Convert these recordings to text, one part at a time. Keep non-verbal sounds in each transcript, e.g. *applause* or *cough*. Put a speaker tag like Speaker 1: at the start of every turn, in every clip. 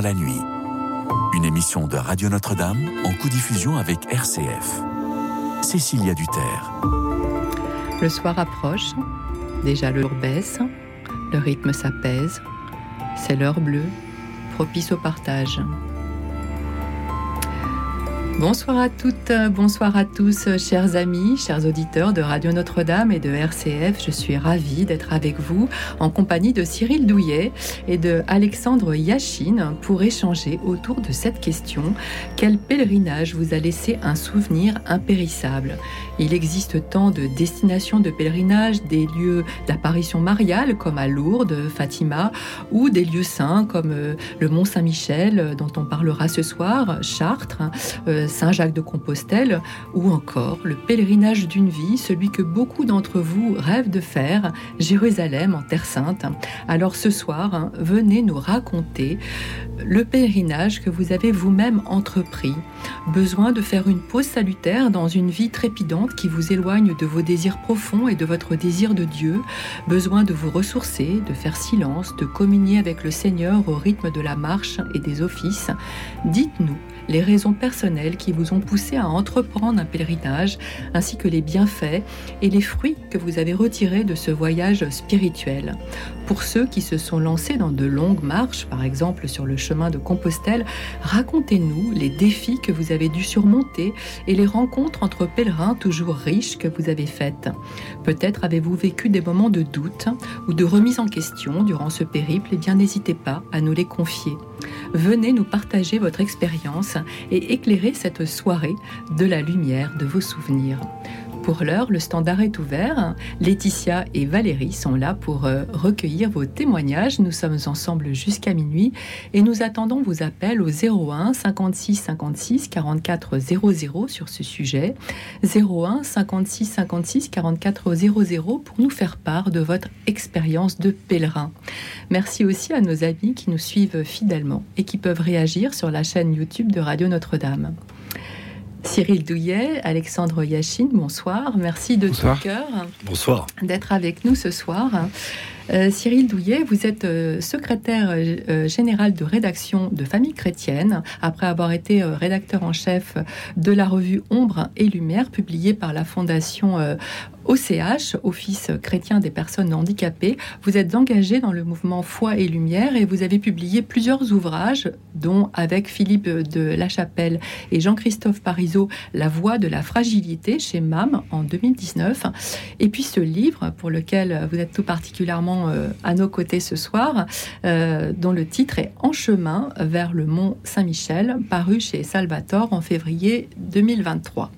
Speaker 1: la nuit. Une émission de Radio Notre-Dame en co-diffusion avec RCF. Cécilia Duterre.
Speaker 2: Le soir approche, déjà l'heure baisse, le rythme s'apaise, c'est l'heure bleue, propice au partage. Bonsoir à toutes, bonsoir à tous, chers amis, chers auditeurs de Radio Notre-Dame et de RCF. Je suis ravie d'être avec vous en compagnie de Cyril Douillet et de Alexandre Yachine pour échanger autour de cette question. Quel pèlerinage vous a laissé un souvenir impérissable? Il existe tant de destinations de pèlerinage, des lieux d'apparition mariale comme à Lourdes, Fatima, ou des lieux saints comme euh, le Mont Saint-Michel dont on parlera ce soir, Chartres. Saint-Jacques de Compostelle, ou encore le pèlerinage d'une vie, celui que beaucoup d'entre vous rêvent de faire, Jérusalem en Terre Sainte. Alors ce soir, venez nous raconter le pèlerinage que vous avez vous-même entrepris. Besoin de faire une pause salutaire dans une vie trépidante qui vous éloigne de vos désirs profonds et de votre désir de Dieu. Besoin de vous ressourcer, de faire silence, de communier avec le Seigneur au rythme de la marche et des offices. Dites-nous les raisons personnelles qui vous ont poussé à entreprendre un pèlerinage, ainsi que les bienfaits et les fruits que vous avez retirés de ce voyage spirituel. Pour ceux qui se sont lancés dans de longues marches, par exemple sur le chemin de Compostelle, racontez-nous les défis que vous avez dû surmonter et les rencontres entre pèlerins toujours riches que vous avez faites. Peut-être avez-vous vécu des moments de doute ou de remise en question durant ce périple, et eh bien n'hésitez pas à nous les confier. Venez nous partager votre expérience et éclairer cette soirée de la lumière de vos souvenirs. Pour l'heure, le standard est ouvert. Laetitia et Valérie sont là pour euh, recueillir vos témoignages. Nous sommes ensemble jusqu'à minuit et nous attendons vos appels au 01 56 56 44 00 sur ce sujet. 01 56 56 44 00 pour nous faire part de votre expérience de pèlerin. Merci aussi à nos amis qui nous suivent fidèlement et qui peuvent réagir sur la chaîne YouTube de Radio Notre-Dame. Cyril Douillet, Alexandre Yachine, bonsoir. Merci de tout cœur
Speaker 3: bonsoir.
Speaker 2: d'être avec nous ce soir. Euh, Cyril Douillet, vous êtes euh, secrétaire euh, général de rédaction de Famille chrétienne, après avoir été rédacteur en chef de la revue Ombre et Lumière, publiée par la Fondation OCH, Office chrétien des personnes handicapées. Vous êtes engagé dans le mouvement Foi et Lumière et vous avez publié plusieurs ouvrages, dont avec Philippe de La Chapelle et Jean-Christophe Parisot, La voix de la fragilité chez MAM en 2019. Et puis ce livre, pour lequel vous êtes tout particulièrement euh, à nos côtés ce soir, euh, dont le titre est En chemin vers le mont Saint-Michel, paru chez Salvatore en février 2023.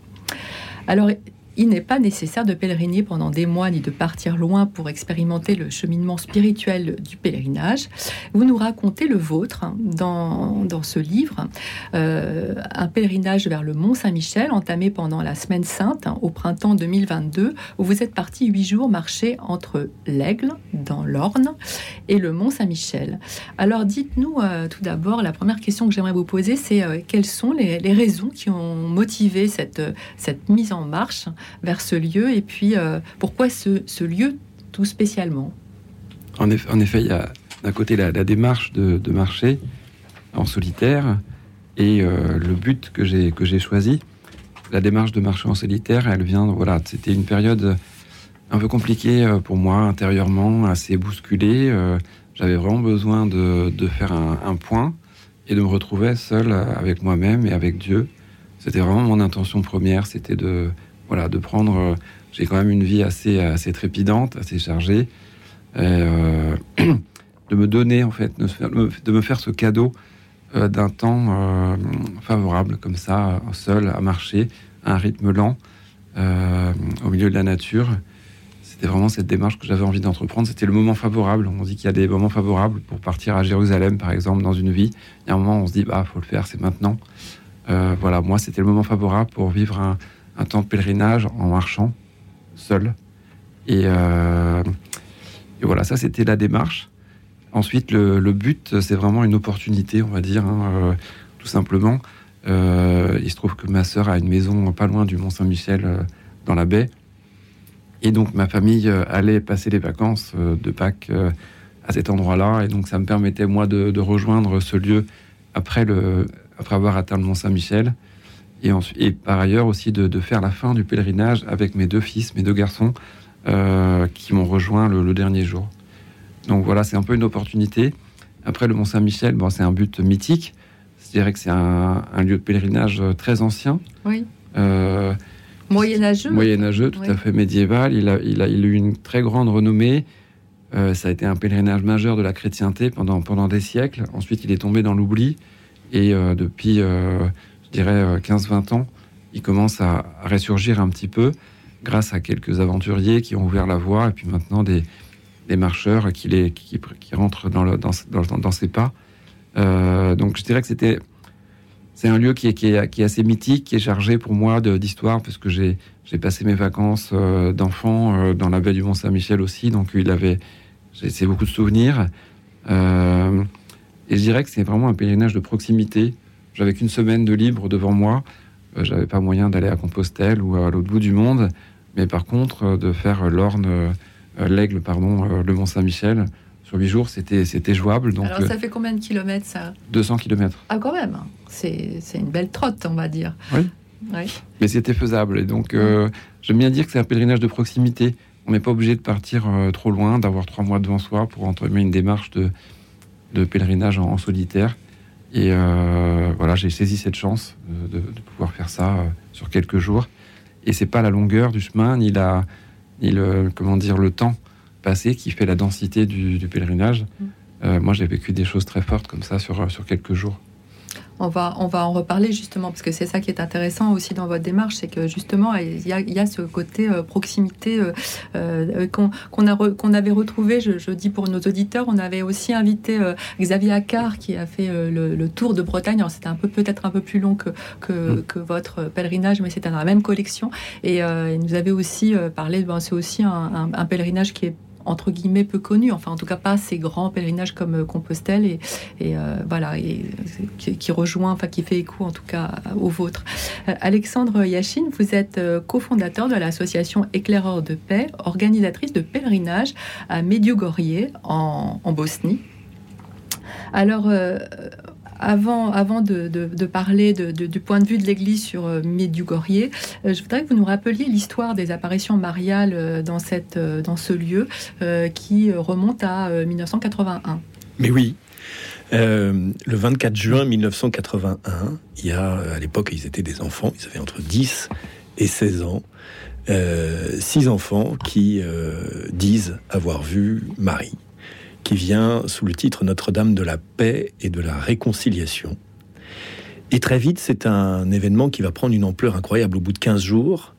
Speaker 2: Alors, il n'est pas nécessaire de pèleriner pendant des mois ni de partir loin pour expérimenter le cheminement spirituel du pèlerinage. Vous nous racontez le vôtre dans, dans ce livre, euh, un pèlerinage vers le Mont Saint-Michel entamé pendant la Semaine Sainte au printemps 2022, où vous êtes parti huit jours marcher entre l'Aigle, dans l'Orne, et le Mont Saint-Michel. Alors dites-nous euh, tout d'abord, la première question que j'aimerais vous poser, c'est euh, quelles sont les, les, raisons qui ont motivé cette, cette mise en marche vers ce lieu et puis euh, pourquoi ce, lieu tout spécialement?
Speaker 3: En effet, en effet, il y a d'un côté la, démarche de, marcher en solitaire et euh, le but que j'ai que j'ai choisi. La démarche de marcher en solitaire, elle vient, voilà, c'était une période un peu compliquée euh, pour moi intérieurement, assez bousculée. J'avais vraiment besoin de, faire un, un, point et de me retrouver seul avec moi-même et avec Dieu. C'était vraiment mon intention première, c'était de, voilà, de prendre. Euh, j'ai quand même une vie assez, assez trépidante, assez chargée. Euh, *clears throat* de me donner, en fait, de, me faire ce cadeau euh, d'un temps favorable, comme ça, seul, à marcher, à un rythme lent, au milieu de la nature. C'était vraiment cette démarche que j'avais envie d'entreprendre. C'était le moment favorable. On dit qu'il y a des moments favorables pour partir à Jérusalem, par exemple, dans une vie. Il y a un moment où on se dit, bah, faut le faire, c'est maintenant. voilà, moi, c'était le moment favorable pour vivre un, un temps de pèlerinage en marchant seul. Euh, et, voilà, ça c'était la démarche. Ensuite, le, but, c'est vraiment une opportunité, on va dire, hein, euh, tout simplement. Euh, il se trouve que ma sœur a une maison pas loin du Mont Saint-Michel, dans la baie. Et donc ma famille allait passer les vacances de Pâques à cet endroit-là. Et donc ça me permettait, moi, de, rejoindre ce lieu après, le, après avoir atteint le Mont Et, et, par ailleurs aussi de, faire la fin du pèlerinage avec mes deux fils, mes deux garçons, euh, qui m'ont rejoint le, dernier jour. Donc voilà, c'est un peu une opportunité. Après, le Mont Saint-Michel, bon, c'est un but mythique. Je dirais que c'est un, lieu de pèlerinage très ancien.
Speaker 2: Oui. Euh, moyenâgeux.
Speaker 3: Moyenâgeux, tout à fait médiéval. Il a, il, a, il a eu une très grande renommée. Euh, ça a été un pèlerinage majeur de la chrétienté pendant, pendant des siècles. Ensuite, il est tombé dans l'oubli. Et euh, depuis, dirais, 15-20 ans, il commence à, ressurgir un petit peu grâce à quelques aventuriers qui ont ouvert la voie et puis maintenant des, des marcheurs qui, les, qui, qui rentrent dans, le, dans, dans, dans, ces pas. donc je dirais que c'était c'est un lieu qui est, qui, est, qui est, assez mythique, qui est chargé pour moi d'histoire, parce que j'ai passé mes vacances d'enfant dans la baie du Mont-Saint-Michel aussi, donc il avait c'est beaucoup de souvenirs. Euh, et je dirais que c'est vraiment un pèlerinage de proximité. J'avais qu'une semaine de libre devant moi. Euh, j'avais pas moyen d'aller à Compostelle ou à l'autre bout du monde. Mais par contre, euh, de faire l'Orne, l'Aigle, pardon, le Mont-Saint-Michel, sur huit jours, c'était c'était jouable. Donc,
Speaker 2: Alors ça fait combien de kilomètres ça?
Speaker 3: 200 kilomètres.
Speaker 2: Ah quand même, c'est une belle trotte, on va dire.
Speaker 3: Oui. Mais c'était faisable. Et donc, j'aime bien dire que c'est un pèlerinage de proximité. On n'est pas obligé de partir euh, trop loin, d'avoir trois mois devant soi pour entamer une démarche de, pèlerinage en, solitaire. Et euh, voilà, j'ai saisi cette chance de, pouvoir faire ça euh, sur quelques jours. Et c'est pas la longueur du chemin, ni, la, ni le, comment dire, le temps passé qui fait la densité du, pèlerinage. Mm. moi, j'ai vécu des choses très fortes comme ça sur, sur quelques jours.
Speaker 2: On va, on va en reparler justement, parce que c'est ça qui est intéressant aussi dans votre démarche, c'est que justement, il y a, ce côté euh, proximité euh, euh, qu'on a qu'on avait retrouvé, je, dis pour nos auditeurs, on avait aussi invité Xavier Accard qui a fait le, tour de Bretagne. C'était un peu peut-être un peu plus long que, que, mm. votre pèlerinage, mais c'était dans la même collection. Et il nous avait aussi parlé, ben, c'est aussi un pèlerinage qui est entre guillemets peu connu, enfin en tout cas pas ces grands pèlerinages comme euh, Compostelle et, euh, voilà et qui, rejoint, enfin qui fait écho en tout cas au vôtre. Euh, Alexandre Yachine, vous êtes cofondateur de l'association Éclaireurs de paix, organisatrice de pèlerinage à Medjugorje en, en Bosnie. Alors, avant, de, parler du point de vue de l'Église sur euh, euh, je voudrais que vous nous rappeliez l'histoire des apparitions mariales euh, dans, cette, dans ce lieu qui remonte à 1981.
Speaker 4: Mais oui. le 24 juin 1981, il y a, à l'époque, ils étaient des enfants, ils avaient entre 10 et 16 ans, six enfants qui disent avoir vu Marie qui vient sous le titre Notre-Dame de la paix et de la réconciliation. Et très vite, c'est un événement qui va prendre une ampleur incroyable. Au bout de 15 jours,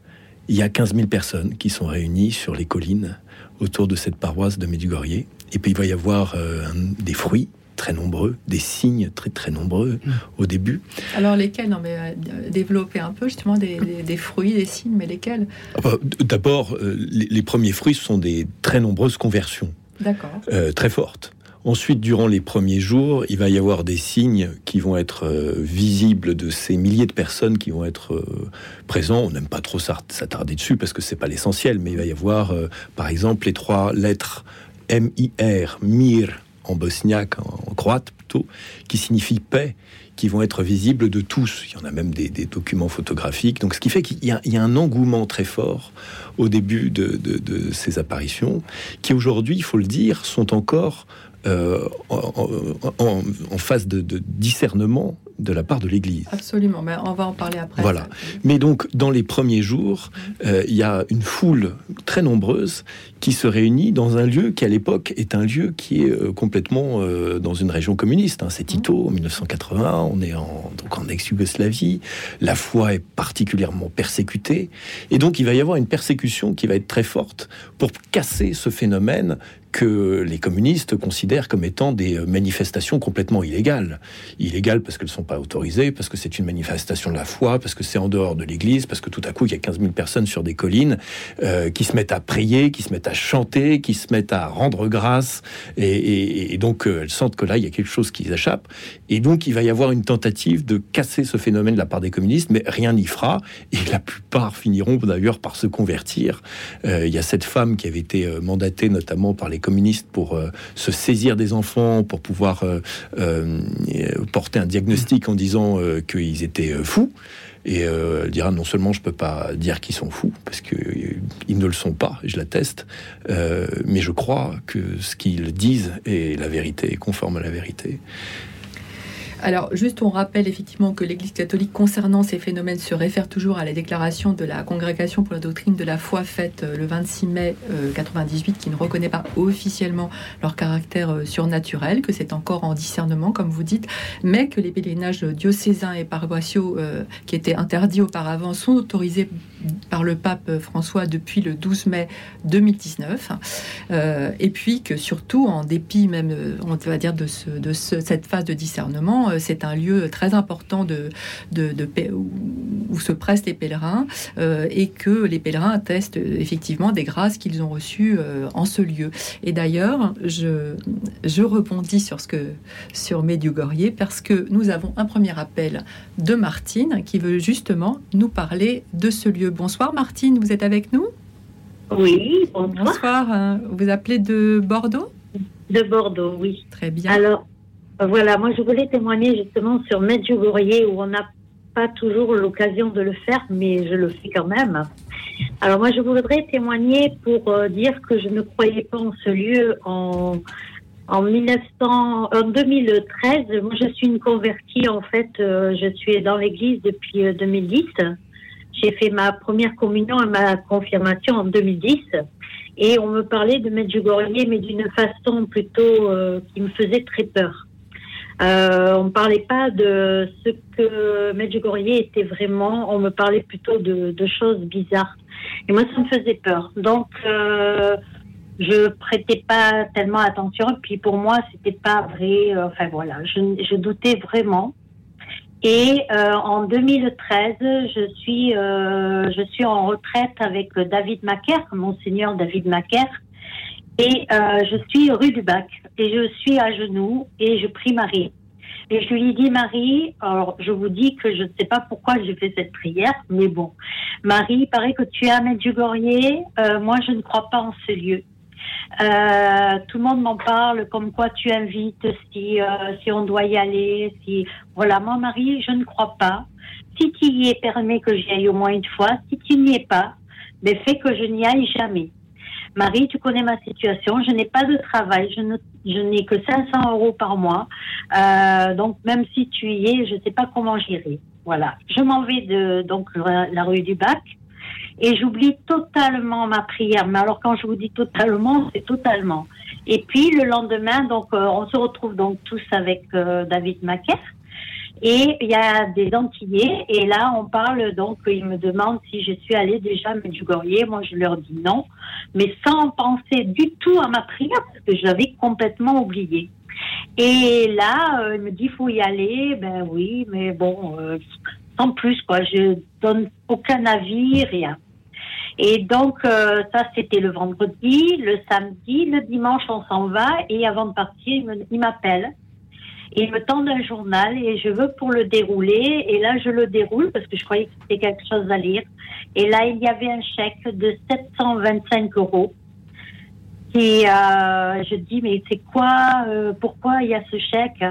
Speaker 4: il y a 15 000 personnes qui sont réunies sur les collines autour de cette paroisse de Medjugorje. Et puis il va y avoir euh, des fruits très nombreux, des signes très très nombreux mm. au début.
Speaker 2: Alors lesquels? Non mais euh, développer un peu justement des, fruits, des signes, mais lesquels?
Speaker 4: Ah bah, D'abord, euh, les, les, premiers fruits sont des très nombreuses conversions. Euh, très forte. Ensuite, durant les premiers jours, il va y avoir des signes qui vont être euh, visibles de ces milliers de personnes qui vont être euh, présents. On n'aime pas trop s'attarder dessus parce que c'est pas l'essentiel, mais il va y avoir, par exemple, les trois lettres M-I-R, Mir en bosniaque, en, croate plutôt, qui signifie paix, qui vont être visibles de tous. Il y en a même des, documents photographiques. Donc, ce qui fait qu'il y, a un engouement très fort au début de, ces apparitions, qui aujourd'hui, il faut le dire, sont encore euh, en, phase de, discernement de la part de l'Église.
Speaker 2: Absolument, mais on va en parler après.
Speaker 4: Voilà. Mais donc, dans les premiers jours, euh, il y a une foule très nombreuse qui se réunit dans un lieu qui, à l'époque, est un lieu qui est euh, complètement euh, dans une région communiste. Hein. C'est Tito, en 1980, on est en, donc en ex-Yougoslavie. La foi est particulièrement persécutée. Et donc, il va y avoir une persécution qui va être très forte pour casser ce phénomène que les communistes considèrent comme étant des manifestations complètement illégales. Illégales parce qu'elles sont pas autorisé, parce que c'est une manifestation de la foi, parce que c'est en dehors de l'église, parce que tout à coup, il y a 15 000 personnes sur des collines euh, qui se mettent à prier, qui se mettent à chanter, qui se mettent à rendre grâce. Et, donc, euh, elles sentent que là, il y a quelque chose qui les échappe. Et donc, il va y avoir une tentative de casser ce phénomène de la part des communistes, mais rien n'y fera. Et la plupart finiront d'ailleurs par se convertir. Euh, il y a cette femme qui avait été mandatée notamment par les communistes pour se saisir des enfants, pour pouvoir porter un diagnostic en disant qu'ils étaient fous. Et elle dira non seulement je peux pas dire qu'ils sont fous parce qu'ils ne le sont pas, je l'atteste, mais je crois que ce qu'ils disent est la vérité, conforme à la vérité.
Speaker 2: Alors, juste, on rappelle effectivement que l'Église catholique, concernant ces phénomènes, se réfère toujours à la déclaration de la Congrégation pour la doctrine de la foi faite euh, le 26 mai 1998, euh, qui ne reconnaît pas officiellement leur caractère euh, surnaturel, que c'est encore en discernement, comme vous dites, mais que les pèlerinages diocésains et paroissiaux, qui étaient interdits auparavant, sont autorisés par le pape François depuis le 12 mai 2019. et puis que surtout, en dépit même, on va dire, de cette phase de discernement, euh, c'est un lieu très important de, où se pressent les pèlerins euh, et que les pèlerins attestent effectivement des grâces qu'ils ont reçues euh, en ce lieu. Et d'ailleurs, je, je rebondis sur ce que sur Medjugorje parce que nous avons un premier appel de Martine qui veut justement nous parler de ce lieu. Bonsoir Martine, vous êtes avec nous?
Speaker 5: Oui, bonsoir.
Speaker 2: Bonsoir. Hein. Vous appelez de Bordeaux?
Speaker 5: De Bordeaux, oui.
Speaker 2: Très bien.
Speaker 5: Alors, voilà, moi je voulais témoigner justement sur Medjugorje où on n'a pas toujours l'occasion de le faire, mais je le fais quand même. Alors moi je voudrais témoigner pour euh, dire que je ne croyais pas en ce lieu en en 1900, en 2013. Moi je suis une convertie en fait. Euh, je suis dans l'Église depuis 2010. Euh, J'ai fait ma première communion et ma confirmation en 2010 et on me parlait de Medjugorje, mais d'une façon plutôt qui me faisait très peur. Euh, on ne parlait pas de ce que Medjugorje était vraiment, on me parlait plutôt de, choses bizarres. Et moi, ça me faisait peur. Donc, euh, je prêtais pas tellement attention. Et puis pour moi, c'était pas vrai. Enfin voilà, je, doutais vraiment. Et euh, en 2013, je suis, euh, je suis en retraite avec David Macaire, monseigneur David Macaire, et euh, je suis rue du Bac et je suis à genoux et je prie Marie. Et je lui dis, Marie, alors je vous dis que je ne sais pas pourquoi j'ai fait cette prière, mais bon, Marie, il paraît que tu es à Medjugorje, euh, moi je ne crois pas en ce lieu. Euh, tout le monde m'en parle, comme quoi tu invites, si, euh, si on doit y aller, si voilà, moi Marie, je ne crois pas. Si tu y es, permet que j'y aille au moins une fois. Si tu n'y es pas, mais fais que je n'y aille jamais. Marie, tu connais ma situation, je n'ai pas de travail, je, n'ai que 500 euros par mois. Euh, donc même si tu y es, je ne sais pas comment j'irai. Voilà. Je m'en vais de donc la rue du Bac et j'oublie totalement ma prière. Mais alors quand je vous dis totalement, c'est totalement. Et puis le lendemain, donc euh, on se retrouve donc tous avec euh, David Maquer. Et il y a des Antillais, et là, on parle, donc, ils me demandent si je suis allée déjà à Medjugorje. Moi, je leur dis non, mais sans penser du tout à ma prière, parce que je l'avais complètement oublié. Et là, euh, il me dit, faut y aller. Ben oui, mais bon, euh, sans plus, quoi. Je donne aucun avis, rien. Et donc, euh, ça, c'était le vendredi. Le samedi, le dimanche, on s'en va. Et avant de partir, il m'appelle il me tend un journal et je veux pour le dérouler. Et là, je le déroule parce que je croyais que c'était quelque chose à lire. Et là, il y avait un chèque de 725 euros. Et euh, je dis, mais c'est quoi euh, Pourquoi il y a ce chèque?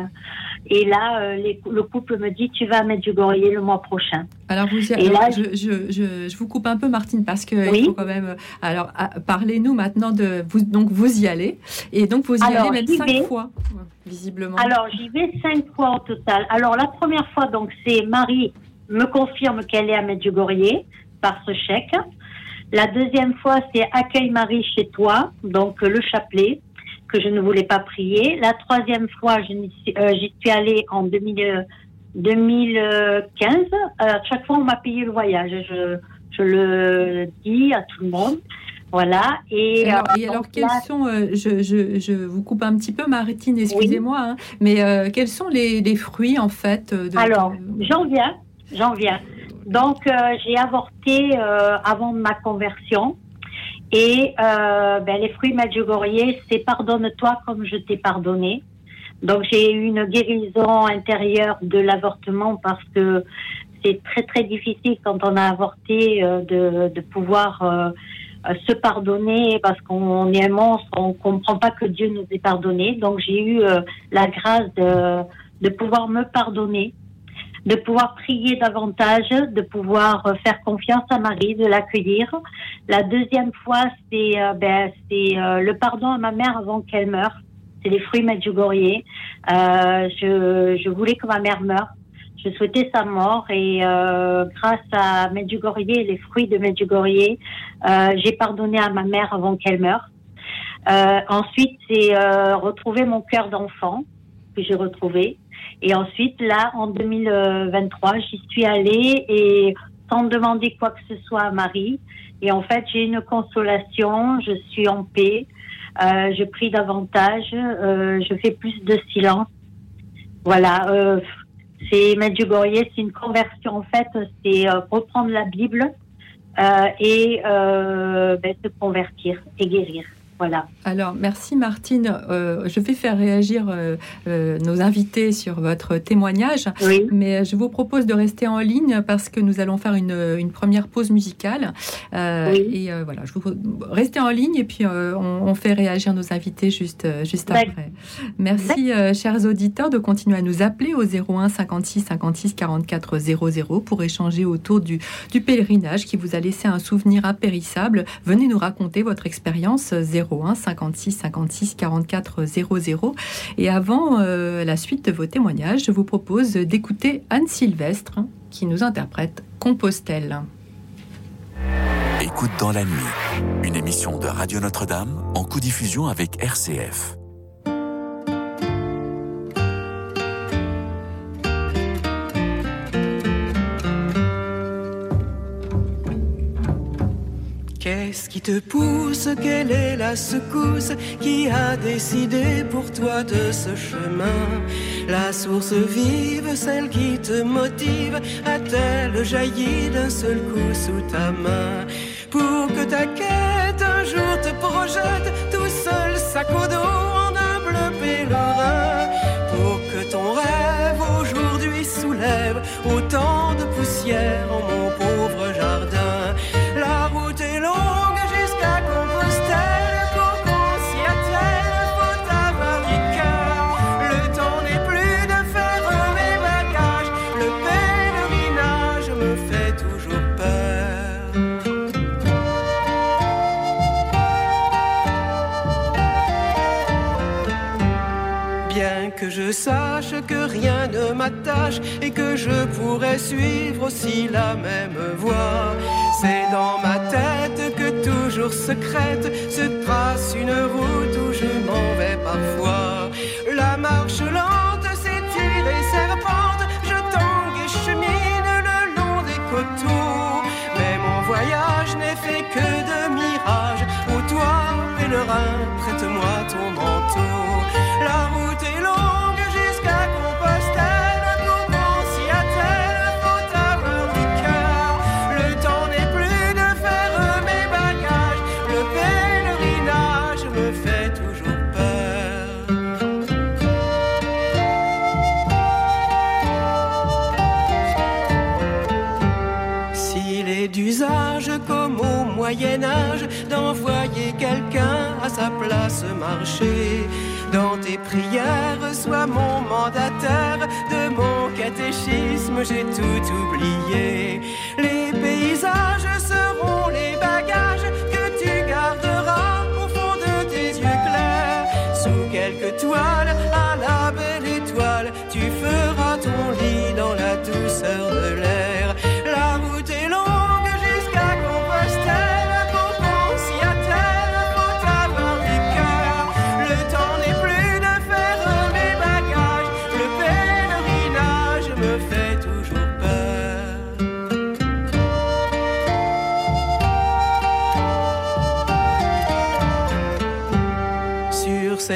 Speaker 5: Et là, euh, le couple me dit, tu vas à Medjugorje le mois prochain.
Speaker 2: Alors, vous y, là, je, je, je, vous coupe un peu, Martine, parce que il faut quand même. Alors, parlez-nous maintenant de. Vous, donc, vous y allez. Et donc, vous y allez même cinq fois, visiblement.
Speaker 5: Alors, j'y vais cinq fois au total. Alors, la première fois, donc, c'est Marie me confirme qu'elle est à Medjugorje par ce chèque. La deuxième fois, c'est Accueil Marie chez toi, donc le chapelet que je ne voulais pas prier. La troisième fois, euh, j'y suis allée en 2015. Euh, à chaque fois, on m'a payé le voyage. Je, je, le dis à tout le monde. Voilà.
Speaker 2: Et alors, euh, quels sont, je, je, je, vous coupe un petit peu, Maritine, excusez-moi, hein, mais quels sont les, les, fruits en fait
Speaker 5: de, Alors, j'en viens, j'en viens. Donc, j'ai avorté avant ma conversion. Et euh, ben, les fruits Medjugorje, c'est pardonne-toi comme je t'ai pardonné. Donc j'ai eu une guérison intérieure de l'avortement parce que c'est très très difficile quand on a avorté euh, de, de, pouvoir euh, se pardonner parce qu'on est un monstre, on comprend pas que Dieu nous ait pardonné. Donc j'ai eu la grâce de, de pouvoir me pardonner de pouvoir prier davantage, de pouvoir euh, faire confiance à Marie, de l'accueillir. La deuxième fois, c'est euh, ben, euh, le pardon à ma mère avant qu'elle meure. C'est les fruits Medjugorje. Euh, je, je voulais que ma mère meure. Je souhaitais sa mort et grâce à Medjugorje les fruits de Medjugorje, j'ai pardonné à ma mère avant qu'elle meure. ensuite, c'est retrouver mon cœur d'enfant que j'ai retrouvé. Et ensuite, là, en 2023, j'y suis allée et sans demander quoi que ce soit à Marie. Et en fait, j'ai une consolation, je suis en paix, euh, je prie davantage, euh, je fais plus de silence. Voilà, euh, c'est Medjugorje, c'est une conversion en fait, c'est euh, reprendre la Bible euh, et ben, se convertir et guérir. Voilà.
Speaker 2: Alors, merci Martine. Euh, je vais faire réagir euh, euh, nos invités sur votre témoignage, mais je vous propose de rester en ligne parce que nous allons faire une, première pause musicale. Et voilà, je vous restez en ligne et puis on, fait réagir nos invités juste, juste après. Merci, chers auditeurs, de continuer à nous appeler au 01 56 56 44 00 pour échanger autour du, du pèlerinage qui vous a laissé un souvenir impérissable. Venez nous raconter votre expérience 0 01 56 56 44 00. Et avant euh, la suite de vos témoignages, je vous propose d'écouter Anne Sylvestre qui nous interprète Compostelle.
Speaker 1: Écoute dans la nuit, une émission de Radio Notre-Dame en co-diffusion avec RCF.
Speaker 6: Qu'est-ce qui te pousse? Quelle est la secousse qui a décidé pour toi de ce chemin? La source vive, celle qui te motive, a-t-elle jailli d'un seul coup sous ta main? Pour que ta quête un jour te projette tout seul sac au dos en humble pèlerin. Pour que ton rêve aujourd'hui soulève autant de poussière en mon et que je pourrais suivre aussi la même voie. C'est dans ma tête que toujours secrète se trace une route où je m'en vais parfois. Place marcher, dans tes prières sois mon mandataire, de mon catéchisme j'ai tout oublié. Les paysages seront les bagages que tu garderas au fond de tes yeux clairs, sous quelques toiles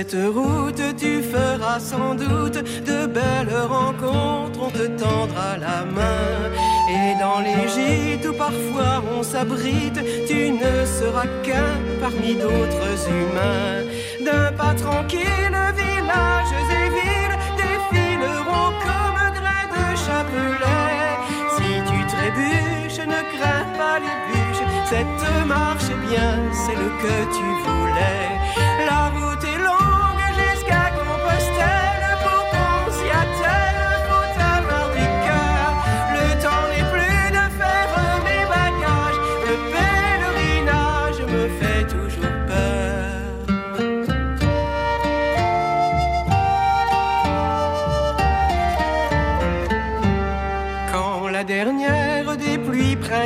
Speaker 6: cette route, tu feras sans doute de belles rencontres, on te tendra la main. Et dans les gîtes où parfois on s'abrite, tu ne seras qu'un parmi d'autres humains. D'un pas tranquille, villages et villes défileront comme grès de chapelet. Si tu trébuches, ne crains pas les bûches, tête marche bien, c'est le que tu voulais. La route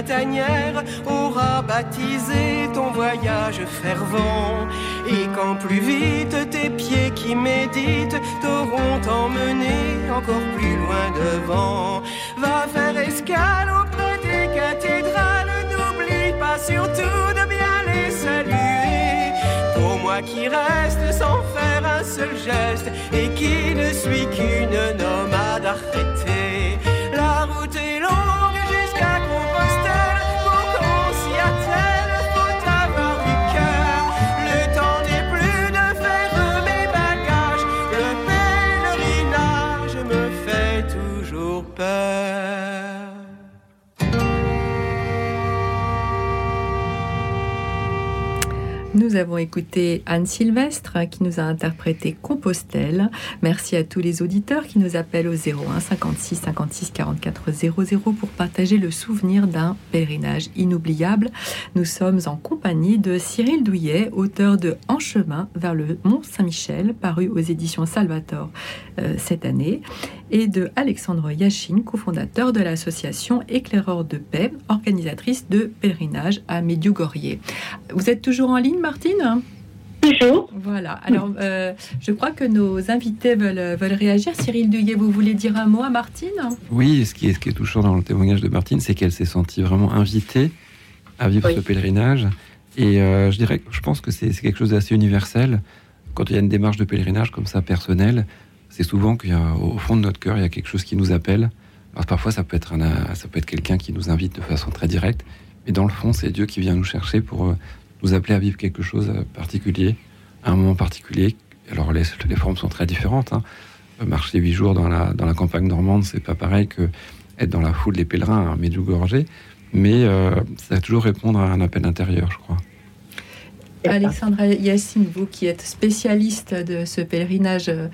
Speaker 6: printanières aura baptisé ton voyage fervent, et quand plus vite tes pieds qui méditent t'auront emmené encore plus loin devant, va faire escale auprès des cathédrales, n'oublie pas surtout de bien les saluer. Pour moi qui reste sans faire un seul geste et qui ne suis qu'une nomade arrêtée.
Speaker 2: Nous avons écouté Anne Sylvestre qui nous a interprété Compostelle. Merci à tous les auditeurs qui nous appellent au 01 56 56 44 00 pour partager le souvenir d'un pèlerinage inoubliable. Nous sommes en compagnie de Cyril Douillet, auteur de En chemin vers le Mont Saint-Michel, paru aux éditions Salvator euh, cette année, et de Alexandre Yachine, cofondateur de l'association Éclaireurs de paix, organisatrice de pèlerinage à Medjugorje. Vous êtes toujours en ligne, Martine
Speaker 5: Toujours.
Speaker 2: Voilà. Alors, euh, je crois que nos invités veulent, veulent réagir. Cyril Douillet, vous voulez dire un mot à Martine
Speaker 3: Oui, ce qui, est, ce qui est touchant dans le témoignage de Martine, c'est qu'elle s'est sentie vraiment invitée à vivre
Speaker 5: Oui.
Speaker 3: ce pèlerinage. Et euh, je dirais que je pense que c'est quelque chose d'assez universel. Quand il y a une démarche de pèlerinage comme ça, personnelle, c'est souvent qu'il y a, au fond de notre cœur, il y a quelque chose qui nous appelle. Alors parfois, ça peut être, un, ça peut être quelqu'un qui nous invite de façon très directe, mais dans le fond, c'est Dieu qui vient nous chercher pour euh, nous appeler à vivre quelque chose de particulier, à un moment particulier. Alors les, les formes sont très différentes. hein. Marcher huit jours dans la, dans la campagne normande, c'est pas pareil que être dans la foule des pèlerins à Medjugorje, mais euh, ça va toujours répondre à un appel intérieur, je crois.
Speaker 2: Alexandra Yassine, vous qui êtes spécialiste de ce pèlerinage euh,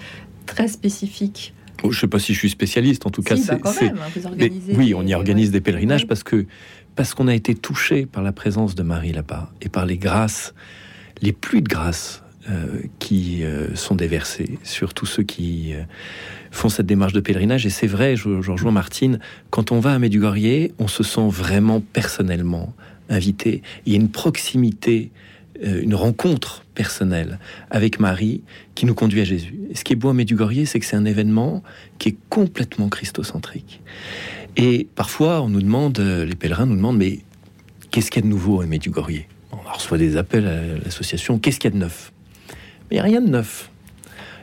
Speaker 2: très spécifique.
Speaker 4: Oh, je ne sais pas si je suis spécialiste, en tout cas,
Speaker 2: bah,
Speaker 4: c'est-
Speaker 2: hein, vous
Speaker 4: oui, on y organise des pèlerinages parce que parce qu'on a été touché par la présence de Marie là-bas et par les grâces, les pluies de grâces euh, qui euh, sont déversées sur tous ceux qui euh, font cette démarche de pèlerinage. Et c'est vrai, je, je rejoins Martine, quand on va à Medjugorje, on se sent vraiment personnellement invité. Il y a une proximité, une rencontre personnelle avec Marie qui nous conduit à Jésus. Et ce qui est beau à Medjugorje, c'est que c'est un événement qui est complètement christocentrique. Et parfois, on nous demande, euh, les pèlerins nous demandent, mais qu'est-ce qu'il y a de nouveau à Medjugorje? On reçoit des appels à l'association, qu'est-ce qu'il y a de neuf? Mais il n'y a rien de neuf.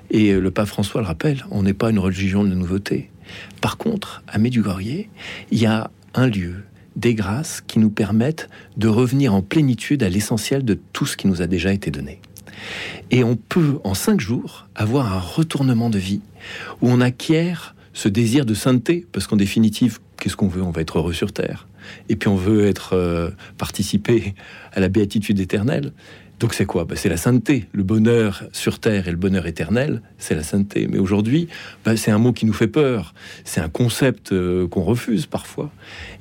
Speaker 4: Et euh, le pape François le rappelle, on n'est pas une religion de nouveauté. Par contre, à Medjugorje, il y a un lieu, des grâces qui nous permettent de revenir en plénitude à l'essentiel de tout ce qui nous a déjà été donné. Et on peut, en cinq jours, avoir un retournement de vie où on acquiert ce désir de sainteté, parce qu'en définitive, qu'est-ce qu'on veut? On va être heureux sur terre. Et puis on veut être euh, participer à la béatitude éternelle. Donc c'est quoi? Ben, C'est la sainteté. Le bonheur sur terre et le bonheur éternel, c'est la sainteté. Mais aujourd'hui, ben, c'est un mot qui nous fait peur. C'est un concept euh, qu'on refuse parfois.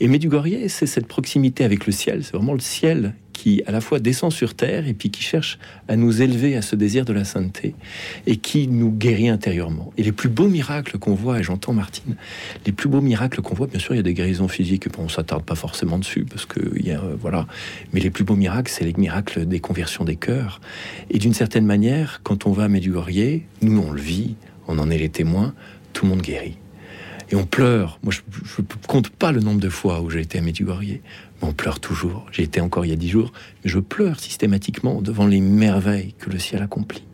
Speaker 4: Et Medjugorje, c'est cette proximité avec le ciel. C'est vraiment le ciel qui, à la fois, descend sur terre et puis qui cherche à nous élever à ce désir de la sainteté et qui nous guérit intérieurement. Et les plus beaux miracles qu'on voit, et j'entends Martine, les plus beaux miracles qu'on voit, bien sûr, il y a des guérisons physiques, on s'attarde pas forcément dessus, parce que, euh, voilà. Mais les plus beaux miracles, c'est les miracles des conversions des cœurs. Et d'une certaine manière, quand on va à Medjugorje, nous, on le vit, on en est les témoins, tout le monde guérit. Et on pleure. Moi, je ne compte pas le nombre de fois où j'ai été à Medjugorje, mais on pleure toujours. J'ai été encore il y a dix jours, mais je pleure systématiquement devant les merveilles que le ciel accomplit.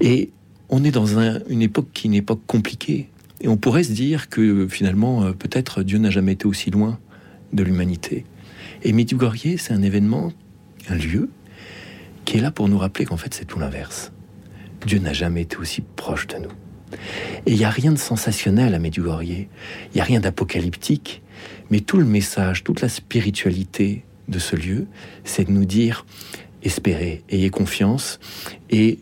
Speaker 4: Et on est dans un- une époque qui est une époque compliquée. Et on pourrait se dire que finalement, euh, peut-être Dieu n'a jamais été aussi loin de l'humanité. Et Medjugorje, c'est un événement, un lieu, qui est là pour nous rappeler qu'en fait, c'est tout l'inverse. Dieu n'a jamais été aussi proche de nous. Et il n'y a rien de sensationnel à Medjugorje, il n'y a rien d'apocalyptique, mais tout le message, toute la spiritualité de ce lieu, c'est de nous dire espérez, ayez confiance, et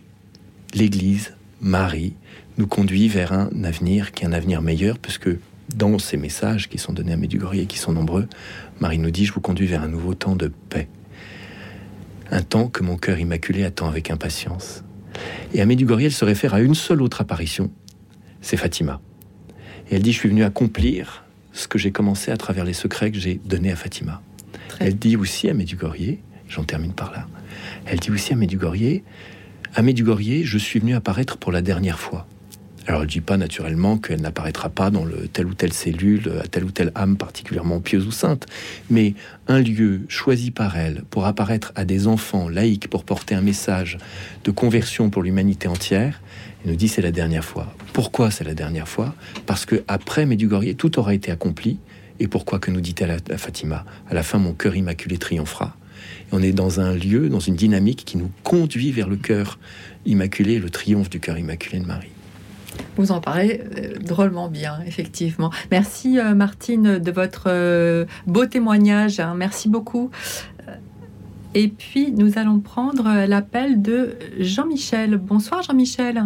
Speaker 4: l'Église, Marie, nous conduit vers un avenir qui est un avenir meilleur, puisque dans ces messages qui sont donnés à Medjugorje et qui sont nombreux, Marie nous dit, je vous conduis vers un nouveau temps de paix. Un temps que mon cœur immaculé attend avec impatience. Et à Medjugorje, elle se réfère à une seule autre apparition, c'est Fatima. Et elle dit, je suis venue accomplir ce que j'ai commencé à travers les secrets que j'ai donnés à Fatima. Elle dit aussi à Medjugorje, j'en termine par là, elle dit aussi à Medjugorje, à Medjugorje, je suis venu apparaître pour la dernière fois. Alors elle ne dit pas naturellement qu'elle n'apparaîtra pas dans le, telle ou telle cellule, à telle ou telle âme particulièrement pieuse ou sainte, mais un lieu choisi par elle pour apparaître à des enfants laïcs, pour porter un message de conversion pour l'humanité entière, elle nous dit c'est la dernière fois. Pourquoi c'est la dernière fois? Parce que après Medjugorje, tout aura été accompli. Et pourquoi que nous dit-elle à Fatima? À la fin, mon cœur immaculé triomphera. on est dans un lieu, dans une dynamique qui nous conduit vers le cœur immaculé, le triomphe du cœur immaculé de Marie.
Speaker 2: Vous en parlez euh, drôlement bien, effectivement. Merci euh, Martine de votre euh, beau témoignage. Hein. Merci beaucoup. Et puis nous allons prendre l'appel de Jean-Michel. Bonsoir Jean-Michel.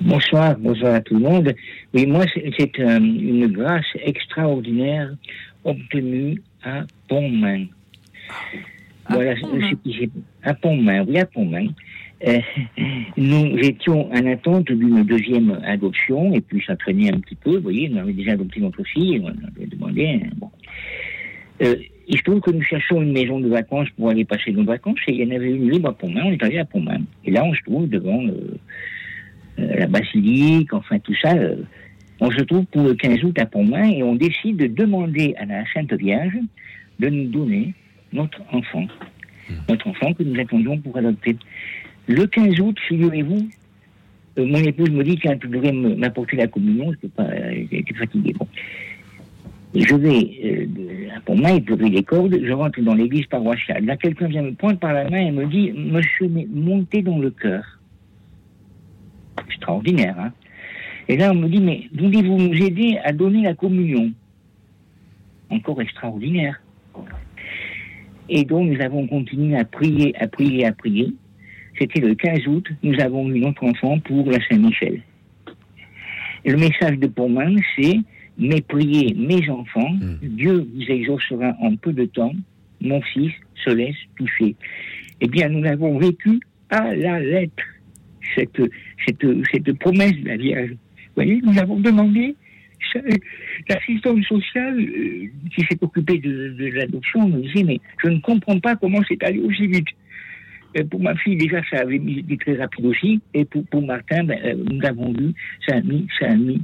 Speaker 7: Bonsoir, bonsoir à tout le monde. Oui, moi c'est une grâce extraordinaire obtenue à Pontmain. Voilà, à Pontmain, oui à Pontmain. Euh, *laughs* nous étions en attente d'une deuxième adoption, et puis ça traînait un petit peu, vous voyez, on avait déjà adopté notre fille, on avait demandé. Bon. Euh, il se trouve que nous cherchons une maison de vacances pour aller passer nos vacances, et il y en avait une libre à Pontmain, on est allé à Pontmain. Et là, on se trouve devant euh, la basilique, enfin tout ça. on se trouve pour le 15 août à Pontmain, et on décide de demander à la Sainte Vierge de nous donner notre enfant. Mmh. Notre enfant que nous attendions pour adopter. Le 15 août, figurez-vous, euh, mon épouse me dit qu'elle devrait m'apporter la communion, je pas, j'étais fatigué. Bon. Je vais euh, pour moi épurer les cordes, je rentre dans l'église paroissiale. Là, quelqu'un vient me prendre par la main et me dit Monsieur, montez dans le cœur. Extraordinaire, hein Et là, on me dit Mais voulez-vous nous aider à donner la communion? Encore extraordinaire. Et donc, nous avons continué à prier, à prier, à prier c'était le 15 août, nous avons eu notre enfant pour la Saint-Michel. Le message de Pontmain, c'est Mais priez mes enfants, hmm. Dieu vous exaucera en peu de temps, mon fils se laisse toucher. Eh bien, nous avons vécu à la lettre cette, cette, cette promesse de la Vierge. Vous voyez, nous avons demandé l'assistante sociale euh, qui s'est occupée de, de l'adoption nous disait mais je ne comprends pas comment c'est allé aussi vite pour ma fille, déjà, ça avait été très rapide aussi. Et pour, pour Martin, ben, euh, nous avons vu, ça a mis, ça a mis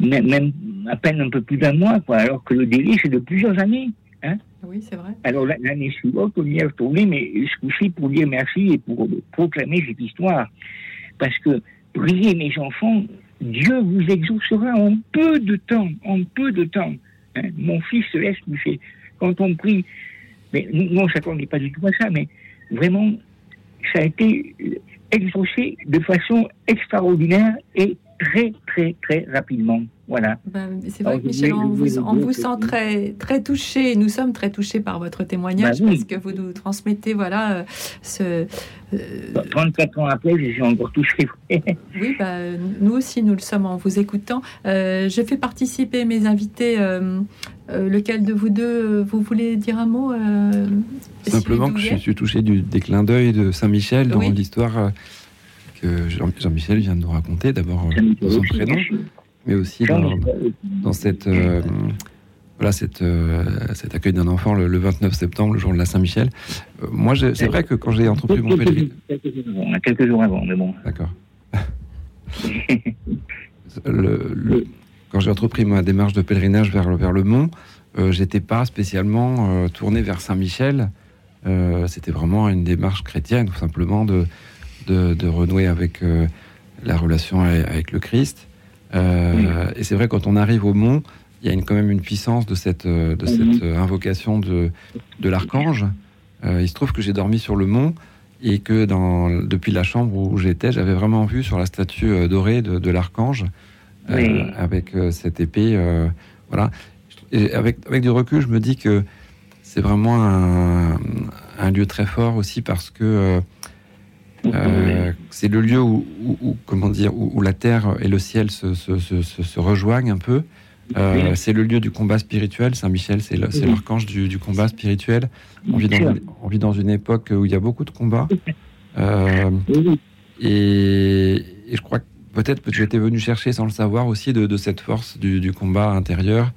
Speaker 7: même, à peine un peu plus d'un mois, quoi, alors que le délai, c'est de plusieurs années. Hein.
Speaker 2: Oui, c'est vrai.
Speaker 7: Alors l'année suivante, on y est retourné, mais ce coup pour dire merci et pour proclamer cette histoire. Parce que priez mes enfants, Dieu vous exaucera en peu de temps, en peu de temps. Hein. Mon fils se laisse toucher. Quand on prie, mais nous, on ne s'attendait pas du tout à ça, mais vraiment, ça a été exaucé de façon extraordinaire et très, très, très rapidement. Voilà.
Speaker 2: Ben, c'est vrai que Michel, on vous, vous sent très, très touché. Nous sommes très touchés par votre témoignage ben parce que vous nous transmettez voilà, euh, ce.
Speaker 7: 34 euh, ans après, je suis encore touché. *laughs*
Speaker 2: oui, bah, nous aussi, nous le sommes en vous écoutant. Euh, je fais participer mes invités. lequel de vous deux, vous voulez dire un mot
Speaker 3: Simplement que je suis touché du, des clins d'œil de Saint-Michel dans l'histoire que Jean-Michel vient de nous raconter. D'abord, son prénom mais aussi dans, cette, euh, voilà, cette, euh, cet accueil d'un enfant le, 29 septembre, le jour de la Saint-Michel. Euh, moi, c'est vrai que quand j'ai entrepris mon pèlerinage...
Speaker 7: Quelques jours avant, mais bon.
Speaker 3: D'accord. quand j'ai entrepris ma démarche de pèlerinage vers, vers le mont, j'étais pas spécialement tourné vers Saint-Michel. C'était vraiment une démarche chrétienne, tout simplement, de, de, de renouer avec la relation avec le Christ. Euh, et c'est vrai, quand on arrive au mont, il y a une, quand même une puissance de cette, euh, de cette euh, invocation de, de l'archange. il se trouve que j'ai dormi sur le mont et que dans, depuis la chambre où j'étais, j'avais vraiment vu sur la statue dorée de, de l'archange avec cette épée. voilà. Et avec, avec du recul, je me dis que c'est vraiment un, lieu très fort aussi parce que c'est le lieu où, comment dire, où, la terre et le ciel se, se rejoignent un peu. Euh, c'est le lieu du combat spirituel. Saint-Michel, c'est l'archange du, combat spirituel. On vit, dans, une époque où il y a beaucoup de combats. Euh, et, je crois que peut-être que j'étais venu chercher, sans le savoir, aussi de, cette force du, combat intérieur.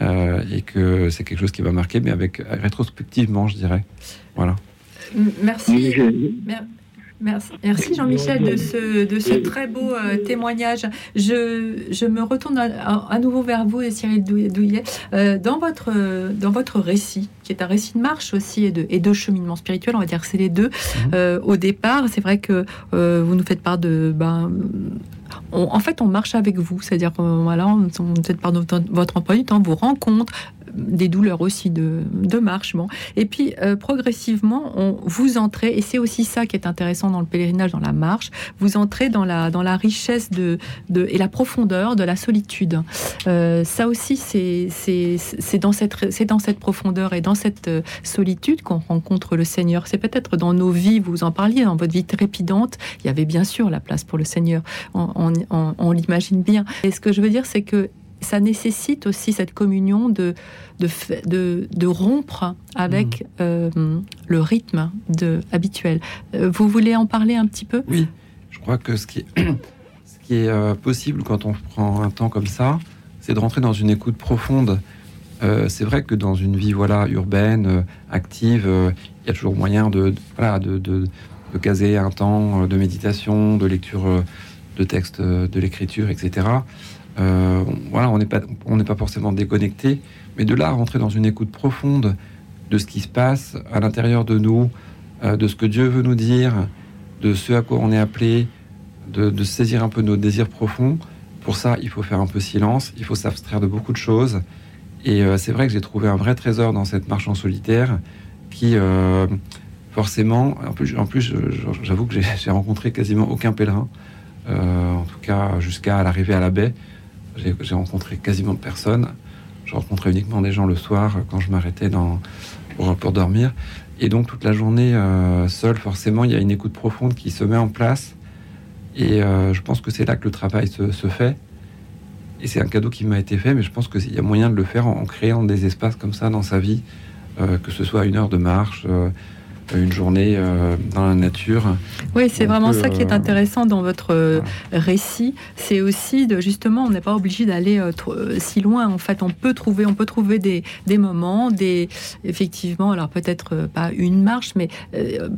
Speaker 3: Euh, et que c'est quelque chose qui va marquer, mais avec rétrospectivement, je dirais. Voilà.
Speaker 2: Merci. Merci, Jean-Michel de ce, de ce très beau euh, témoignage. Je, je, me retourne à, nouveau vers vous et Cyril Douillet. Euh, dans, votre, dans votre récit, qui est un récit de marche aussi et de, et de cheminement spirituel, on va dire que c'est les deux. Mhm. Euh, au départ, c'est vrai que vous nous faites part de... Ben, en fait, on marche avec vous, c'est-à-dire que voilà, on, on fait part de votre emploi du temps, vous rencontre, des douleurs aussi de, marche. Et puis, euh, progressivement, on, vous entrez, et c'est aussi ça qui est intéressant dans le pèlerinage, dans la marche, vous entrez dans la, dans la richesse de, de et la profondeur de la solitude. Euh, ça aussi, c'est dans, cette, dans cette profondeur et dans cette euh, solitude qu'on rencontre le Seigneur. C'est peut-être dans nos vies, vous en parliez, dans votre vie trépidante, il y avait bien sûr la place pour le Seigneur. On, on l'imagine bien. Et ce que je veux dire, c'est que ça nécessite aussi cette communion de, de, de, rompre avec mmh. euh, le rythme de, habituel. Euh, vous voulez en parler un petit peu?
Speaker 3: Oui, je crois que ce qui est, *coughs* ce qui est euh, possible quand on prend un temps comme ça, c'est de rentrer dans une écoute profonde. c'est vrai que dans une vie voilà urbaine, active, il y a toujours moyen de, voilà, de, de, de, caser un temps de méditation, de lecture de textes de l'écriture, etc. Euh, voilà, on n'est pas, pas forcément déconnecté, mais de là rentrer dans une écoute profonde de ce qui se passe à l'intérieur de nous, euh, de ce que Dieu veut nous dire, de ce à quoi on est appelé, de, saisir un peu nos désirs profonds. Pour ça, il faut faire un peu silence, il faut s'abstraire de beaucoup de choses. Et euh, c'est vrai que j'ai trouvé un vrai trésor dans cette marche en solitaire qui, forcément, en plus, en plus j'avoue que *laughs* j'ai rencontré quasiment aucun pèlerin, en tout cas jusqu'à l'arrivée à la baie. J'ai rencontré quasiment personne. Je rencontrais uniquement des gens le soir quand je m'arrêtais pour, pour, dormir. Et donc toute la journée euh, seul, forcément, il y a une écoute profonde qui se met en place. Et euh, je pense que c'est là que le travail se, fait. Et c'est un cadeau qui m'a été fait, mais je pense qu'il y a moyen de le faire en, créant des espaces comme ça dans sa vie, euh, que ce soit une heure de marche, une journée euh, dans la nature.
Speaker 2: Oui, c'est vraiment ça qui est euh, intéressant dans votre euh, récit. C'est aussi de justement, on n'est pas obligé d'aller si loin. En fait, on peut trouver, on peut trouver des, des moments, des effectivement, alors peut-être pas une marche, mais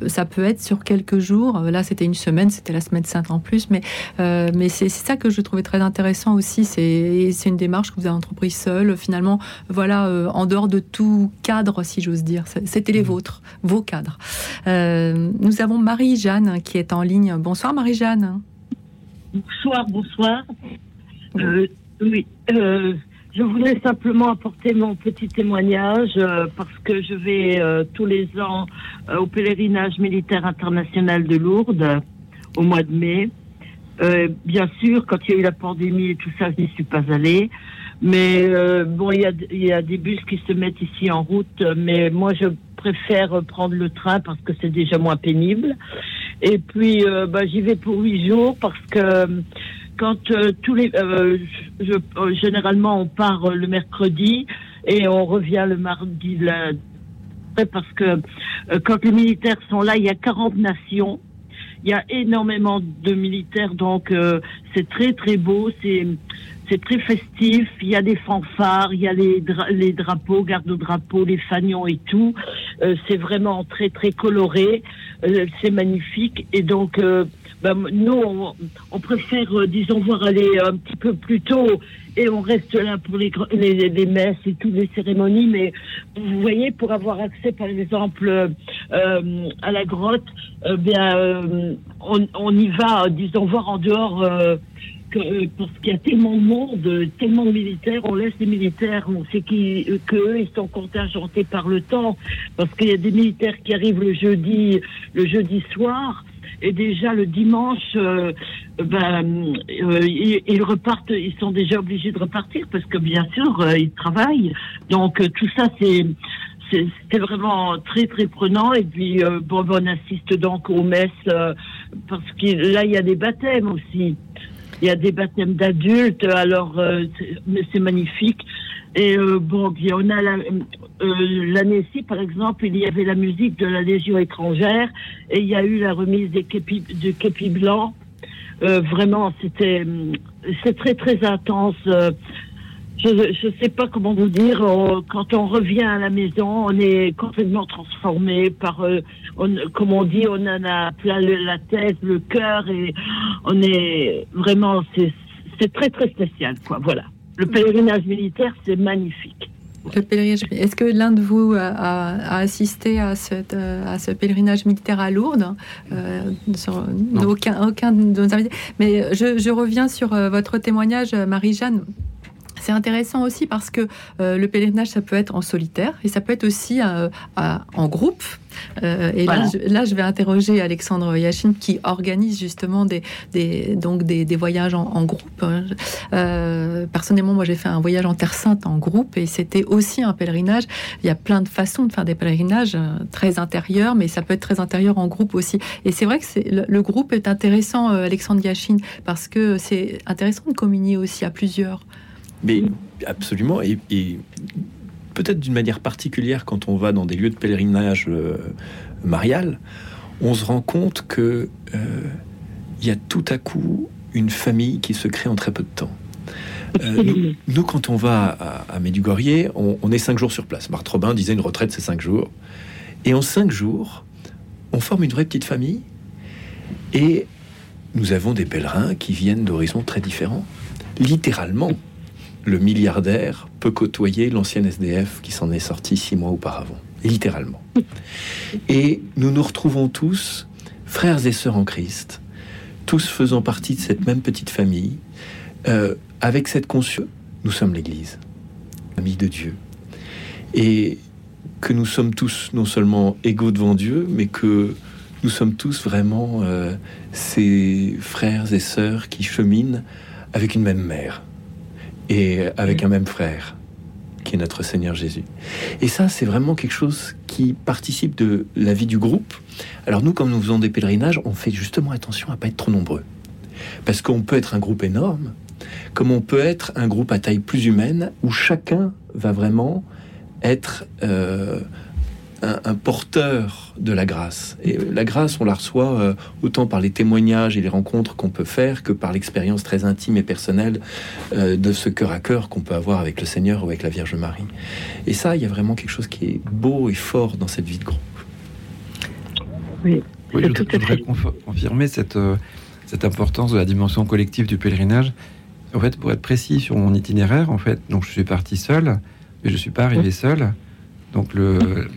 Speaker 2: ça peut être sur quelques jours. Là, c'était une semaine, c'était la semaine sainte en plus, mais mais c'est ça que je trouvais très intéressant aussi. C'est c'est une démarche que vous avez entreprise seule, finalement, voilà, en dehors de tout cadre, si j'ose dire. C'était les mmh. vôtres, vos cadres. Euh, nous avons Marie-Jeanne qui est en ligne. Bonsoir Marie-Jeanne.
Speaker 8: Bonsoir, bonsoir. Euh, oui, euh, je voulais simplement apporter mon petit témoignage parce que je vais tous les ans au pèlerinage militaire international de Lourdes au mois de mai. bien sûr, quand il y a eu la pandémie et tout ça, je n'y suis pas allée. Mais bon, il y, a, il y a des bus qui se mettent ici en route, mais moi je préfère prendre le train parce que c'est déjà moins pénible. Et puis, euh, bah, j'y vais pour huit jours parce que euh, quand euh, tous les, généralement, on part le mercredi et on revient le mardi. La, parce que quand les militaires sont là, il y a 40 nations. Il y a énormément de militaires, donc c'est très très beau. C'est c'est très festif. Il y a des fanfares, il y a les, les drapeaux, garde-drapeaux, les fanions et tout. Euh, c'est vraiment très très coloré. Euh, c'est magnifique. Et donc, euh, ben, nous, on, préfère, disons, voir aller un petit peu plus tôt et on reste là pour les, les, les, messes et toutes les cérémonies. Mais vous voyez, pour avoir accès, par exemple, à la grotte, bien, on, y va, disons, voir en dehors euh, parce qu'il y a tellement de monde, tellement de militaires, on laisse les militaires, on sait qu'eux, ils sont contingentés par le temps, parce qu'il y a des militaires qui arrivent le jeudi, le jeudi soir, et déjà le dimanche, euh, ben, euh, ils, repartent, ils sont déjà obligés de repartir parce que bien sûr ils travaillent. Donc tout ça c'est
Speaker 9: vraiment très très prenant et puis bon, on assiste donc aux messes parce que là il y a des baptêmes aussi il y a des baptêmes d'adultes alors euh, c'est magnifique. Et bon puis on a l'année-ci par exemple il y avait la musique de la Légion étrangère et il y a eu la remise des képis, du képi blanc. Vraiment c'était c'est très très intense je ne sais pas comment vous dire. quand on revient à la maison, on est complètement transformé par, euh, comme on dit, on en a plein la tête, le cœur, et on est vraiment, c'est très très spécial, quoi. Voilà. Le pèlerinage militaire, c'est magnifique.
Speaker 2: Le pèlerinage. Est-ce que l'un de vous a, assisté à, cette, euh, à ce pèlerinage militaire à Lourdes euh, aucun, aucun de nos invités. Mais je, je reviens sur votre témoignage, Marie-Jeanne. C'est intéressant aussi parce que euh, le pèlerinage, ça peut être en solitaire et ça peut être aussi euh, en groupe. Euh, et là, je, vais interroger Alexandre Yachine qui organise justement des, donc des, voyages en, groupe. personnellement, moi, j'ai fait un voyage en Terre Sainte en groupe et c'était aussi un pèlerinage. Il y a plein de façons de faire des pèlerinages très intérieurs, mais ça peut être très intérieur en groupe aussi. Et c'est vrai que le, le, groupe est intéressant, Alexandre Yachine, parce que c'est intéressant de communier aussi à plusieurs.
Speaker 4: Mais absolument, et, peut-être d'une manière particulière quand on va dans des lieux de pèlerinage euh, marial, on se rend compte que euh, il y a tout à coup une famille qui se crée en très peu de temps. Euh, nous, *laughs* quand on va à, à Medjugorje, on, est cinq jours sur place. Marthe Robin disait une retraite, c'est cinq jours. Et en cinq jours, on forme une vraie petite famille. Et nous avons des pèlerins qui viennent d'horizons très différents. Littéralement, le milliardaire peut côtoyer l'ancien SDF qui s'en est sorti six mois auparavant, littéralement. *laughs* Et nous nous retrouvons tous, frères et sœurs en Christ, tous faisant partie de cette même petite famille, euh, avec cette conscience, nous sommes l'Église, famille de Dieu, et que nous sommes tous non seulement égaux devant Dieu, mais que nous sommes tous vraiment euh, ces frères et sœurs qui cheminent avec une même mère et avec un même frère, qui est notre Seigneur Jésus. Et ça, c'est vraiment quelque chose qui participe de la vie du groupe. Alors nous, comme nous faisons des pèlerinages, on fait justement attention à pas être trop nombreux. Parce qu'on peut être un groupe énorme, comme on peut être un groupe à taille plus humaine, où chacun va vraiment être euh, un, porteur de la grâce. Et la grâce, on la reçoit euh, autant par les témoignages et les rencontres qu'on peut faire que par l'expérience très intime et personnelle euh, de ce cœur à cœur qu'on peut avoir avec le Seigneur ou avec la Vierge Marie. Et ça, il y a vraiment quelque chose qui est beau et fort dans cette vie de groupe.
Speaker 3: Oui, je, voudrais confirmer cette, euh, cette importance de la dimension collective du pèlerinage. En fait, pour être précis sur mon itinéraire, en fait, donc je suis parti seul, mais je suis pas arrivé seul. Donc le,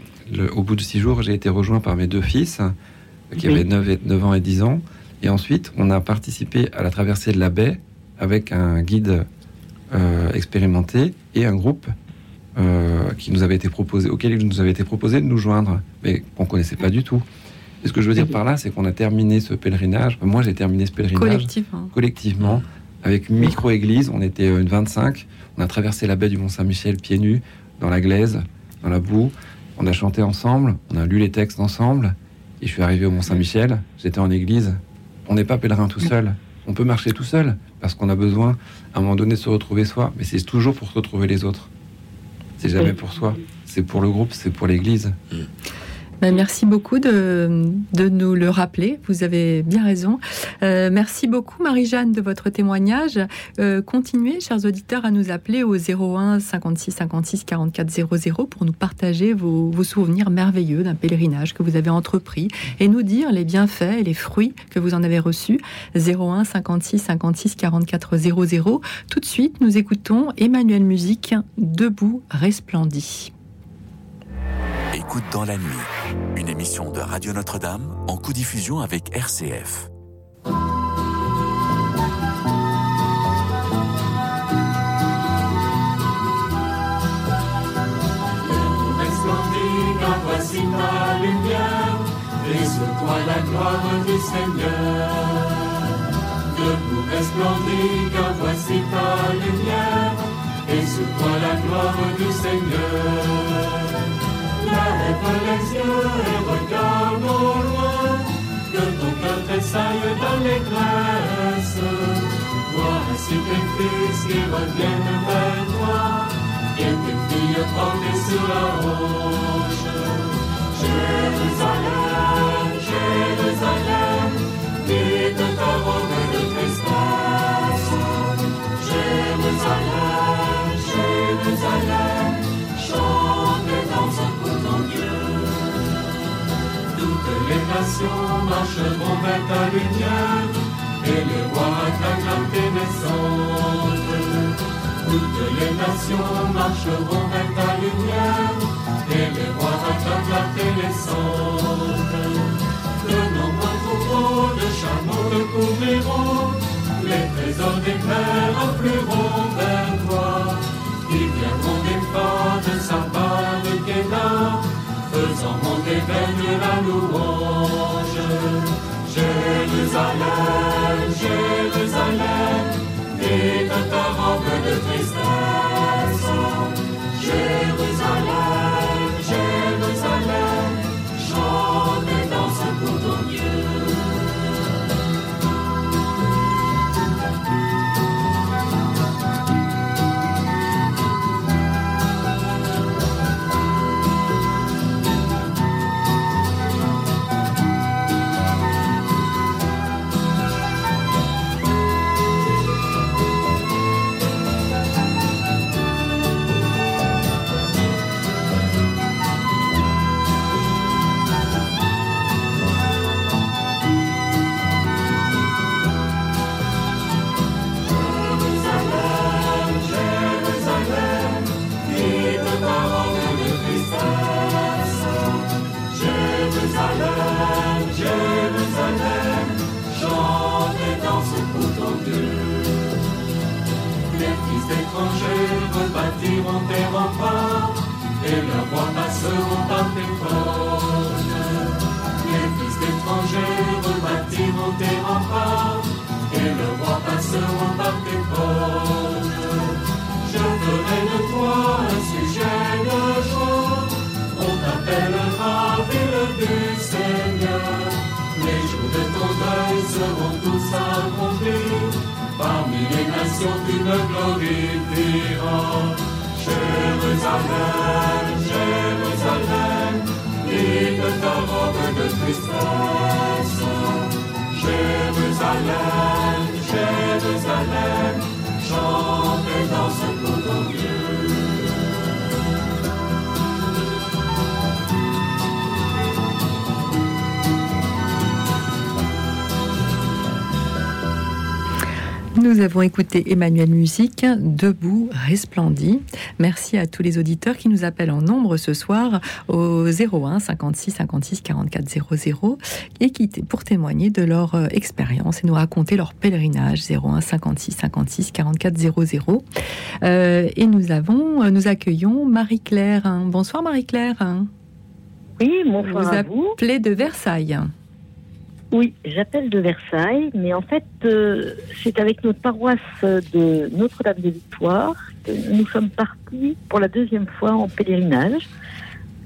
Speaker 3: au bout de six jours, j'ai été rejoint par mes deux fils, qui avaient 9, et, 9 ans et 10 ans. Et ensuite, on a participé à la traversée de la baie avec un guide euh, expérimenté et un groupe euh, qui nous avait été proposé, auquel il nous avait été proposé de nous joindre, mais qu'on connaissait pas du tout. Et ce que je veux dire par là, c'est qu'on a terminé ce pèlerinage. Moi, j'ai terminé ce pèlerinage collectivement, collectivement avec micro-église. On était une 25. On a traversé la baie du Mont-Saint-Michel pieds nus, dans la glaise, dans la boue. On a chanté ensemble, on a lu les textes ensemble, et je suis arrivé au Mont-Saint-Michel, j'étais en église. On n'est pas pèlerin tout seul, on peut marcher tout seul, parce qu'on a besoin, à un moment donné, de se retrouver soi, mais c'est toujours pour retrouver les autres. C'est jamais pour soi, c'est pour le groupe, c'est pour l'église.
Speaker 2: Ben, merci beaucoup de, de, nous le rappeler. Vous avez bien raison. Euh, merci beaucoup, Marie-Jeanne, de votre témoignage. Euh, continuez, chers auditeurs, à nous appeler au 01 56 56 44 00 pour nous partager vos, vos souvenirs merveilleux d'un pèlerinage que vous avez entrepris et nous dire les bienfaits et les fruits que vous en avez reçus. 01 56 56 44 00. Tout de suite, nous écoutons Emmanuel Musique, Debout resplendit.
Speaker 1: Écoute dans la nuit, une émission de Radio Notre-Dame en co-diffusion avec RCF.
Speaker 10: voici ta lumière, et sur toi la gloire du Seigneur. Debout resplendit, car voici ta lumière, et sur toi la gloire du Seigneur. Lève les yeux et regarde au loin, que ton cœur tressaille dans les graisses. Voici tes fils qui reviennent vers toi, et tes filles portées sur la roche. Jérusalem, Jérusalem, vite ta robe de tristesse. Jérusalem, Jérusalem, nations marcheront vers ta lumière, et les rois acclament tes naissantes. Toutes les nations marcheront vers ta lumière, et les rois acclament tes naissantes. De nombreux troupeaux de chameaux te couvriront, les trésors des mers afflueront vers toi. Ils viendront défendre sa part de Kéna, faisant monter vers la louange. Jérusalem, Jérusalem, vite ta robe de tristesse. Jérusalem, fils d'étrangers rebâtiront tes remparts, et leurs voix passeront par tes côtes. Les fils d'étrangers rebâtiront tes remparts, et le roi passeront par tes côtes. Je ferai de toi un sujet de joie, on t'appellera ville du Seigneur. Les jours de ton deuil seront tous accomplis, parmi les nations tu me glorifieras. Jérusalem, Jérusalem, vite ta robe de tristesse. Jérusalem, Jérusalem, chante et danse pour ton Dieu.
Speaker 2: Nous avons écouté Emmanuel Musique, Debout, resplendit. Merci à tous les auditeurs qui nous appellent en nombre ce soir au 01 56 56 44 00 et qui pour témoigner de leur euh, expérience et nous raconter leur pèlerinage 01 56 56 44 00. Euh, et nous avons, euh, nous accueillons Marie-Claire. Bonsoir Marie-Claire.
Speaker 9: Oui, bonsoir
Speaker 2: Vous
Speaker 9: à vous.
Speaker 2: appelez de Versailles.
Speaker 9: Oui, j'appelle de Versailles, mais en fait, euh, c'est avec notre paroisse de Notre-Dame des Victoires que nous sommes partis pour la deuxième fois en pèlerinage,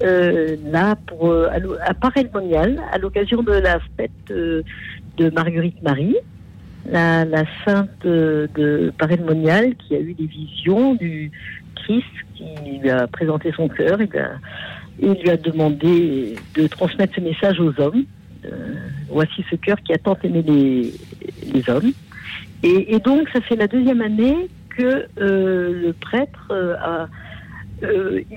Speaker 9: euh, là, pour, euh, à, Paray-le-Monial, à l'occasion de la fête euh, de Marguerite Marie, la, la sainte euh, de Paray-le-Monial qui a eu des visions du Christ qui lui a présenté son cœur et, a- et lui a demandé de transmettre ce message aux hommes. Euh, voici ce cœur qui a tant aimé les, hommes. Et, donc, ça fait la deuxième année que euh, le prêtre euh, a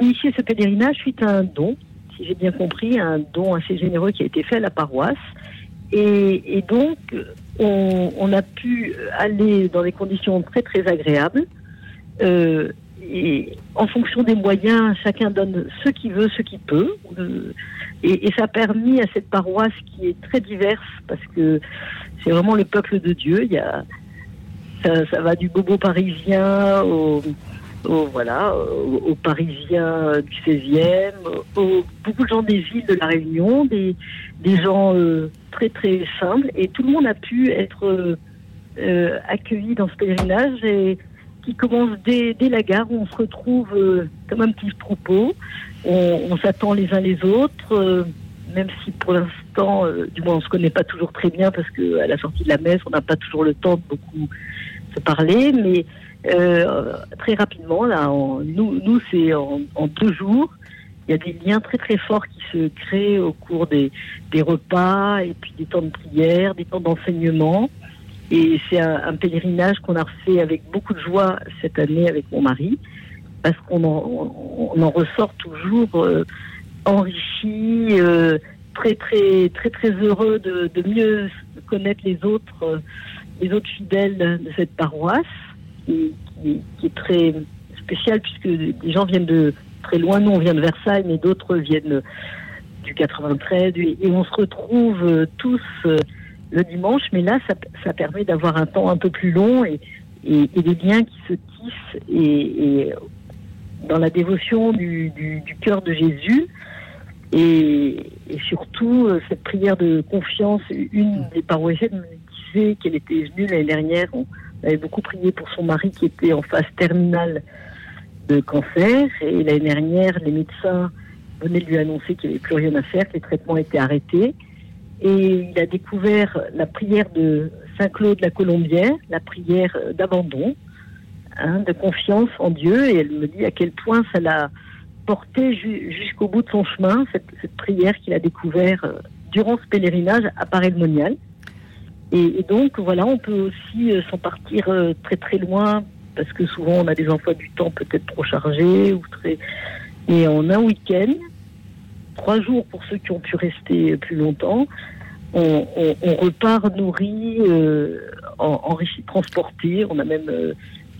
Speaker 9: initié ce pèlerinage suite à un don, si j'ai bien compris, un don assez généreux qui a été fait à la paroisse. Et, donc, on, a pu aller dans des conditions très très agréables. Et en fonction des moyens, chacun donne ce qu'il veut, ce qu'il peut. Et, ça a permis à cette paroisse qui est très diverse, parce que c'est vraiment le peuple de Dieu. Il y a, ça, va du bobo parisien au, voilà, au, au parisien du 16e, au, beaucoup de gens des villes de la Réunion, des, gens euh, très très simples, et tout le monde a pu être euh, accueilli dans ce pèlerinage et qui commence dès, dès la gare où on se retrouve euh, comme un petit troupeau. On, s'attend les uns les autres, euh, même si pour l'instant, euh, du moins, on se connaît pas toujours très bien parce que à la sortie de la messe, on n'a pas toujours le temps de beaucoup se parler, mais euh, très rapidement, là, nous, c'est en, en deux jours. Il y a des liens très très forts qui se créent au cours des, des repas et puis des temps de prière, des temps d'enseignement. Et c'est un, un pèlerinage qu'on a refait avec beaucoup de joie cette année avec mon mari, parce qu'on en, ressort toujours euh, enrichi, euh, très très très très heureux de, mieux connaître les autres, euh, les autres fidèles de cette paroisse, qui, est très spéciale puisque des gens viennent de très loin. Nous, on vient de Versailles, mais d'autres viennent du 93, et on se retrouve tous le dimanche, mais là, ça, permet d'avoir un temps un peu plus long et, des liens qui se tissent. Et dans la dévotion du, du, du cœur de Jésus. Et, et surtout, euh, cette prière de confiance, une des paroissiennes me disait qu'elle était venue l'année dernière, on avait beaucoup prié pour son mari qui était en phase terminale de cancer, et l'année dernière, les médecins venaient lui annoncer qu'il n'y avait plus rien à faire, que les traitements étaient arrêtés. Et il a découvert la prière de Saint-Claude la Colombière, la prière d'abandon, hein, de confiance en Dieu. Et elle me dit à quel point ça l'a porté ju- jusqu'au bout de son chemin, cette, prière qu'il a découvert euh, durant ce pèlerinage à Paray-le-Monial. Et, et donc, voilà, on peut aussi euh, s'en partir euh, très très loin, parce que souvent on a des emplois du temps peut-être trop chargés, ou très... et en un week-end, trois jours pour ceux qui ont pu rester plus longtemps, on, repart nourri, euh, en- enrichi, transporté. On a même euh,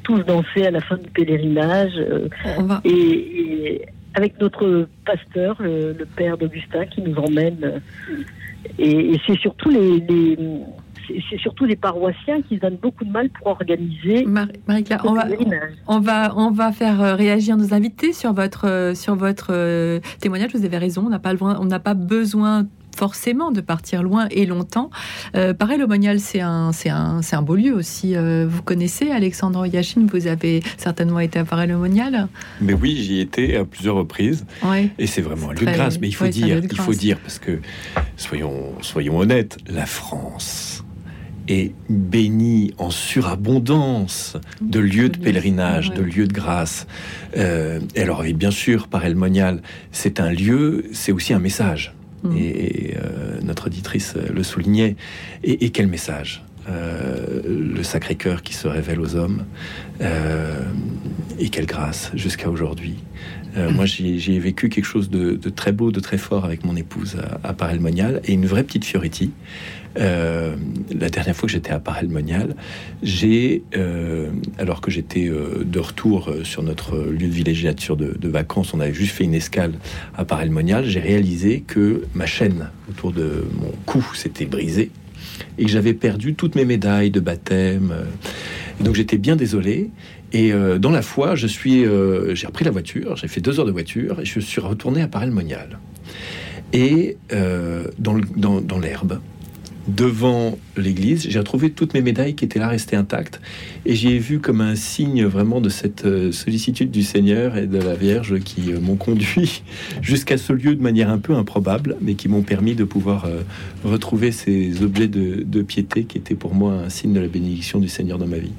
Speaker 9: tous dansé à la fin du pèlerinage. euh,
Speaker 2: On va,
Speaker 9: et, et avec notre pasteur, le, le père d'Augustin, qui nous emmène. euh, Et, et c'est surtout les, les- c'est- surtout les paroissiens qui se donnent beaucoup de mal pour organiser
Speaker 2: Mar- Marie-Claire,
Speaker 9: ce
Speaker 2: on va, on va, on va faire euh, réagir nos invités sur votre, sur votre témoignage. Vous avez raison, on n'a pas, on n'a pas besoin forcément de partir loin et longtemps. Euh, pareil, le Monial, c'est un, c'est un, un beau lieu aussi. Euh, vous connaissez Alexandre Yachine, vous avez certainement été à Paray-le-Monial.
Speaker 4: Mais oui, j'y étais à plusieurs reprises.
Speaker 2: Oui.
Speaker 4: Et c'est vraiment un lieu
Speaker 2: Très-
Speaker 4: de grâce. Mais il faut
Speaker 2: ouais,
Speaker 4: dire, il faut dire, parce que soyons, soyons honnêtes, la France est bénie en surabondance de lieux de pèlerinage,
Speaker 2: ouais.
Speaker 4: de lieux de grâce. Euh, et alors, et bien sûr, par El Monial, c'est un lieu, c'est aussi un message.
Speaker 2: Mm.
Speaker 4: Et euh, notre auditrice le soulignait. Et, et quel message Euh, Le Sacré-Cœur qui se révèle aux hommes. Euh, et quelle grâce jusqu'à aujourd'hui. Euh, moi, j'y j'y ai vécu quelque chose de, de très beau, de très fort avec mon épouse à, à Paray-le-Monial et une vraie petite Fioretti. Euh, la dernière fois que j'étais à Paray-le-Monial, j'ai, euh, alors que j'étais euh, de retour sur notre lieu de villégiature de, vacances, on avait juste fait une escale à Paray-le-Monial, j'ai réalisé que ma chaîne autour de mon cou s'était brisée et que j'avais perdu toutes mes médailles de baptême. donc j'étais bien désolé. Et dans la foi, je suis, j'ai repris la voiture, j'ai fait deux heures de voiture et je suis retourné à Paray-le-Monial. Et dans l'herbe, devant l'église, j'ai retrouvé toutes mes médailles qui étaient là, restées intactes. Et j'y ai vu comme un signe vraiment de cette euh, sollicitude du Seigneur et de la Vierge qui euh, m'ont conduit *laughs* jusqu'à ce lieu de manière un peu improbable, mais qui m'ont permis de pouvoir euh, retrouver ces objets de, de piété qui étaient pour moi un signe de la bénédiction du Seigneur dans ma vie.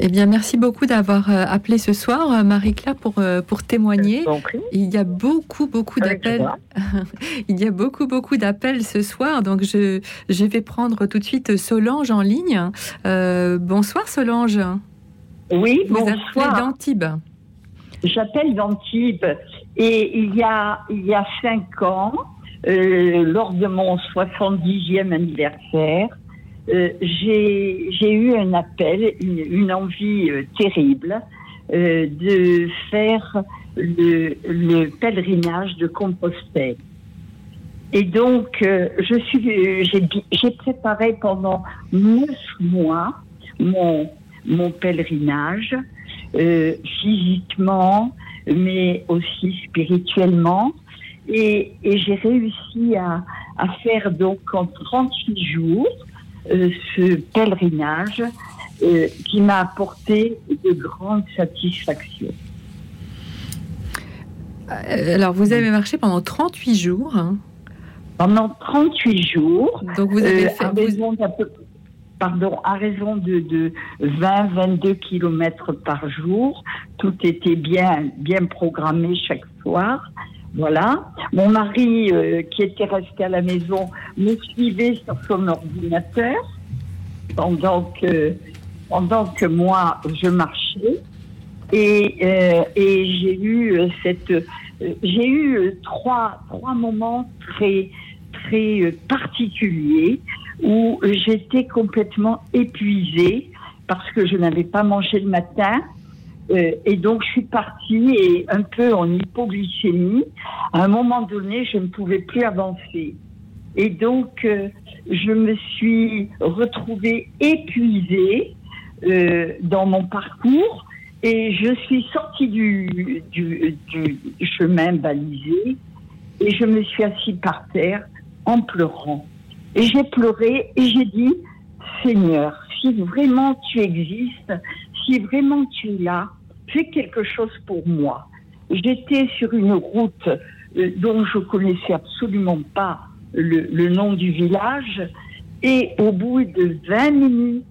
Speaker 2: Eh bien, merci beaucoup d'avoir euh, appelé ce soir, euh, Marie-Claire, pour, euh, pour témoigner. Il y a beaucoup, beaucoup d'appels. *laughs* Il y a beaucoup, beaucoup d'appels ce soir. Donc, je, je vais prendre tout de suite Solange en ligne. Euh, bonsoir, Solange.
Speaker 11: Oui,
Speaker 2: Vous
Speaker 11: bonsoir.
Speaker 2: d'Antibes.
Speaker 11: J'appelle d'Antibes et il y a, il y a cinq ans, euh, lors de mon 70e anniversaire, euh, j'ai eu un appel, une, envie euh, terrible euh, de faire le, le pèlerinage de Compostelle. Et donc, je j'ai préparé pendant neuf mois mon, pèlerinage, physiquement, mais aussi spirituellement. Et, j'ai réussi à, à faire donc en 38 jours ce pèlerinage euh, qui m'a apporté de grandes satisfactions.
Speaker 2: Euh, Alors, vous avez marché pendant 38 jours. hein.
Speaker 11: Pendant 38 jours,
Speaker 2: Donc, vous avez
Speaker 11: euh,
Speaker 2: fait.
Speaker 11: raison pardon, à raison de, de 20-22 kilomètres par jour, tout était bien, bien programmé chaque soir. Voilà. Mon mari, euh, qui était resté à la maison, me suivait sur son ordinateur pendant que, moi, je marchais. Et, euh, j'ai eu euh, cette, j'ai eu trois, trois moments très, très particuliers où j'étais complètement épuisée parce que je n'avais pas mangé le matin. Euh, et donc, je suis partie et un peu en hypoglycémie. À un moment donné, je ne pouvais plus avancer. Et donc, euh, je me suis retrouvée épuisée euh, dans mon parcours et je suis sortie du, du, chemin balisé et je me suis assise par terre en pleurant. Et j'ai pleuré et j'ai dit, Seigneur, si vraiment tu existes, si vraiment tu es là, quelque chose pour moi. J'étais sur une route euh, dont je connaissais absolument pas le, le nom du village et au bout de 20 minutes,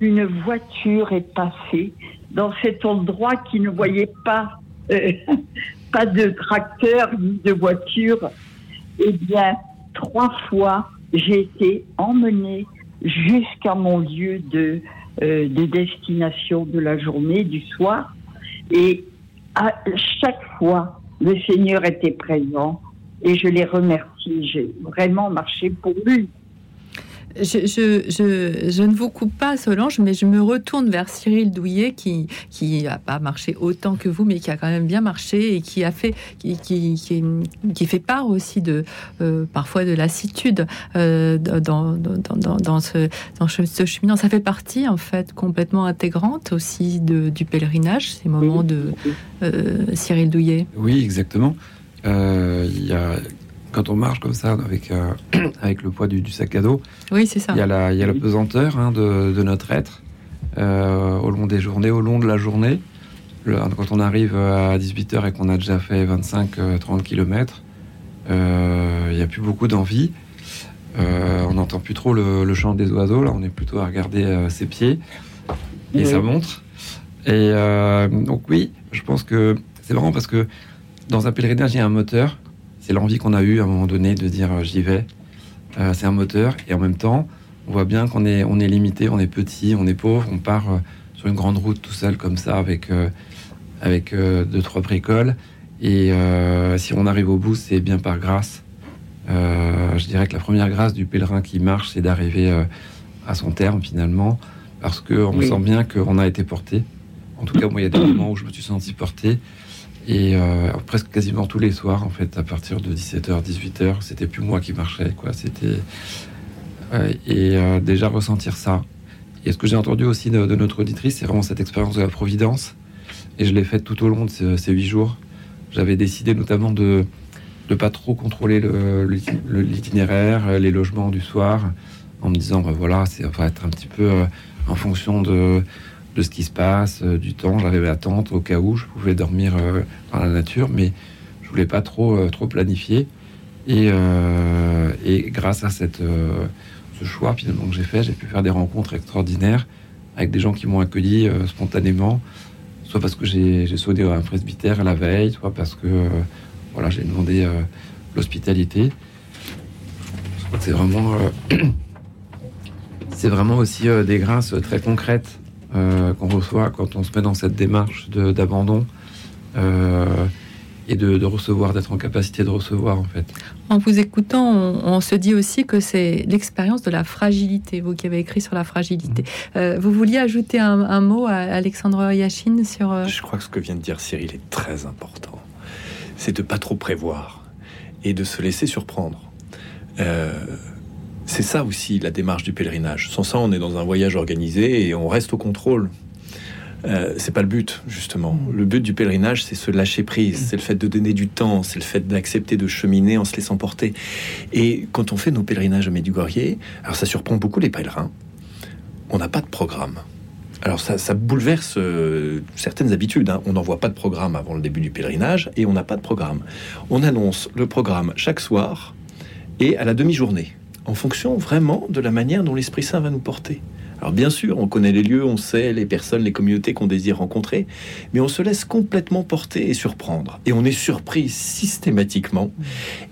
Speaker 11: une voiture est passée dans cet endroit qui ne voyait pas, euh, *laughs* pas de tracteur ni de voiture. Eh bien, trois fois, j'ai été emmenée jusqu'à mon lieu de, euh, de destination de la journée, du soir. Et à chaque fois, le Seigneur était présent et je les remercie. J'ai vraiment marché pour lui.
Speaker 2: Je, je, je, je ne vous coupe pas, Solange, mais je me retourne vers Cyril Douillet, qui qui a pas marché autant que vous, mais qui a quand même bien marché et qui a fait, qui, qui, qui, qui fait part aussi de euh, parfois de lassitude euh, dans, dans, dans, ce, dans ce ce cheminement. Ça fait partie en fait complètement intégrante aussi de, du pèlerinage, ces moments de euh, Cyril Douillet.
Speaker 3: Oui, exactement. Euh, il y a, quand on marche comme ça, avec, euh, *clears throat* avec le poids du, du sac à dos,
Speaker 2: Oui, c'est ça.
Speaker 3: il y a la, il y a la pesanteur hein, de, de notre être euh, au long des journées, au long de la journée. Le- quand on arrive à 18h et qu'on a déjà fait 25-30 km, euh, il n'y a plus beaucoup d'envie. Euh, on n'entend plus trop le, le chant des oiseaux. Là, on est plutôt à regarder euh, ses pieds et
Speaker 11: Oui.
Speaker 3: sa montre. Et euh, donc oui, je pense que c'est marrant parce que dans un pèlerinage, il y a un moteur. C'est l'envie qu'on a eue à un moment donné de dire euh, j'y vais. Euh, c'est un moteur et en même temps, on voit bien qu'on est, on est limité, on est petit, on est pauvre. On part euh, sur une grande route tout seul comme ça avec, euh, avec deux, trois bricoles. Et si on arrive au bout, c'est bien par grâce. Je dirais que la première grâce du pèlerin qui marche, c'est d'arriver à son terme finalement, parce qu'on
Speaker 11: Oui.
Speaker 3: sent bien qu'on a été porté. En tout cas, moi, il y a des moments où je me suis senti porté. Et euh, presque quasiment tous les soirs, en fait, à partir de 17h, 18h, c'était plus moi qui marchais, quoi. C'était. ouais, et euh, déjà ressentir ça. Et ce que j'ai entendu aussi de, notre auditrice, c'est vraiment cette expérience de la Providence. Et je l'ai faite tout au long de ce- ces huit jours. J'avais décidé notamment de ne pas trop contrôler le- l'iti- le- l'itinéraire, euh, les logements du soir, en me disant, ben voilà, ça va être un petit peu euh, en fonction de, de ce qui se passe, euh, du temps. J'avais ma tente au cas où je pouvais dormir euh, dans la nature, mais je voulais pas trop, euh, trop planifier. Et, et grâce à cette, ce choix finalement que j'ai fait, j'ai pu faire des rencontres extraordinaires avec des gens qui m'ont accueilli spontanément, soit parce que j'ai sonné à un presbytère la veille, soit parce que voilà, j'ai demandé l'hospitalité. C'est vraiment, euh, *clears throat* c'est vraiment aussi des grâces très concrètes qu'on reçoit quand on se met dans cette démarche d'abandon euh, et de, de recevoir, d'être en capacité de recevoir en fait.
Speaker 2: En vous écoutant, on, on se dit aussi que c'est l'expérience de la fragilité, vous qui avez écrit sur la fragilité. Euh, vous vouliez ajouter un, un mot à Alexandre Yachine sur... euh,
Speaker 4: Je crois que ce que vient de dire Cyril est très important. C'est de pas trop prévoir et de se laisser surprendre. Euh, c'est ça aussi la démarche du pèlerinage. Sans ça, on est dans un voyage organisé et on reste au contrôle. Euh, c'est pas le but, justement. Le but du pèlerinage, c'est se lâcher prise, c'est le fait de donner du temps, c'est le fait d'accepter de cheminer en se laissant porter. Et quand on fait nos pèlerinages à Medjugorje, alors ça surprend beaucoup les pèlerins. On n'a pas de programme. alors ça, bouleverse euh, certaines habitudes. hein. On n'envoie pas de programme avant le début du pèlerinage et on n'a pas de programme. On annonce le programme chaque soir et à la demi-journée, en fonction vraiment de la manière dont l'Esprit Saint va nous porter. Alors bien sûr, on connaît les lieux, on sait les personnes, les communautés qu'on désire rencontrer, mais on se laisse complètement porter et surprendre. Et on est surpris systématiquement.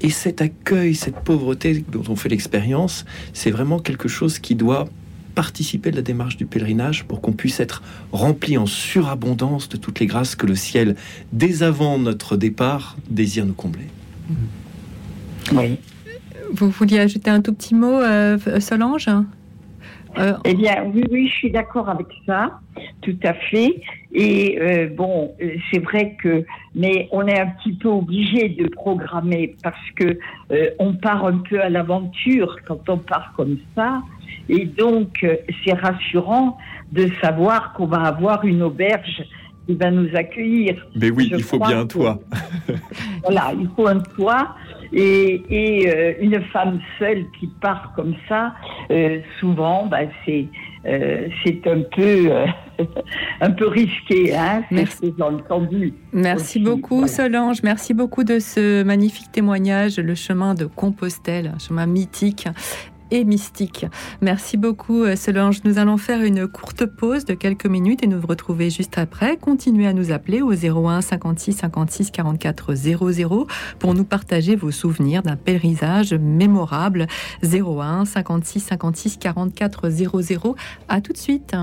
Speaker 4: Et cet accueil, cette pauvreté dont on fait l'expérience, c'est vraiment quelque chose qui doit participer de la démarche du pèlerinage pour qu'on puisse être rempli en surabondance de toutes les grâces que le ciel, dès avant notre départ, désire nous combler.
Speaker 11: Oui.
Speaker 2: Vous vouliez ajouter un tout petit mot, euh, Solange Euh,
Speaker 11: Eh bien, oui, oui, je suis d'accord avec ça, tout à fait. Et euh, bon, euh, c'est vrai que, mais on est un petit peu obligé de programmer parce que euh, on part un peu à l'aventure quand on part comme ça. Et donc, euh, c'est rassurant de savoir qu'on va avoir une auberge qui va nous accueillir.
Speaker 4: Mais oui,
Speaker 11: Je
Speaker 4: il faut bien un
Speaker 11: que-
Speaker 4: toit. *laughs*
Speaker 11: Voilà, il faut un toit. Et, et euh, une femme seule qui part comme ça, euh, souvent, bah, c'est euh, c'est un peu *laughs* un peu risqué, hein.
Speaker 2: Merci.
Speaker 11: entendu.
Speaker 2: Merci
Speaker 11: aussi,
Speaker 2: beaucoup
Speaker 11: voilà.
Speaker 2: Solange, merci beaucoup de ce magnifique témoignage, le chemin de Compostelle, un chemin mythique et mystique. Merci beaucoup euh, Solange. Nous allons faire une courte pause de quelques minutes et nous vous retrouver juste après. Continuez à nous appeler au 01 56 56 44 00 pour nous partager vos souvenirs d'un pèlerinage mémorable. 01 56 56 44 00. À tout de suite.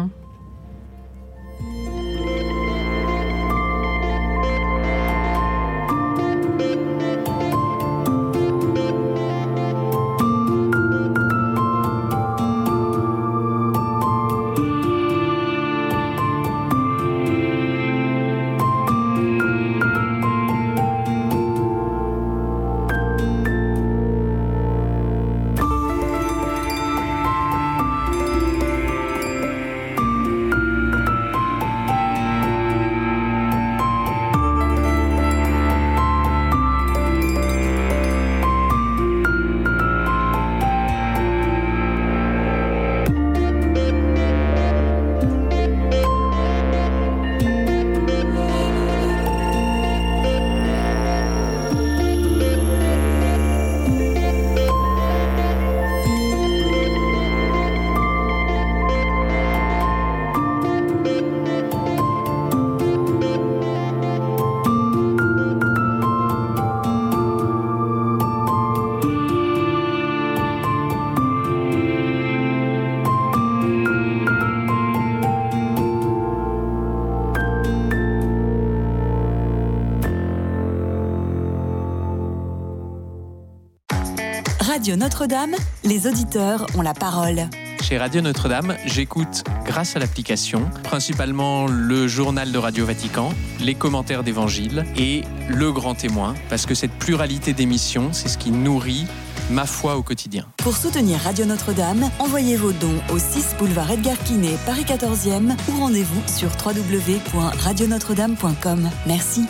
Speaker 12: Radio Notre-Dame, les auditeurs ont la parole.
Speaker 13: Chez Radio Notre-Dame, j'écoute grâce à l'application principalement le journal de Radio Vatican, les commentaires d'évangile et le grand témoin, parce que cette pluralité d'émissions, c'est ce qui nourrit ma foi au quotidien.
Speaker 12: Pour soutenir Radio Notre-Dame, envoyez vos dons au 6 boulevard Edgar Quinet, Paris 14e ou rendez-vous sur www.radionotre-dame.com. Merci.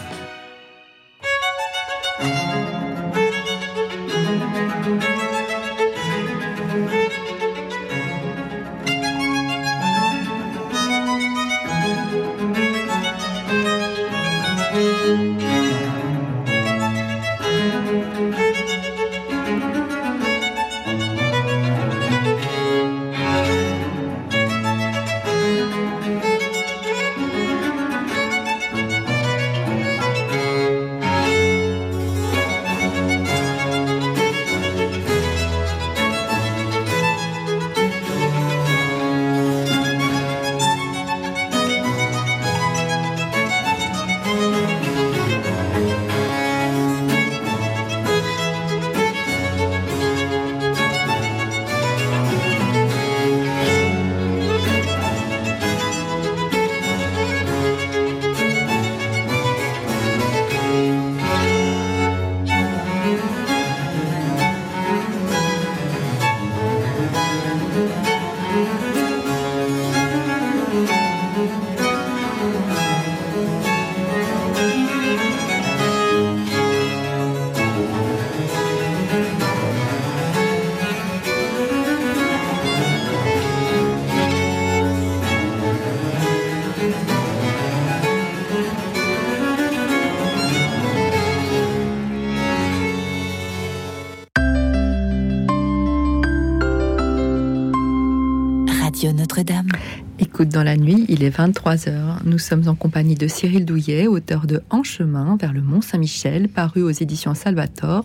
Speaker 2: Est 23h. Nous sommes en compagnie de Cyril Douillet, auteur de En chemin vers le Mont Saint-Michel, paru aux éditions Salvator,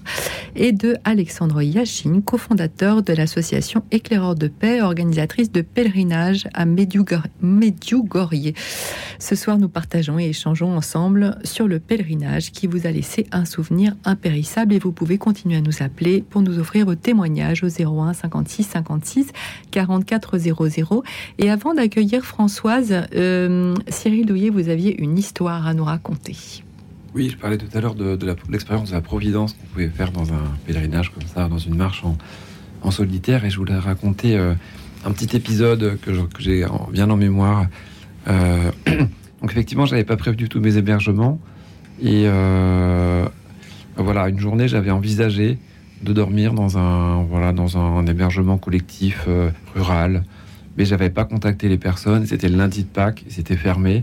Speaker 2: et de Alexandre Yachine, cofondateur de l'association Éclaireurs de paix, organisatrice de pèlerinage à Medjugorje. Ce soir, nous partageons et échangeons ensemble sur le pèlerinage qui vous a laissé un souvenir impérissable et vous pouvez continuer à nous appeler pour nous offrir vos témoignages au 01 56 56 44 00. Et avant d'accueillir Françoise. Euh, Douillet, vous aviez une histoire à nous raconter.
Speaker 3: Oui, je parlais tout à l'heure de, l'expérience de la Providence qu'on pouvait faire dans un pèlerinage comme ça, dans une marche en, solitaire. Et je voulais raconter euh, un petit épisode que j'ai bien en mémoire. Euh, *clears throat* donc effectivement, j'avais pas prévu du tout mes hébergements. Et voilà, une journée, j'avais envisagé de dormir dans un, voilà, dans un hébergement collectif rural mais j'avais pas contacté les personnes. C'était le lundi de Pâques, c'était fermé.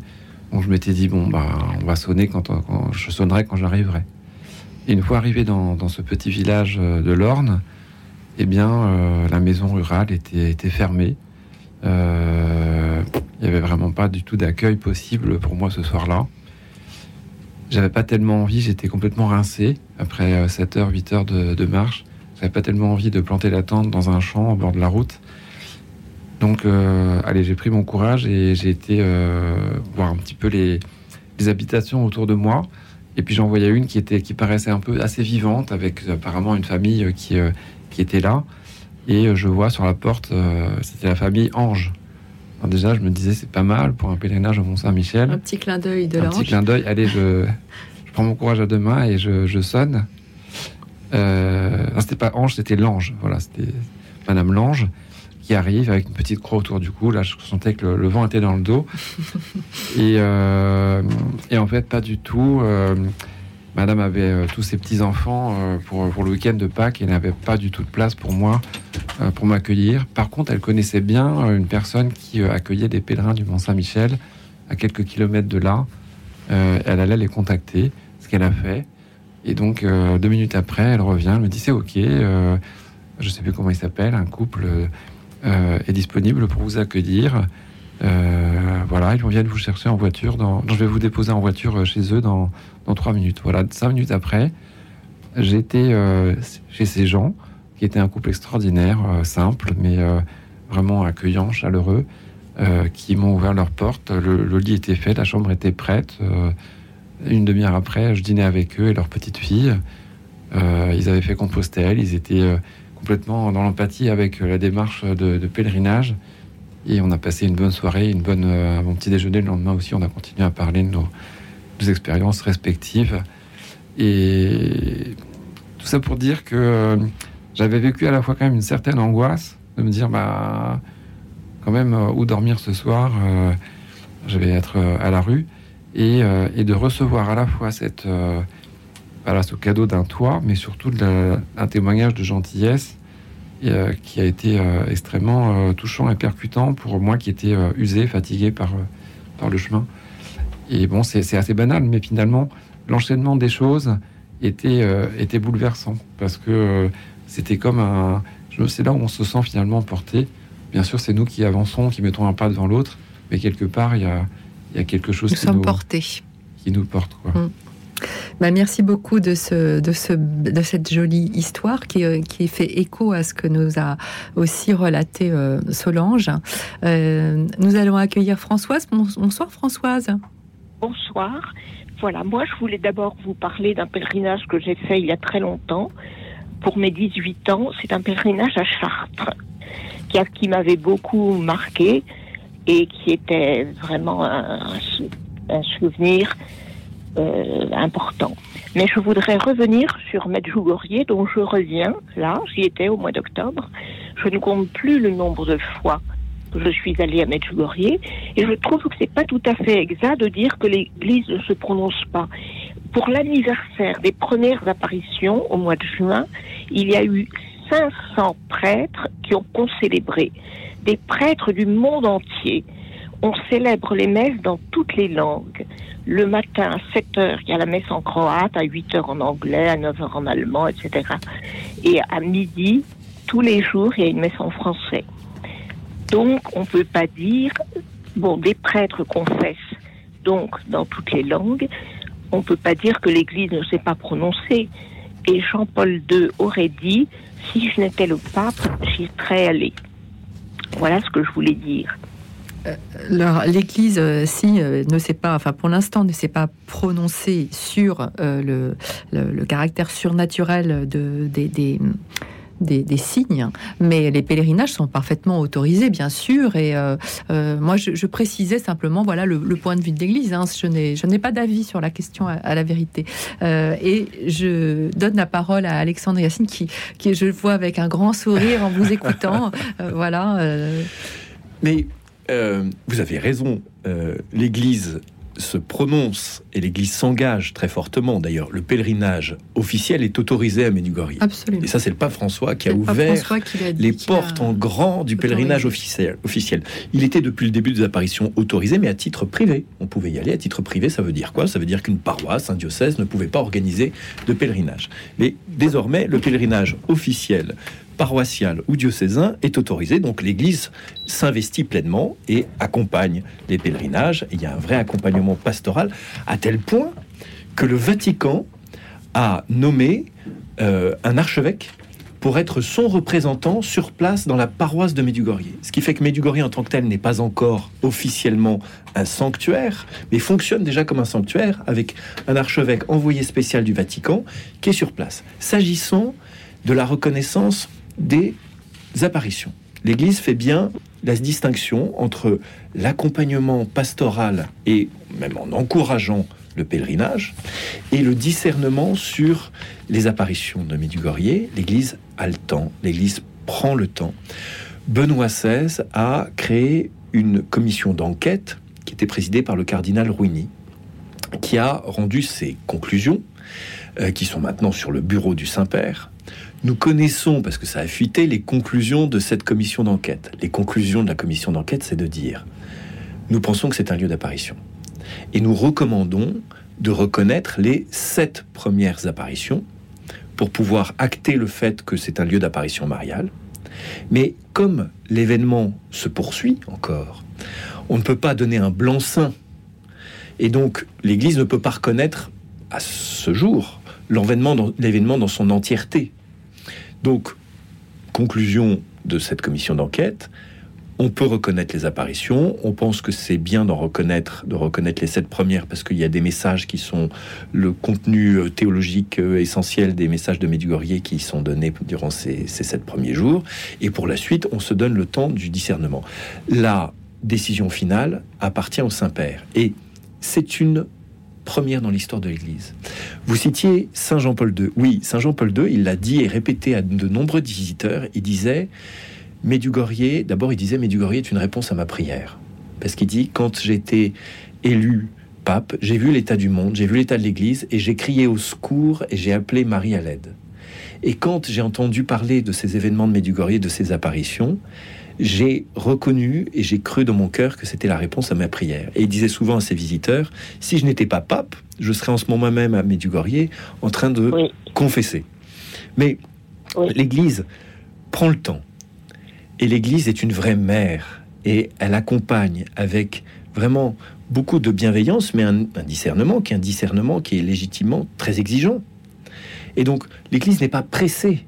Speaker 3: Donc je m'étais dit bon bah on va sonner quand, je sonnerai quand j'arriverai. Une fois arrivé dans, ce petit village euh, de l'Orne, eh bien euh, la maison rurale était, fermée. Euh, il n'y avait vraiment pas du tout d'accueil possible pour moi ce soir-là. J'avais pas tellement envie, j'étais complètement rincé après 7 heures, 8 heures de, de marche. J'avais pas tellement envie de planter la tente dans un champ au bord de la route. Donc, euh, allez, j'ai pris mon courage et j'ai été euh, voir un petit peu les, habitations autour de moi. Et puis j'en voyais une qui était, qui paraissait un peu assez vivante, avec apparemment une famille qui, euh, qui était là. Et je vois sur la porte, c'était la famille Ange. Alors déjà, je me disais, c'est pas mal pour un pèlerinage au Mont-Saint-Michel.
Speaker 2: Un petit clin d'œil de
Speaker 3: l'ange. Un petit clin d'œil. Allez, je, je, prends mon courage à deux mains et je, je sonne. Euh, c'était pas Ange, c'était l'Ange. Voilà, c'était Madame l'Ange qui arrive avec une petite croix autour du cou. Là, je sentais que le, vent était dans le dos. *laughs* et, euh, et, en fait, pas du tout. Euh, madame avait euh, tous ses petits-enfants pour, pour, le week-end de Pâques et n'avait pas du tout de place pour moi, pour m'accueillir. Par contre, elle connaissait bien une personne qui accueillait des pèlerins du Mont-Saint-Michel à quelques kilomètres de là. elle allait les contacter, ce qu'elle a fait. Et donc, deux minutes après, elle revient, elle me dit c'est ok. je sais plus comment il s'appelle, un couple est disponible pour vous accueillir. Euh, voilà, ils viennent vous chercher en voiture. Je vais vous déposer en voiture euh, chez eux dans, dans 3 minutes. Voilà, cinq minutes après, j'étais chez ces gens qui étaient un couple extraordinaire, simple, mais vraiment accueillant, chaleureux, qui m'ont ouvert leur porte. Le, lit était fait, la chambre était prête. une demi-heure après, je dînais avec eux et leur petite fille. ils avaient fait Compostelle, ils étaient complètement dans l'empathie avec euh, la démarche de, pèlerinage. Et on a passé une bonne soirée, une bonne, euh, un bon petit déjeuner. Le lendemain aussi, on a continué à parler de nos, expériences respectives. Et tout ça pour dire que euh, j'avais vécu à la fois quand même une certaine angoisse de me dire, bah, quand même, où dormir ce soir Je vais être à la rue. Et, de recevoir à la fois cette voilà, ce cadeau d'un toit, mais surtout d'un témoignage de gentillesse euh, qui a été euh, extrêmement euh, touchant et percutant pour moi qui étais usé, fatigué par, par le chemin. Et bon, c'est assez banal, mais finalement, l'enchaînement des choses était, était bouleversant parce que c'était comme un. C'est là où on se sent finalement porté. Bien sûr, c'est nous qui avançons, qui mettons un pas devant l'autre, mais quelque part, il y a, y a quelque chose
Speaker 2: nous
Speaker 3: qui,
Speaker 2: nous,
Speaker 3: portés. qui nous porte. Quoi.
Speaker 2: Mm. Bah, merci beaucoup de, ce, de, ce, de cette jolie histoire qui, euh, qui fait écho à ce que nous a aussi relaté euh, Solange. Euh, nous allons accueillir Françoise. Bonsoir Françoise.
Speaker 14: Bonsoir. Voilà, moi je voulais d'abord vous parler d'un pèlerinage que j'ai fait il y a très longtemps. Pour mes 18 ans, c'est un pèlerinage à Chartres qui, m'avait beaucoup marqué et qui était vraiment un, souvenir important. Mais je voudrais revenir sur Medjugorje, dont je reviens là, j'y étais au mois d'octobre. Je ne compte plus le nombre de fois que je suis allée à Medjugorje, et je trouve que c'est pas tout à fait exact de dire que l'Église ne se prononce pas. Pour l'anniversaire des premières apparitions au mois de juin, il y a eu 500 prêtres qui ont concélébré, des prêtres du monde entier. On célèbre les messes dans toutes les langues. Le matin à 7 heures, il y a la messe en croate, à 8 heures en anglais, à 9 heures en allemand, etc. Et à midi, tous les jours, il y a une messe en français. Donc, on ne peut pas dire, bon, des prêtres confessent donc dans toutes les langues, on ne peut pas dire que l'Église ne sait pas prononcer. Et Jean-Paul II aurait dit, si je n'étais le pape, j'y serais allé. Voilà ce que je voulais dire.
Speaker 2: Alors, L'Église, euh, si euh, ne sait pas, enfin pour l'instant, ne s'est pas prononcée sur euh, le, le- le caractère surnaturel de, des, des- des- des signes, mais les pèlerinages sont parfaitement autorisés, bien sûr. Et euh, euh, moi, je, je précisais simplement, voilà, le, le point de vue de l'Église. hein. Je n'ai, je n'ai pas d'avis sur la question à, à la vérité. Euh, et je donne la parole à Alexandre Yacine, qui, qui je vois avec un grand sourire en vous écoutant. *laughs* Euh, voilà. euh,
Speaker 4: Mais euh, vous avez raison, euh, l'Église se prononce et l'Église s'engage très fortement. D'ailleurs, le pèlerinage officiel est autorisé à Medjugorje.
Speaker 2: Absolument.
Speaker 4: Et ça, c'est le pape François qui a ouvert
Speaker 2: qui
Speaker 4: les
Speaker 2: a
Speaker 4: portes en grand du pèlerinage officiel, officiel. Il était depuis le début des apparitions autorisé, mais à titre privé. On pouvait y aller à titre privé. Ça veut dire quoi? Ça veut dire qu'une paroisse, un diocèse ne pouvait pas organiser de pèlerinage. Mais désormais, le pèlerinage officiel paroissial ou diocésain est autorisé, donc l'Église s'investit pleinement et accompagne les pèlerinages. Il y a un vrai accompagnement pastoral, à tel point que le Vatican a nommé euh, un archevêque pour être son représentant sur place dans la paroisse de Medjugorje. Ce qui fait que Medjugorje en tant que tel n'est pas encore officiellement un sanctuaire, mais fonctionne déjà comme un sanctuaire avec un archevêque envoyé spécial du Vatican qui est sur place. S'agissant de la reconnaissance des apparitions, l'Église fait bien la distinction entre l'accompagnement pastoral et même en encourageant le pèlerinage et le discernement sur les apparitions de Medjugorje. L'Église a le temps, l'Église prend le temps. Benoît XVI a créé une commission d'enquête qui était présidée par le cardinal Ruini, qui a rendu ses conclusions, euh, qui sont maintenant sur le bureau du Saint-Père. Nous connaissons, parce que ça a fuité, les conclusions de cette commission d'enquête. Les conclusions de la commission d'enquête, c'est de dire, nous pensons que c'est un lieu d'apparition. Et nous recommandons de reconnaître les sept premières apparitions pour pouvoir acter le fait que c'est un lieu d'apparition mariale. Mais comme l'événement se poursuit encore, on ne peut pas donner un blanc-seing. Et donc, l'Église ne peut pas reconnaître à ce jour l'événement dans, son entièreté. Donc, conclusion de cette commission d'enquête, on peut reconnaître les apparitions. On pense que c'est bien d'en reconnaître, de reconnaître les sept premières, parce qu'il y a des messages qui sont le contenu euh, théologique euh, essentiel des messages de Medjugorje qui sont donnés durant ces, ces sept premiers jours. Et pour la suite, on se donne le temps du discernement. La décision finale appartient au Saint-Père. Et c'est une première dans l'histoire de l'Église. Vous citiez Saint Jean-Paul II. Oui, Saint Jean-Paul II, il l'a dit et répété à de nombreux visiteurs. Il disait Medjugorje, d'abord il disait Medjugorje est une réponse à ma prière. Parce qu'il dit quand été élu pape, j'ai vu l'état du monde, j'ai vu l'état de l'Église et j'ai crié au secours et j'ai appelé Marie à l'aide. Et quand j'ai entendu parler de ces événements de Medjugorje, de ces apparitions, j'ai reconnu et j'ai cru dans mon cœur que c'était la réponse à ma prière. Et il disait souvent à ses visiteurs, si je n'étais pas pape, je serais en ce moment même à Medjugorje en train de confesser. Mais l'Église prend le temps. Et l'Église est une vraie mère. Et elle accompagne avec vraiment beaucoup de bienveillance, mais un, un discernement qui est un discernement qui est légitimement très exigeant. Et donc, l'Église n'est pas pressée.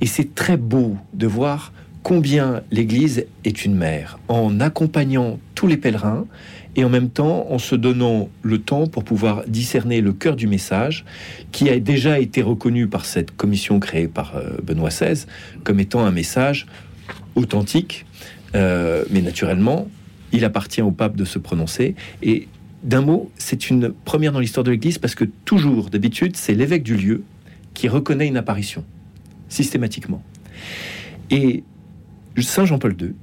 Speaker 4: Et c'est très beau de voir combien l'Église est une mère, en accompagnant tous les pèlerins et en même temps en se donnant le temps pour pouvoir discerner le cœur du message, qui a déjà été reconnu par cette commission créée par euh, Benoît XVI comme étant un message authentique, euh, mais naturellement, il appartient au pape de se prononcer. Et d'un mot, c'est une première dans l'histoire de l'Église parce que toujours, d'habitude, c'est l'évêque du lieu qui reconnaît une apparition, systématiquement. Et Saint Jean-Paul II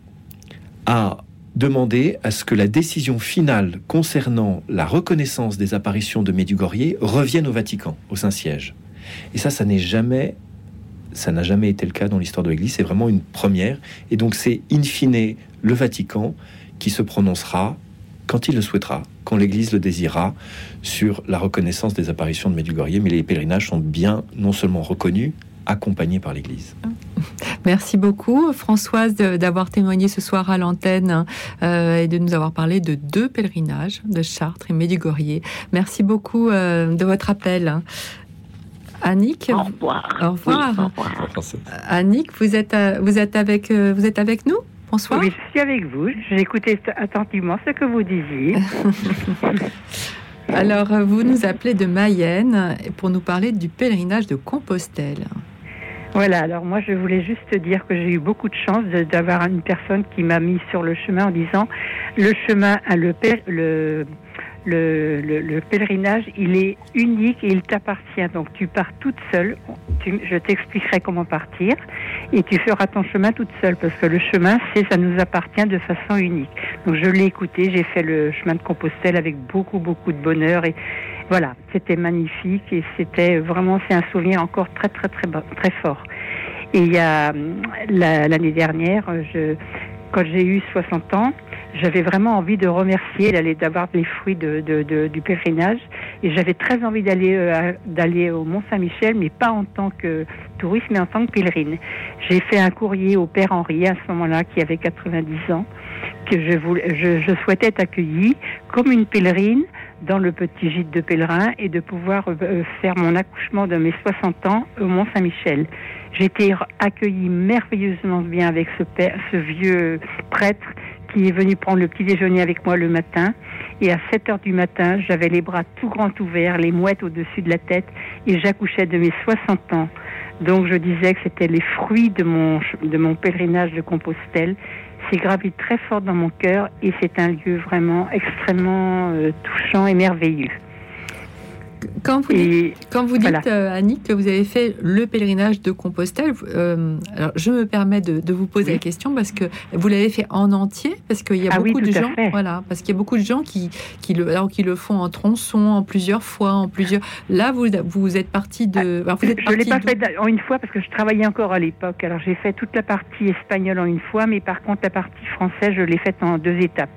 Speaker 4: a demandé à ce que la décision finale concernant la reconnaissance des apparitions de Medjugorje revienne au Vatican, au Saint-Siège. Et ça, ça n'est jamais, ça n'a jamais été le cas dans l'histoire de l'Église. C'est vraiment une première. Et donc, c'est in fine le Vatican qui se prononcera quand il le souhaitera, quand l'Église le désirera, sur la reconnaissance des apparitions de Medjugorje. Mais les pèlerinages sont bien non seulement reconnus, accompagnés par l'Église. *laughs*
Speaker 2: Merci beaucoup, Françoise, d'avoir témoigné ce soir à l'antenne euh, et de nous avoir parlé de deux pèlerinages, de Chartres et Médugorier. Merci beaucoup euh, de votre appel. Annick,
Speaker 11: au revoir.
Speaker 2: Au revoir. Annick, vous êtes, euh, vous êtes, avec, vous êtes avec nous Bonsoir.
Speaker 15: Oui, je suis avec vous. J'écoutais attentivement ce que vous disiez. *laughs* *laughs*
Speaker 2: Alors, vous nous appelez de Mayenne pour nous parler du pèlerinage de Compostelle.
Speaker 15: Voilà, alors moi je voulais juste dire que j'ai eu beaucoup de chance d'avoir une personne qui m'a mis sur le chemin en disant le chemin, le, le, le, le, pèlerinage, il est unique et il t'appartient. Donc tu pars toute seule, je t'expliquerai comment partir et tu feras ton chemin toute seule parce que le chemin, c'est ça nous appartient de façon unique. Donc je l'ai écouté, j'ai fait le chemin de Compostelle avec beaucoup beaucoup de bonheur et voilà, c'était magnifique et c'était vraiment c'est un souvenir encore très très très très fort. Et il y a l'année dernière, quand j'ai eu 60 ans, j'avais vraiment envie de remercier, d'aller d'avoir les fruits du pèlerinage. Et j'avais très envie d'aller euh, d'aller au Mont Saint-Michel, mais pas en tant que touriste, mais en tant que pèlerine. J'ai fait un courrier au Père Henri à ce moment-là, qui avait 90 ans, que je, je souhaitais être accueillie comme une pèlerine dans le petit gîte de pèlerin et de pouvoir euh, faire mon accouchement de mes 60 ans au Mont Saint-Michel. J'ai été accueillie merveilleusement bien avec ce, père, ce vieux prêtre qui est venu prendre le petit déjeuner avec moi le matin. Et à 7 heures du matin, j'avais les bras tout grands ouverts, les mouettes au-dessus de la tête, et j'accouchais de mes 60 ans. Donc je disais que c'était les fruits de mon, de mon pèlerinage de Compostelle. C'est gravé très fort dans mon cœur et c'est un lieu vraiment extrêmement euh, touchant et merveilleux.
Speaker 2: Quand vous dites, quand vous dites euh, Annick, que vous avez fait le pèlerinage de Compostelle, euh, alors je me permets de, vous poser la question parce que vous l'avez fait en entier, parce qu'il y a
Speaker 15: ah
Speaker 2: beaucoup de gens, voilà, parce qu'il y a beaucoup de gens qui, qui le, alors qui le font en tronçon, en plusieurs fois, en plusieurs. Là, vous, vous êtes parti de.
Speaker 15: Ah, je ne l'ai pas fait en une fois parce que je travaillais encore à l'époque. Alors j'ai fait toute la partie espagnole en une fois, mais par contre la partie française, je l'ai faite en deux étapes.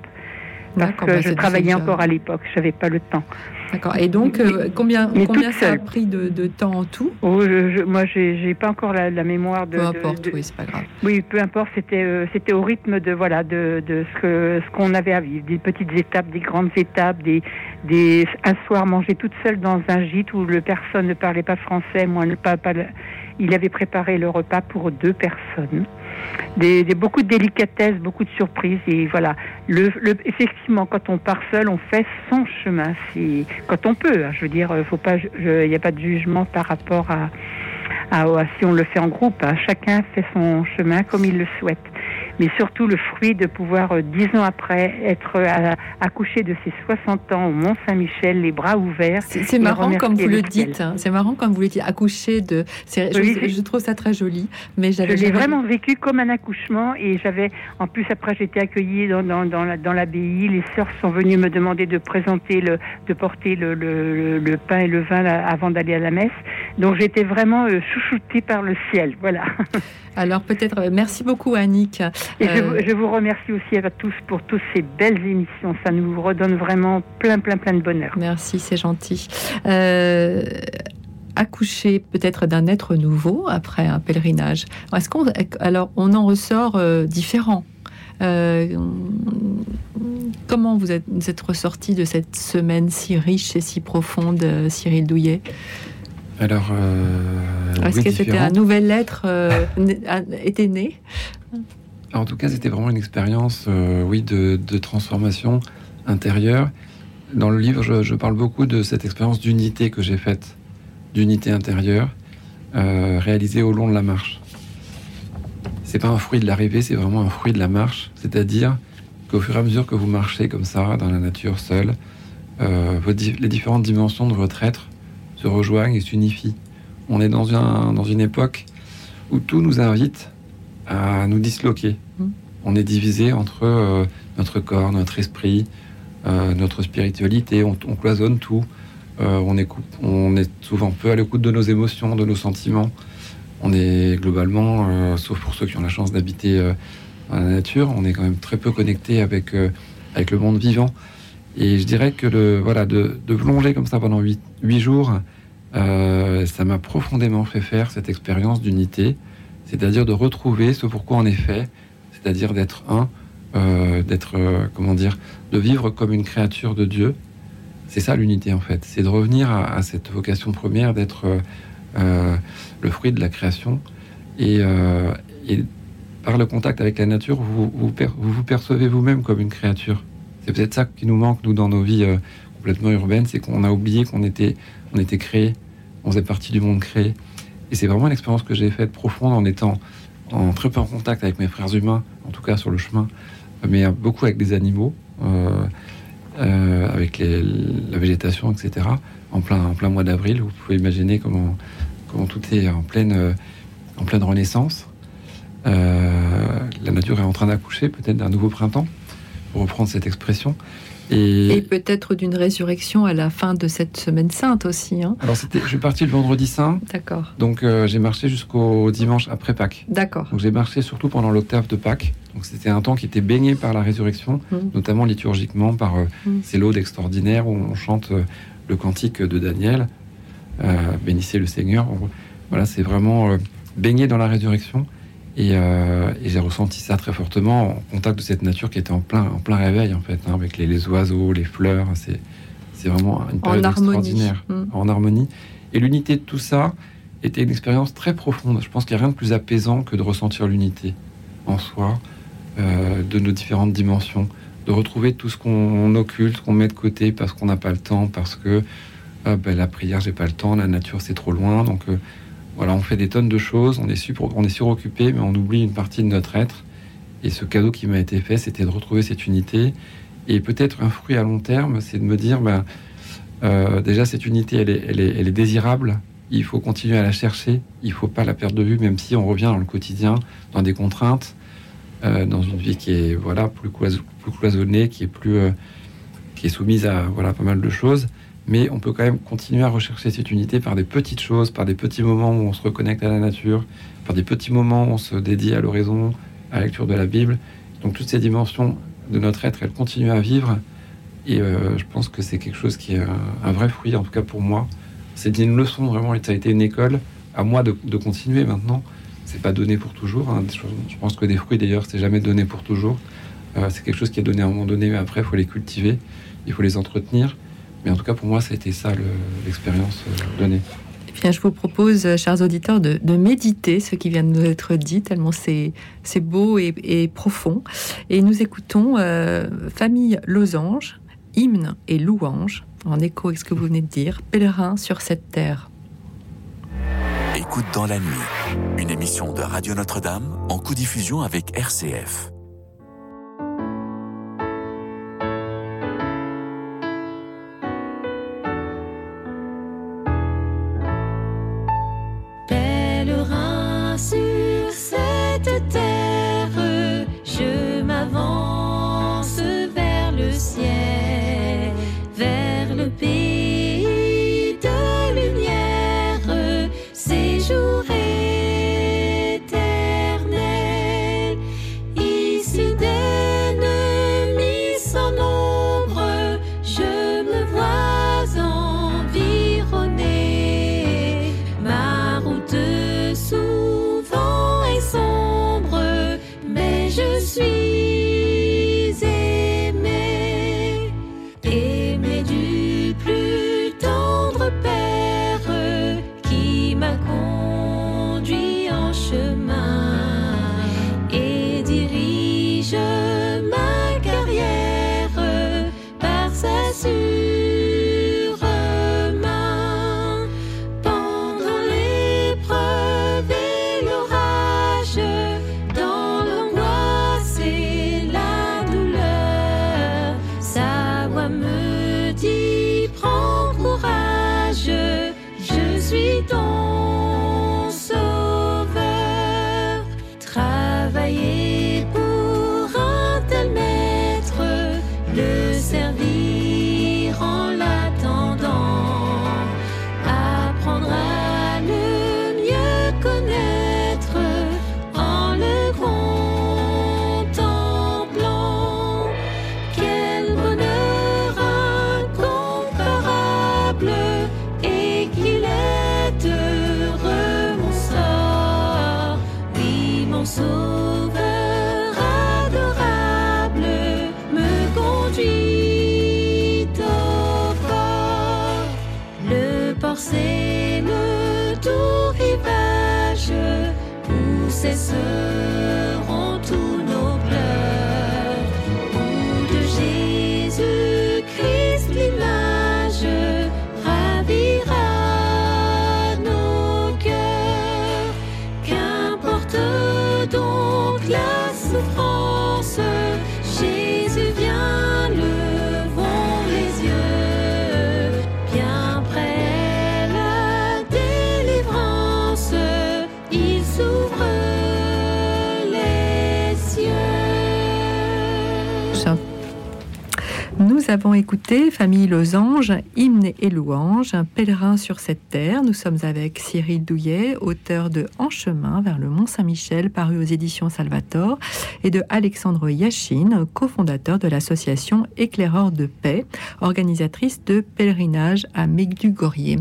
Speaker 15: Parce que bah, je travaillais encore à l'époque, je n'avais pas le temps.
Speaker 2: D'accord. Et donc, euh, combien, combien ça a pris de, temps en tout?
Speaker 15: Oh, je, Moi, j'ai pas encore la, mémoire de.
Speaker 2: Peu importe, oui, c'est pas grave.
Speaker 15: Oui, peu importe. C'était euh, c'était au rythme de voilà de, de ce que ce qu'on avait à vivre, des petites étapes, des grandes étapes, des des un soir manger toute seule dans un gîte où le personne ne parlait pas français, moi ne pas, pas il avait préparé le repas pour deux personnes des, beaucoup de délicatesse, beaucoup de surprises. Et voilà, le, effectivement, quand on part seul, on fait son chemin. Si, quand on peut, hein, je veux dire, pas, il n'y a pas de jugement par rapport à, à, si on le fait en groupe. Hein. Chacun fait son chemin comme il le souhaite mais surtout le fruit de pouvoir, euh, dix ans après, être accouché de ses 60 ans au Mont-Saint-Michel, les bras ouverts.
Speaker 2: C'est marrant comme vous le dites. Hein. C'est marrant comme vous le dites, accoucher de. Je, trouve ça très joli. Mais
Speaker 15: je l'ai vraiment vécu comme un accouchement et j'avais, en plus après, j'étais accueillie dans, dans, dans l'abbaye. Les sœurs sont venues me demander de présenter le, de porter le, le, le pain et le vin avant d'aller à la messe. Donc j'étais vraiment euh, chouchoutée par le ciel. Voilà.
Speaker 2: Alors peut-être, euh, merci beaucoup Annick.
Speaker 15: Et euh, je, vous remercie aussi à tous pour toutes ces belles émissions. Ça nous redonne vraiment plein, plein, plein de bonheur.
Speaker 2: Merci, c'est gentil. Euh, accoucher peut-être d'un être nouveau après un pèlerinage. Est-ce qu'on, alors on en ressort différent. comment vous êtes, vous êtes ressorti de cette semaine si riche et si profonde, Cyril Douillet?
Speaker 3: Alors, euh,
Speaker 2: est-ce que c'était un nouvelle lettre euh, *laughs* était née
Speaker 3: En tout cas, c'était vraiment une expérience, euh, oui, de, transformation intérieure. Dans le livre, je, parle beaucoup de cette expérience d'unité que j'ai faite, d'unité intérieure, réalisée au long de la marche. C'est pas un fruit de l'arrivée, c'est vraiment un fruit de la marche. C'est-à-dire qu'au fur et à mesure que vous marchez comme ça, dans la nature seule, les différentes dimensions de votre être se rejoignent et s'unifient. On est dans, un, dans une époque où tout nous invite à nous disloquer. On est divisé entre euh, notre corps, notre esprit, euh, notre spiritualité, on, cloisonne tout. Euh, on, est, souvent peu à l'écoute de nos émotions, de nos sentiments. On est globalement, sauf pour ceux qui ont la chance d'habiter dans la nature, on est quand même très peu connecté avec, avec le monde vivant. Et je dirais que le, voilà, de, de plonger comme ça pendant huit jours, ça m'a profondément fait faire cette expérience d'unité c'est-à-dire de retrouver ce pourquoi est fait, c'est-à-dire d'être un, euh, d'être, euh, comment dire, de vivre comme une créature de Dieu. C'est ça l'unité en fait, c'est de revenir à, cette vocation première d'être euh, le fruit de la création et, par le contact avec la nature, vous vous, vous, percevez vous-même comme une créature. C'est peut-être ça qui nous manque nous dans nos vies complètement urbaines, c'est qu'on a oublié qu'on était, on était créé, on faisait partie du monde créé. Et c'est vraiment l'expérience que j'ai faite profonde en étant en très peu en contact avec mes frères humains, en tout cas sur le chemin, mais beaucoup avec des animaux, euh, euh, avec la végétation, etc. En plein, en plein mois d'avril, vous pouvez imaginer comment, comment tout est en pleine, euh, en pleine renaissance. la nature est en train d'accoucher peut-être d'un nouveau printemps, pour reprendre cette expression.
Speaker 2: Et, peut-être d'une résurrection à la fin de cette semaine sainte aussi. Hein.
Speaker 3: Alors, c'était, je suis parti le vendredi saint.
Speaker 2: D'accord.
Speaker 3: Donc, euh, j'ai marché jusqu'au dimanche après Pâques.
Speaker 2: D'accord.
Speaker 3: Donc, j'ai marché surtout pendant l'octave de Pâques. Donc, c'était un temps qui était baigné par la résurrection, mmh. notamment liturgiquement par euh, mmh. ces laudes extraordinaires où on chante euh, le cantique de Daniel. bénissez le Seigneur. Voilà, c'est vraiment baigné dans la résurrection. Euh, et, j'ai ressenti ça très fortement en contact de cette nature qui était en plein, en plein réveil, en fait, hein, avec les, oiseaux, les fleurs. C'est, c'est vraiment une période extraordinaire, mm. en harmonie. Et l'unité de tout ça était une expérience très profonde. Je pense qu'il n'y a rien de plus apaisant que de ressentir l'unité en soi, euh, de nos différentes dimensions, de retrouver tout ce qu'on occulte, qu'on met de côté parce qu'on n'a pas le temps, parce que ah, ben, la prière, j'ai pas le temps, la nature, c'est trop loin. Donc, euh, voilà, on fait des tonnes de choses, on est, on est suroccupé, mais on oublie une partie de notre être. Et ce cadeau qui m'a été fait, c'était de retrouver cette unité. Et peut-être un fruit à long terme, c'est de me dire, ben, euh, déjà cette unité, elle est, désirable. Il faut continuer à la chercher. Il ne faut pas la perdre de vue, même si on revient dans le quotidien, dans des contraintes, euh, dans une vie qui est voilà plus, cloisonnée, qui est plus euh, soumise à voilà pas mal de choses mais on peut quand même continuer à rechercher cette unité par des petites choses, par des petits moments où on se reconnecte à la nature, par des petits moments où on se dédie à l'oraison, à la lecture de la Bible. Donc toutes ces dimensions de notre être, elles continuent à vivre. Et euh, je pense que c'est quelque chose qui est un, vrai fruit, en tout cas pour moi. C'est une leçon vraiment, ça a été une école. À moi de, continuer maintenant. C'est pas donné pour toujours. Hein. Je pense que des fruits, d'ailleurs, c'est jamais donné pour toujours. Euh, c'est quelque chose qui est donné à un moment donné, mais après, il faut les cultiver, il faut les entretenir. Mais en tout cas, pour moi, ça a été ça l'expérience euh, donnée.
Speaker 2: Eh bien, je vous propose, euh, chers auditeurs, de, méditer ce qui vient de nous être dit, tellement c'est beau et, profond. Et nous écoutons euh, Famille Losange, hymne et louange, en écho avec ce que vous venez de dire, pèlerin sur cette terre.
Speaker 1: Écoute dans la nuit, une émission de Radio Notre-Dame en co-diffusion avec RCF.
Speaker 16: Où
Speaker 2: avons écouté Famille Losange, hymne et louange, un pèlerin sur cette terre. Nous sommes avec Cyril Douillet, auteur de En chemin vers le Mont Saint-Michel, paru aux éditions Salvator, et de Alexandre Yachine, cofondateur de l'association Éclaireurs de paix, organisatrice de pèlerinage à Megdugorier.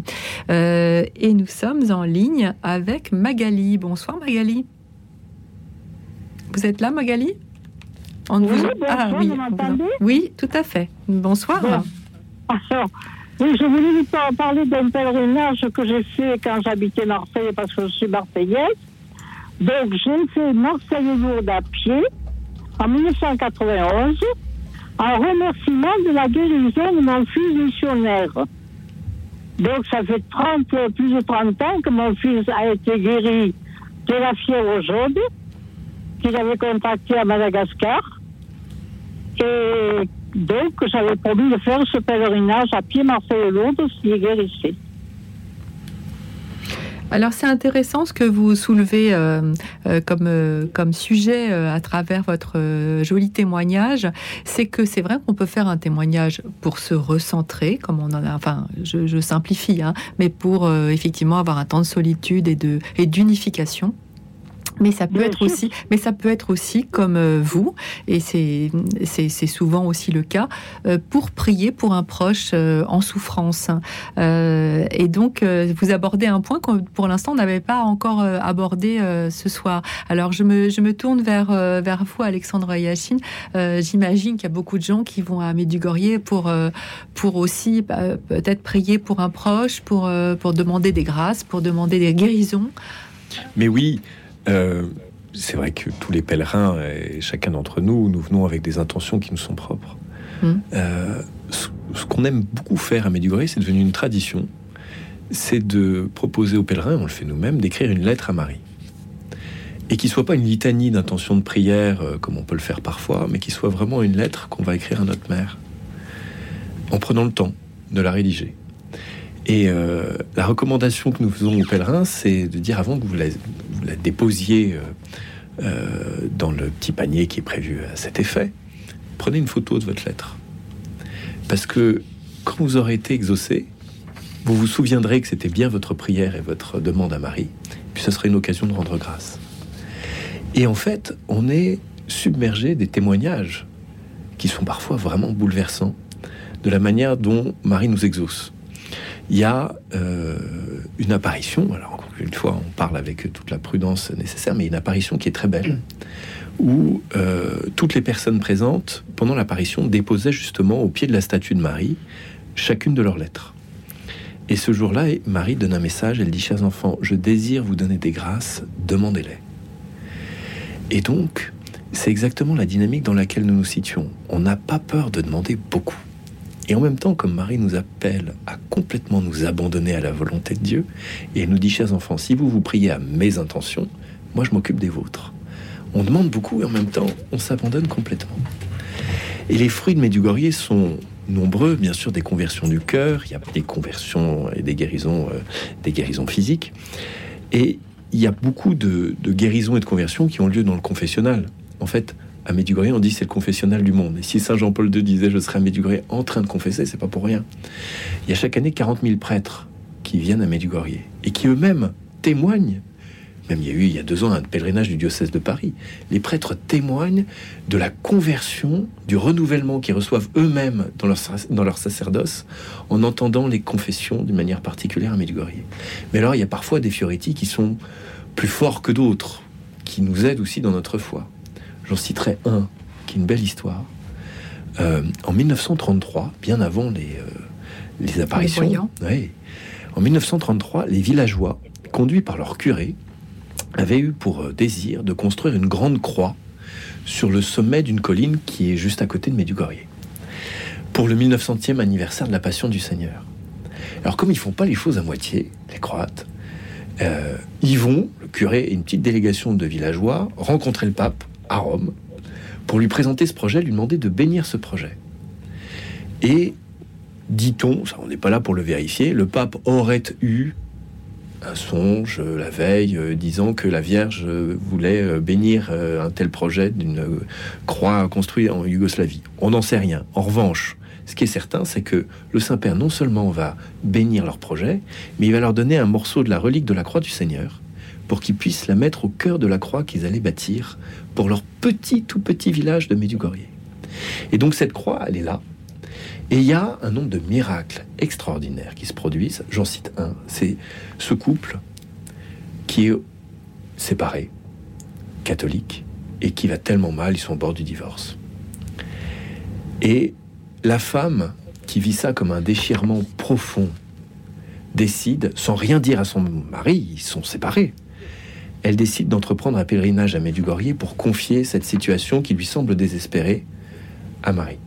Speaker 2: Euh, et nous sommes en ligne avec Magali. Bonsoir Magali. Vous êtes là Magali? On
Speaker 17: Oui,
Speaker 2: vous-
Speaker 17: bonsoir, vous m'entendez?
Speaker 2: Oui, tout à fait. Bonsoir.
Speaker 17: Bon. Alors, oui, je voulais vous par- parler d'un pèlerinage que j'ai fait quand j'habitais Marseille parce que je suis marseillaise. Donc, j'ai fait Marseille-Lourdes à pied en 1991 en remerciement de la guérison de mon fils missionnaire. Donc, ça fait 30, plus de 30 ans que mon fils a été guéri de la fièvre jaune qu'il avait contracté à Madagascar. Et donc, j'avais promis de faire ce pèlerinage à pied Marseille-Lourdes s'il guérissait.
Speaker 2: Alors c'est intéressant ce que vous soulevez euh, euh, comme, euh, comme sujet à travers votre joli témoignage. C'est que c'est vrai qu'on peut faire un témoignage pour se recentrer, comme on en a, enfin je, je simplifie, hein, mais pour effectivement avoir un temps de solitude et de et d'unification. Mais ça peut être aussi, mais ça peut être aussi comme euh, vous, et c'est c'est souvent aussi le cas euh, pour prier pour un proche euh, en souffrance. Euh, et donc euh, vous abordez un point que pour l'instant on n'avait pas encore euh, abordé euh, ce soir. Alors je me je me tourne vers euh, vers vous Alexandre Yachine. Euh, J'imagine qu'il y a beaucoup de gens qui vont à Medjugorje pour euh, pour aussi bah, peut-être prier pour un proche, pour euh, pour demander des grâces, pour demander des guérisons.
Speaker 4: Mais oui, euh, c'est vrai que tous les pèlerins, et chacun d'entre nous, nous venons avec des intentions qui nous sont propres.
Speaker 2: Mm.
Speaker 4: Euh, ce ce qu'on aime beaucoup faire à Medjugorje, c'est devenu une tradition, c'est de proposer aux pèlerins, on le fait nous-mêmes, d'écrire une lettre à Marie. Et qui soit pas une litanie d'intentions de prière, euh, comme on peut le faire parfois, mais qui soit vraiment une lettre qu'on va écrire à notre mère, en prenant le temps de la rédiger. Et euh, la recommandation que nous faisons aux pèlerins, c'est de dire avant que vous la, déposiez euh, euh, dans le petit panier qui est prévu à cet effet, prenez une photo de votre lettre. Parce que quand vous aurez été exaucé, vous vous souviendrez que c'était bien votre prière et votre demande à Marie, puis ce sera une occasion de rendre grâce. Et en fait, on est submergé des témoignages qui sont parfois vraiment bouleversants de la manière dont Marie nous exauce il y a euh, une apparition, alors encore une fois, on parle avec toute la prudence nécessaire, mais une apparition qui est très belle, où euh, toutes les personnes présentes, pendant l'apparition, déposaient justement au pied de la statue de Marie chacune de leurs lettres. Et ce jour-là, Marie donne un message, elle dit, chers enfants, je désire vous donner des grâces, demandez-les. Et donc, c'est exactement la dynamique dans laquelle nous nous situons. On n'a pas peur de demander beaucoup. Et en même temps, comme Marie nous appelle à complètement nous abandonner à la volonté de Dieu, et elle nous dit, chers enfants, si vous vous priez à mes intentions, moi je m'occupe des vôtres. On demande beaucoup et en même temps, on s'abandonne complètement. Et les fruits de Medjugorje sont nombreux, bien sûr, des conversions du cœur, il y a des conversions et des guérisons, euh, des guérisons physiques. Et il y a beaucoup de, de guérisons et de conversions qui ont lieu dans le confessionnal. En fait, à Medjugorje, on dit c'est le confessionnal du monde. Et si Saint Jean-Paul II disait je serai à Medjugorje en train de confesser, c'est pas pour rien. Il y a chaque année 40 000 prêtres qui viennent à Medjugorje et qui eux-mêmes témoignent. Même il y a eu il y a deux ans un pèlerinage du diocèse de Paris. Les prêtres témoignent de la conversion, du renouvellement qu'ils reçoivent eux-mêmes dans leur, dans leur sacerdoce en entendant les confessions d'une manière particulière à Medjugorje. Mais alors il y a parfois des fioretti qui sont plus forts que d'autres, qui nous aident aussi dans notre foi. J'en citerai un qui est une belle histoire. Euh, en 1933, bien avant les, euh, les apparitions, oui, En 1933, les villageois, conduits par leur curé, avaient eu pour euh, désir de construire une grande croix sur le sommet d'une colline qui est juste à côté de Medjugorje, pour le 1900e anniversaire de la Passion du Seigneur. Alors comme ils font pas les choses à moitié, les Croates, euh, ils vont, le curé et une petite délégation de villageois, rencontrer le pape à Rome pour lui présenter ce projet, lui demander de bénir ce projet. Et dit-on, ça on n'est pas là pour le vérifier, le pape aurait eu un songe euh, la veille euh, disant que la Vierge euh, voulait bénir un tel projet d'une croix construite en Yougoslavie. On n'en sait rien. En revanche, ce qui est certain, c'est que le Saint-Père non seulement va bénir leur projet, mais il va leur donner un morceau de la relique de la croix du Seigneur pour qu'ils puissent la mettre au cœur de la croix qu'ils allaient bâtir pour leur petit, tout petit village de Medjugorje. Et donc cette croix, elle est là. Et il y a un nombre de miracles extraordinaires qui se produisent. J'en cite un. C'est ce couple qui est séparé, catholique, et qui va tellement mal, ils sont au bord du divorce. Et la femme qui vit ça comme un déchirement profond décide, sans rien dire à son mari, ils sont séparés, elle décide d'entreprendre un pèlerinage à Medjugorje pour confier cette situation qui lui semble désespérée à Marie.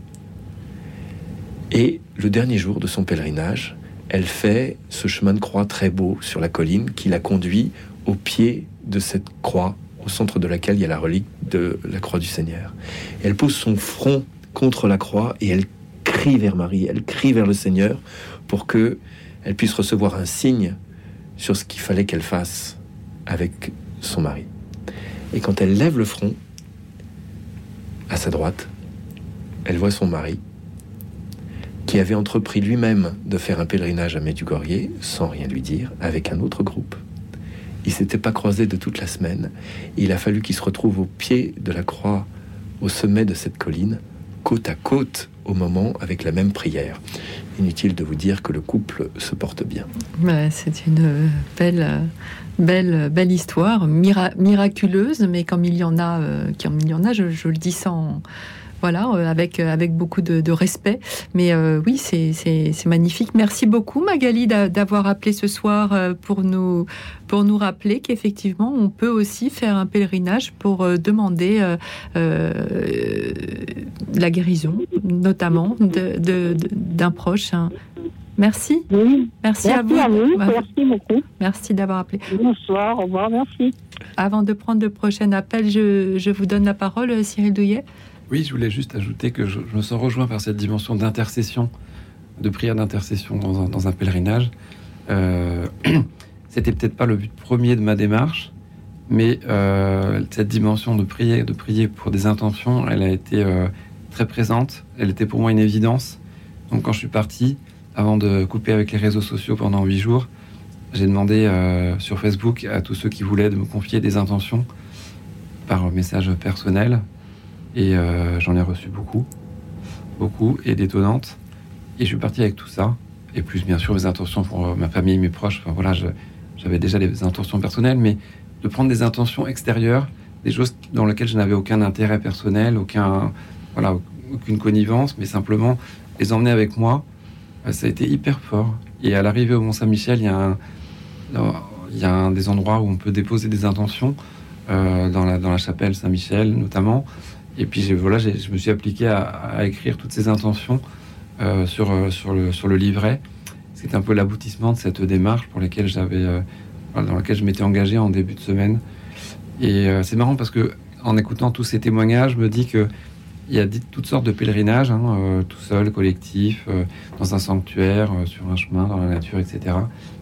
Speaker 4: Et le dernier jour de son pèlerinage, elle fait ce chemin de croix très beau sur la colline qui la conduit au pied de cette croix, au centre de laquelle il y a la relique de la croix du Seigneur. Elle pose son front contre la croix et elle crie vers Marie, elle crie vers le Seigneur pour que elle puisse recevoir un signe sur ce qu'il fallait qu'elle fasse avec son mari. Et quand elle lève le front, à sa droite, elle voit son mari qui avait entrepris lui-même de faire un pèlerinage à Medjugorje sans rien lui dire avec un autre groupe. Ils s'étaient pas croisés de toute la semaine. Il a fallu qu'ils se retrouvent au pied de la croix, au sommet de cette colline, côte à côte au moment avec la même prière. Inutile de vous dire que le couple se porte bien.
Speaker 2: C'est une belle, belle, belle histoire, mira- miraculeuse, mais comme il y en a, euh, il y en a, je le dis sans, voilà, euh, avec euh, avec beaucoup de, de respect. Mais euh, oui, c'est magnifique. Merci beaucoup Magali d'a- d'avoir appelé ce soir pour nous pour nous rappeler qu'effectivement on peut aussi faire un pèlerinage pour demander euh, euh, la guérison, notamment de- de- de- d'un proche. hein. Merci. Merci, à vous.
Speaker 17: à vous, merci beaucoup.
Speaker 2: Merci d'avoir appelé.
Speaker 17: Bonsoir, au revoir, merci.
Speaker 2: Avant de prendre le prochain appel, je, je vous donne la parole, Cyril Douillet.
Speaker 3: Oui, je voulais juste ajouter que je, me sens rejoint par cette dimension d'intercession, de prière d'intercession dans un, dans un pèlerinage. Euh, *clears throat* C'était peut-être pas le but premier de ma démarche, mais euh, cette dimension de prier, de prier pour des intentions, elle a été euh, très présente. Elle était pour moi une évidence. Donc quand je suis parti, avant de couper avec les réseaux sociaux pendant huit jours, j'ai demandé euh, sur Facebook à tous ceux qui voulaient de me confier des intentions par message personnel. Et euh, j'en ai reçu beaucoup, beaucoup, et détonnantes. Et je suis parti avec tout ça. Et plus, bien sûr, mes intentions pour euh, ma famille, mes proches. Enfin, voilà, j'avais déjà des intentions personnelles, mais de prendre des intentions extérieures, des choses dans lesquelles je n'avais aucun intérêt personnel, aucun, voilà, aucune connivence, mais simplement les emmener avec moi, euh, ça a été hyper fort. Et à l'arrivée au Mont-Saint-Michel, il y a un, il y a un des endroits où on peut déposer des intentions dans, la, dans la chapelle Saint-Michel notamment. Et puis voilà, je me suis appliqué à, écrire toutes ces intentions euh, sur, euh, sur, le, sur le livret. C'est un peu l'aboutissement de cette démarche pour laquelle j'avais, euh, dans laquelle je m'étais engagé en début de semaine. Et c'est marrant parce que en écoutant tous ces témoignages, je me dis que il y a toutes sortes de pèlerinages, hein, tout seul, collectif, dans un sanctuaire, sur un chemin, dans la nature, etc.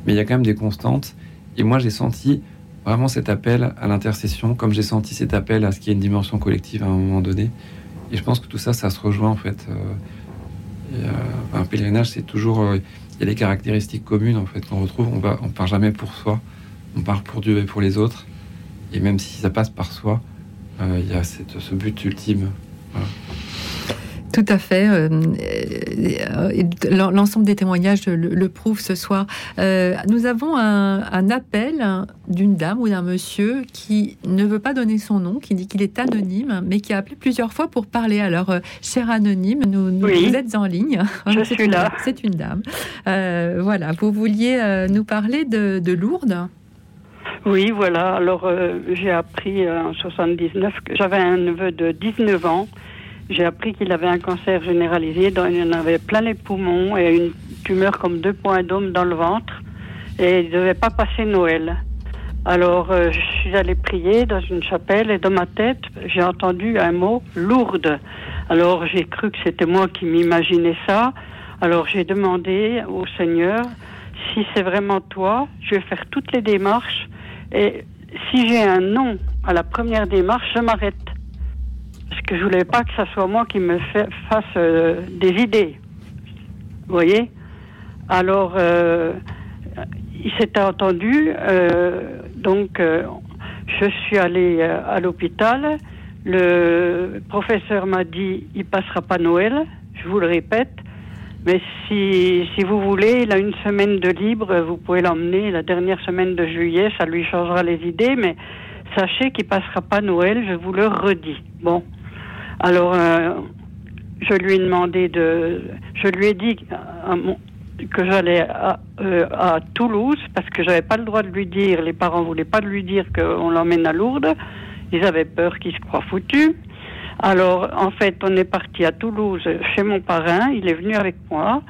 Speaker 3: Mais il y a quand même des constantes. Et moi, j'ai senti vraiment cet appel à l'intercession, comme j'ai senti cet appel à ce qu'il y ait une dimension collective à un moment donné. Et je pense que tout ça, ça se rejoint en fait. Euh, euh, un pèlerinage, c'est toujours, euh, il y a des caractéristiques communes en fait qu'on retrouve. On va, on part jamais pour soi, on part pour Dieu et pour les autres. Et même si ça passe par soi, il y a cette- ce but ultime. Voilà.
Speaker 2: Tout à fait. euh, euh, L'ensemble des témoignages le, le prouvent ce soir. Euh, nous avons un, un appel d'une dame ou d'un monsieur qui ne veut pas donner son nom, qui dit qu'il est anonyme, mais qui a appelé plusieurs fois pour parler. Alors, cher anonyme, nous, nous-
Speaker 18: Oui.
Speaker 2: vous êtes en ligne.
Speaker 18: Je *laughs* suis
Speaker 2: une-
Speaker 18: là.
Speaker 2: C'est une dame. Euh, voilà, vous vouliez nous parler de, de Lourdes?
Speaker 18: Oui, voilà. Alors, euh, j'ai appris euh, en 79 que j'avais un neveu de 19 ans. J'ai appris qu'il avait un cancer généralisé. dont il en avait plein les poumons et une tumeur comme deux points d'homme dans le ventre. Et il ne devait pas passer Noël. Alors, euh, je suis allée prier dans une chapelle et dans ma tête, j'ai entendu un mot lourde. Alors, j'ai cru que c'était moi qui m'imaginais ça. Alors, j'ai demandé au Seigneur si c'est vraiment toi, je vais faire toutes les démarches. Et si j'ai un non à la première démarche, je m'arrête. Parce que je voulais pas que ça soit moi qui me fa- fasse euh, des idées. Vous voyez? Alors, euh, il s'était entendu. euh, donc, je suis allée à l'hôpital. Le professeur m'a dit il passera pas Noël. Je vous le répète. Mais si, si vous voulez, il a une semaine de libre, vous pouvez l'emmener la dernière semaine de juillet, ça lui changera les idées, mais sachez qu'il passera pas Noël, je vous le redis. Bon. Alors, euh, je lui ai demandé de. Je lui ai dit mon- que j'allais à, euh, à Toulouse parce que j'avais pas le droit de lui dire, les parents voulaient pas lui dire qu'on l'emmène à Lourdes. Ils avaient peur qu'il se croit foutu. Alors, en fait, on est parti à Toulouse chez mon parrain. Il est venu avec moi.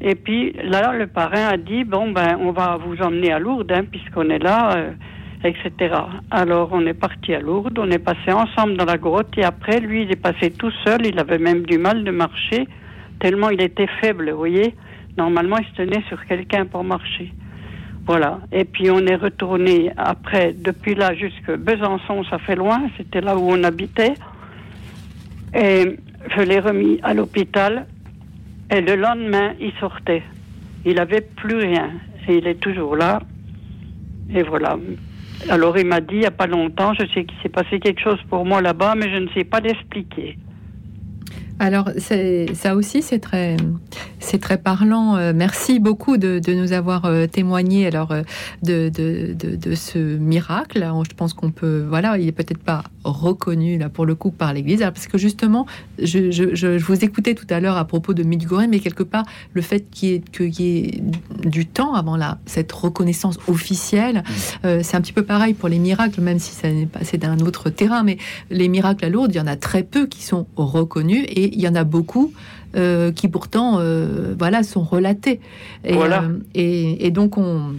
Speaker 18: Et puis là, le parrain a dit bon ben, on va vous emmener à Lourdes hein, puisqu'on est là, euh, etc. Alors, on est parti à Lourdes. On est passé ensemble dans la grotte. Et après, lui, il est passé tout seul. Il avait même du mal de marcher tellement il était faible. Vous voyez, normalement, il se tenait sur quelqu'un pour marcher. Voilà. Et puis on est retourné après, depuis là jusque Besançon, ça fait loin, c'était là où on habitait. Et je l'ai remis à l'hôpital. Et le lendemain, il sortait. Il avait plus rien. Et il est toujours là. Et voilà. Alors il m'a dit il n'y a pas longtemps, je sais qu'il s'est passé quelque chose pour moi là-bas, mais je ne sais pas l'expliquer.
Speaker 2: Alors, ça aussi, c'est très, c'est très parlant. Euh, merci beaucoup de, nous avoir euh, témoigné alors euh, de, de, de, ce miracle. Je pense qu'on peut, voilà, il est peut-être pas reconnu là pour le coup par l'Église, parce que justement, je, je, je, vous écoutais tout à l'heure à propos de Medjugorje, mais quelque part, le fait qu'il y ait, qu'il y ait du temps avant là, cette reconnaissance officielle, euh, c'est un petit peu pareil pour les miracles, même si ça n'est pas, c'est d'un autre terrain, mais les miracles à Lourdes, il y en a très peu qui sont reconnus et il y en a beaucoup euh, qui pourtant, euh, voilà, sont relatés. Et,
Speaker 18: Voilà.
Speaker 2: et, et donc on,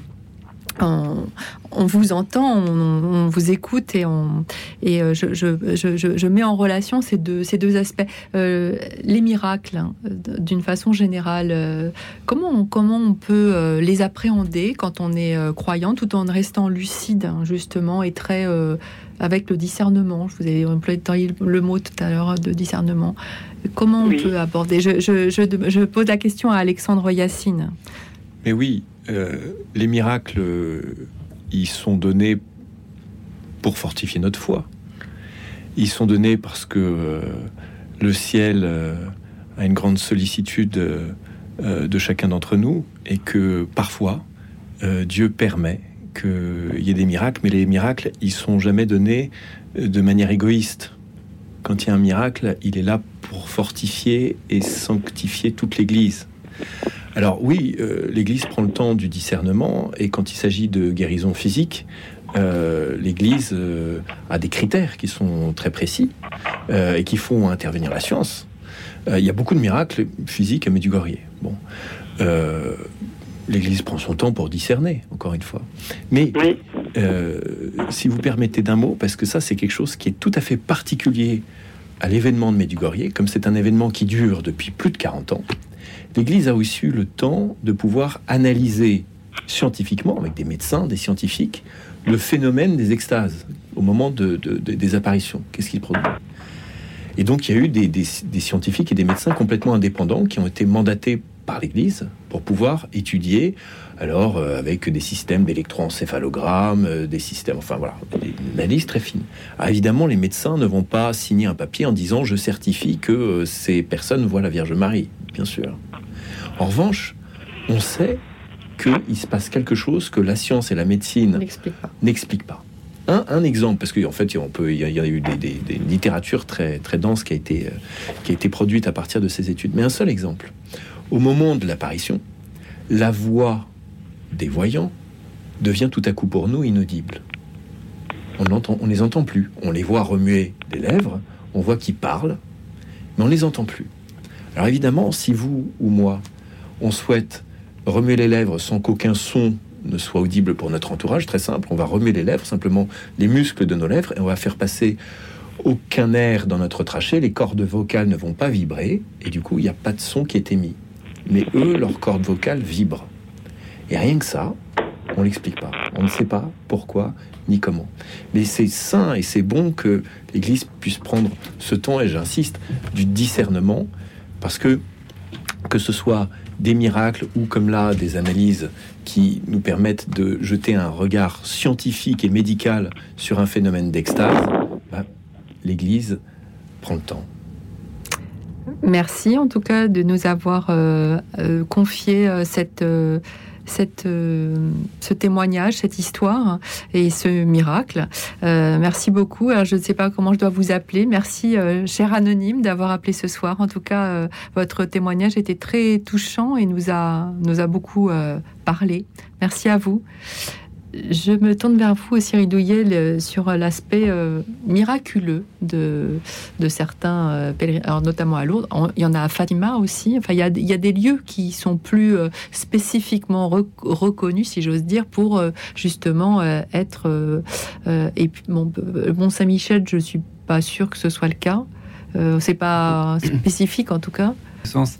Speaker 2: on, on vous entend, on, on vous écoute et, on, et euh, je, je, je, je- je mets en relation ces deux, ces deux aspects. Euh, les miracles, hein, d'une façon générale, euh, comment, on, comment on peut euh, les appréhender quand on est euh, croyant tout en restant lucide, hein, justement, et très euh, avec le discernement? Je vous ai employé le mot tout à l'heure de discernement. Comment on
Speaker 4: Oui.
Speaker 2: peut aborder? Je, je, je, je pose la question à Alexandre Yacine.
Speaker 4: Mais oui, euh, les miracles, euh, ils sont donnés pour fortifier notre foi. Ils sont donnés parce que euh, le ciel a une grande sollicitude de chacun d'entre nous et que parfois Dieu permet qu'il y ait des miracles, mais les miracles, ils sont jamais donnés de manière égoïste. Quand il y a un miracle, il est là pour fortifier et sanctifier toute l'Église. Alors oui, euh, l'Église prend le temps du discernement et quand il s'agit de guérison physique, euh, l'Église euh, a des critères qui sont très précis et qui font intervenir la science. Il y a beaucoup de miracles physiques à Medjugorje. Bon, l'Église prend son temps pour discerner, encore une fois. Mais si vous permettez d'un mot, parce que ça c'est quelque chose qui est tout à fait particulier à l'événement de Medjugorje, comme c'est un événement qui dure depuis plus de 40 ans, l'Église a aussi eu le temps de pouvoir analyser scientifiquement, avec des médecins, des scientifiques, le phénomène des extases au moment de- de- de- des apparitions. Qu'est-ce qu'il produit? Et donc il y a eu des scientifiques et des médecins complètement indépendants qui ont été mandatés par l'Église pour pouvoir étudier, alors euh, avec des systèmes d'électroencéphalogramme, euh, des systèmes, enfin voilà, une analyse très fine. Alors, évidemment, les médecins ne vont pas signer un papier en disant je certifie que euh, ces personnes voient la Vierge Marie, bien sûr. En revanche, on sait qu'il se passe quelque chose que la science et la médecine n'expliquent pas. Un, un exemple, parce qu'en fait, on peut, il y a, eu des, des- des littératures très, très denses qui a, été, euh, qui a été produite à partir de ces études. Mais un seul exemple. Au moment de l'apparition, la voix des voyants devient tout à coup pour nous inaudible. On on les entend plus. On les voit remuer des lèvres, on voit qu'ils parlent, mais on les entend plus. Alors évidemment, si vous ou moi, on souhaite remuer les lèvres sans qu'aucun son ne soit audible pour notre entourage, très simple, on va remuer les lèvres, simplement les muscles de nos lèvres, et on va faire passer aucun air dans notre trachée, les cordes vocales ne vont pas vibrer, et du coup, il n'y a pas de son qui est émis. Mais eux, leurs cordes vocales vibrent. Et rien que ça, on l'explique pas. On ne sait pas pourquoi ni comment. Mais c'est sain et c'est bon que l'Église puisse prendre ce temps, et j'insiste, du discernement, parce que que ce soit des miracles ou comme là des analyses qui nous permettent de jeter un regard scientifique et médical sur un phénomène d'extase, bah, l'Église prend le temps.
Speaker 2: Merci en tout cas de nous avoir euh, euh, confié euh, cette, euh, ce témoignage, cette histoire et ce miracle. Euh, merci beaucoup. Alors, je ne sais pas comment je dois vous appeler. Merci, euh, cher anonyme, d'avoir appelé ce soir. En tout cas, votre témoignage était très touchant et nous a, nous a beaucoup parlé. Merci à vous. Je me tourne vers vous, Cyril Douillet, le- sur l'aspect euh, miraculeux de, de certains euh, pèlerins, alors notamment à Lourdes. Il y en a à Fatima aussi. Enfin, il y a, il y a des lieux qui sont plus euh, spécifiquement rec- reconnus, si j'ose dire, pour justement être. et puis, bon, Mont Saint-Michel, je suis pas sûre que ce soit le cas. C'est pas *coughs* spécifique en tout cas.
Speaker 3: sens.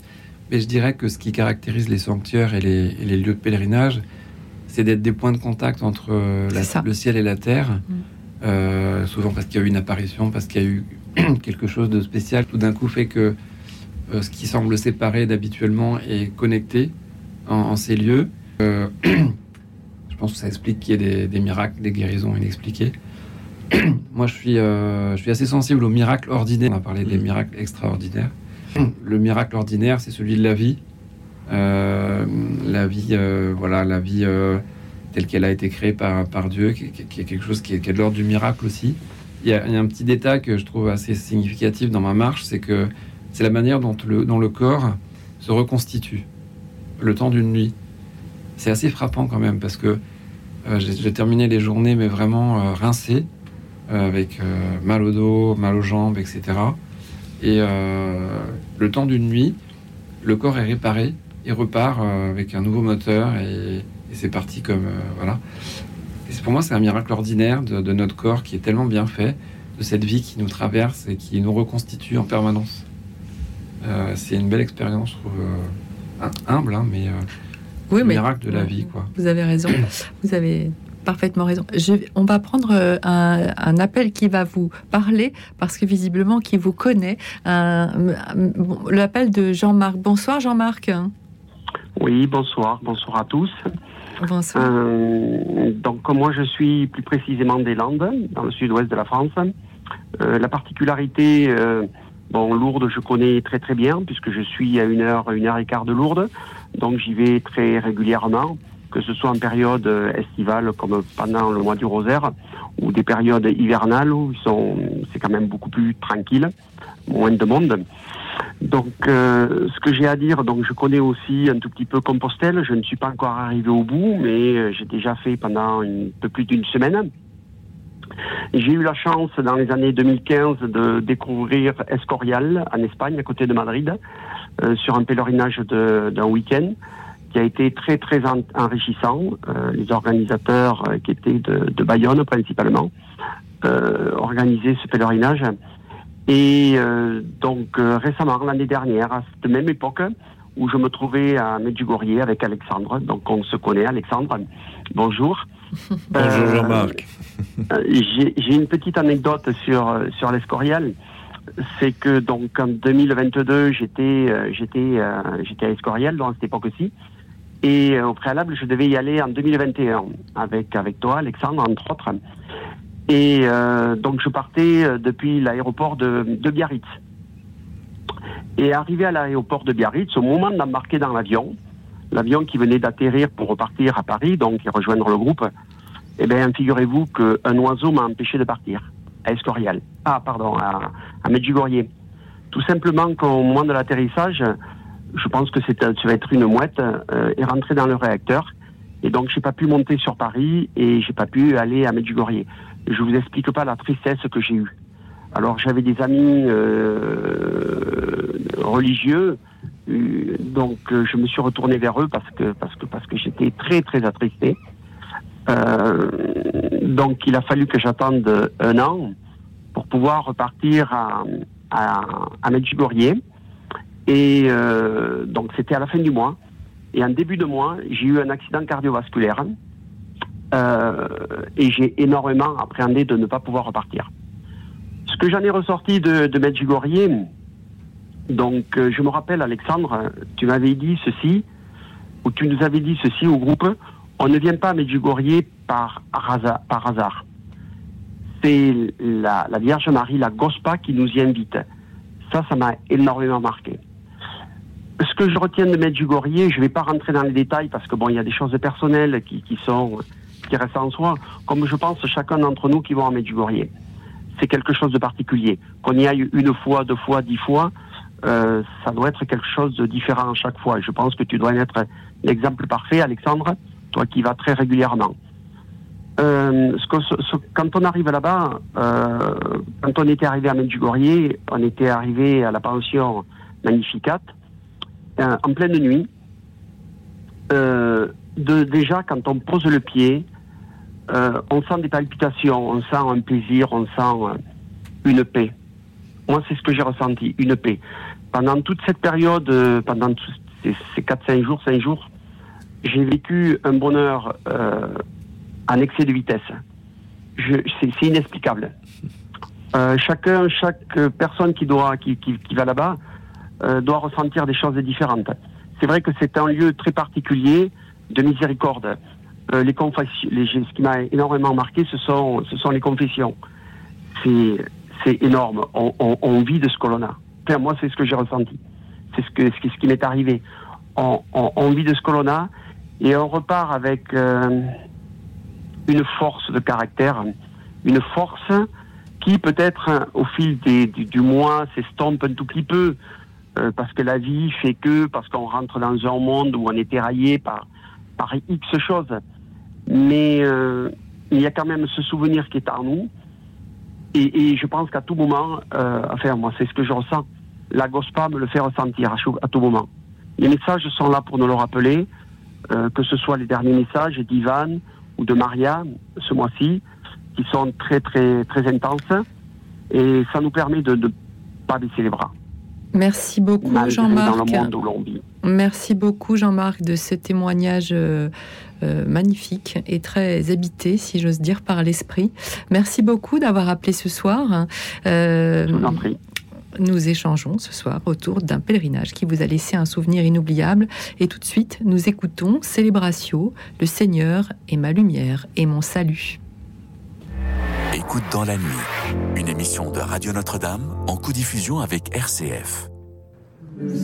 Speaker 3: Mais je dirais que ce qui caractérise les sanctuaires et les, et les lieux de pèlerinage, c'est d'être des points de contact entre euh, la- le ciel et la terre. Euh, souvent parce qu'il y a eu une apparition, parce qu'il y a eu *clears throat* quelque chose de spécial. Tout d'un coup fait que euh, ce qui semble séparé d'habituellement est connecté en, en ces lieux. Euh, *clears throat* je pense que ça explique qu'il y ait des, des miracles, des guérisons inexpliquées. *clears throat* Moi, je suis, je suis assez sensible aux miracles ordinaires. On a parlé des miracles extraordinaires. Le miracle ordinaire, c'est celui de la vie. Euh, la vie, euh, voilà, la vie euh, telle qu'elle a été créée par, Dieu, qui, est quelque chose qui est, qui de l'ordre du miracle aussi. Il y, a, un petit détail que je trouve assez significatif dans ma marche, c'est que c'est la manière dont le, corps se reconstitue le temps d'une nuit. C'est assez frappant quand même parce que j'ai terminé les journées, mais vraiment euh, rincé, avec mal au dos, mal aux jambes, etc. Et le temps d'une nuit, le corps est réparé, il repart euh, avec un nouveau moteur et, et c'est parti comme euh, voilà. Et pour moi, c'est un miracle ordinaire de, de notre corps qui est tellement bien fait, de cette vie qui nous traverse et qui nous reconstitue en permanence. Euh, c'est une belle expérience, je trouve, hum- humble, hein, mais
Speaker 2: Oui,
Speaker 3: le
Speaker 2: mais-
Speaker 3: miracle de la vie, quoi.
Speaker 2: Vous avez raison. *coughs* Vous avez parfaitement raison. Je, on va prendre un, un appel qui va vous parler parce que visiblement qui vous connaît. L'appel de Jean-Marc. Bonsoir Jean-Marc.
Speaker 19: Oui, bonsoir, bonsoir à tous.
Speaker 2: Bonsoir.
Speaker 19: Euh, donc moi je suis plus précisément des Landes, dans le sud-ouest de la France. Euh, la particularité, euh, bon Lourdes je connais très très bien puisque je suis à une heure, une heure et quart de Lourdes, donc j'y vais très régulièrement, que ce soit en période euh, estivale comme pendant le mois du Rosaire ou des périodes hivernales où ils sont, c'est quand même beaucoup plus tranquille, moins de monde. Donc, euh, ce que j'ai à dire, donc je connais aussi un tout petit peu Compostelle. Je ne suis pas encore arrivé au bout, mais euh, j'ai déjà fait pendant un peu plus d'une semaine. J'ai eu la chance dans les années 2015 de découvrir Escorial en Espagne, à côté de Madrid, euh, sur un pèlerinage d'un week-end qui a été très très en- enrichissant. Les organisateurs qui étaient de, Bayonne principalement organisaient ce pèlerinage. Et euh, donc euh, récemment, l'année dernière, à cette même époque, où je me trouvais à Medjugorje avec Alexandre, donc on se connaît, Alexandre. Bonjour. *laughs*
Speaker 4: Bonjour
Speaker 19: Euh,
Speaker 4: Jean-Marc.
Speaker 19: euh, J'ai une petite anecdote sur, sur l'Escorial. c'est que donc en 2022, j'étais euh, j'étais euh, j'étais à Escorial dans cette époque-ci, et euh, au préalable, je devais y aller en 2021 avec avec toi, Alexandre, entre autres. Et euh, donc je partais euh, depuis l'aéroport de, de Biarritz. Et arrivé à l'aéroport de Biarritz, au moment d'embarquer dans l'avion, l'avion qui venait d'atterrir pour repartir à Paris, donc et rejoindre le groupe, eh bien, figurez-vous qu'un oiseau m'a empêché de partir à Escorial. Ah, pardon, à, à Medjugorje. Tout simplement qu'au moment de l'atterrissage, je pense que c'est, ça va être une mouette, euh, est rentrée dans le réacteur. Et donc, j'ai pas pu monter sur Paris et j'ai pas pu aller à Medjugorje. Je vous explique pas la tristesse que j'ai eue. Alors, j'avais des amis euh, religieux, euh, donc euh, je me suis retourné vers eux parce que parce que parce que j'étais très très attristé. Euh, donc, il a fallu que j'attende un an pour pouvoir repartir à à, à Medjugorje. Et euh, donc, c'était à la fin du mois. Et en début de mois, j'ai eu un accident cardiovasculaire. Euh, et j'ai énormément appréhendé de ne pas pouvoir repartir. Ce que j'en ai ressorti de, de Medjugorje, donc euh, je me rappelle Alexandre, tu m'avais dit ceci, ou tu nous avais dit ceci au groupe, on ne vient pas à Medjugorje par hasard. Par hasard. C'est la, Vierge Marie, la Gospa, qui nous y invite. Ça, ça m'a énormément marqué. Ce que je retiens de Medjugorje, je ne vais pas rentrer dans les détails parce que bon, il y a des choses personnelles qui, qui sont qui restent en soi, comme je pense chacun d'entre nous qui vont à Medjugorje. C'est quelque chose de particulier. Qu'on y aille une fois, deux fois, dix fois, euh, ça doit être quelque chose de différent à chaque fois. Je pense que tu dois être l'exemple parfait, Alexandre, toi qui vas très régulièrement. Euh, quand on arrive là-bas, euh, quand on était arrivé à Medjugorje, on était arrivé à la pension Magnificat, en pleine nuit. Déjà, quand on pose le pied, euh, on sent des palpitations, on sent un plaisir, on sent euh, une paix. Moi, c'est ce que j'ai ressenti, une paix. Pendant toute cette période, euh, pendant ces, ces 4-5 jours, 5 jours, j'ai vécu un bonheur en excès de vitesse. C'est, inexplicable. Chacun, chaque personne qui va là-bas, doit ressentir des choses différentes. C'est vrai que c'est un lieu très particulier de miséricorde. Euh, les confessions, ce qui m'a énormément marqué, ce sont, ce sont les confessions. C'est, énorme. On, vit de ce que l'on a. Moi, c'est ce que j'ai ressenti. C'est ce ce qui, m'est arrivé. On, vit de ce que l'on a et on repart avec euh, une force de caractère, une force qui peut-être hein, au fil des, du, du mois s'estompe un tout petit peu euh, parce que la vie fait que, parce qu'on rentre dans un monde où on est éraillé par, par X choses. Mais euh, il y a quand même ce souvenir qui est en nous. Et, et je pense qu'à tout moment, euh, enfin moi c'est ce que je ressens, la GOSPA me le fait ressentir à, tout moment. Les messages sont là pour nous le rappeler, euh, que ce soit les derniers messages d'Ivan ou de Maria ce mois-ci, qui sont très très très intenses, et ça nous permet de ne pas baisser les bras.
Speaker 2: Merci beaucoup
Speaker 19: malgré dans le
Speaker 2: Jean-Marc.
Speaker 19: monde où l'on vit.
Speaker 2: Merci beaucoup Jean-Marc de ce témoignage euh, euh, magnifique et très habité, si j'ose dire, par l'esprit. Merci beaucoup d'avoir appelé ce soir. Euh,
Speaker 19: Je vous en prie.
Speaker 2: Nous échangeons ce soir autour d'un pèlerinage qui vous a laissé un souvenir inoubliable. Et tout de suite, nous écoutons Célébratio, le Seigneur est ma lumière et mon salut.
Speaker 1: Écoute dans la nuit, une émission de Radio Notre-Dame en co-diffusion avec RCF.
Speaker 16: Le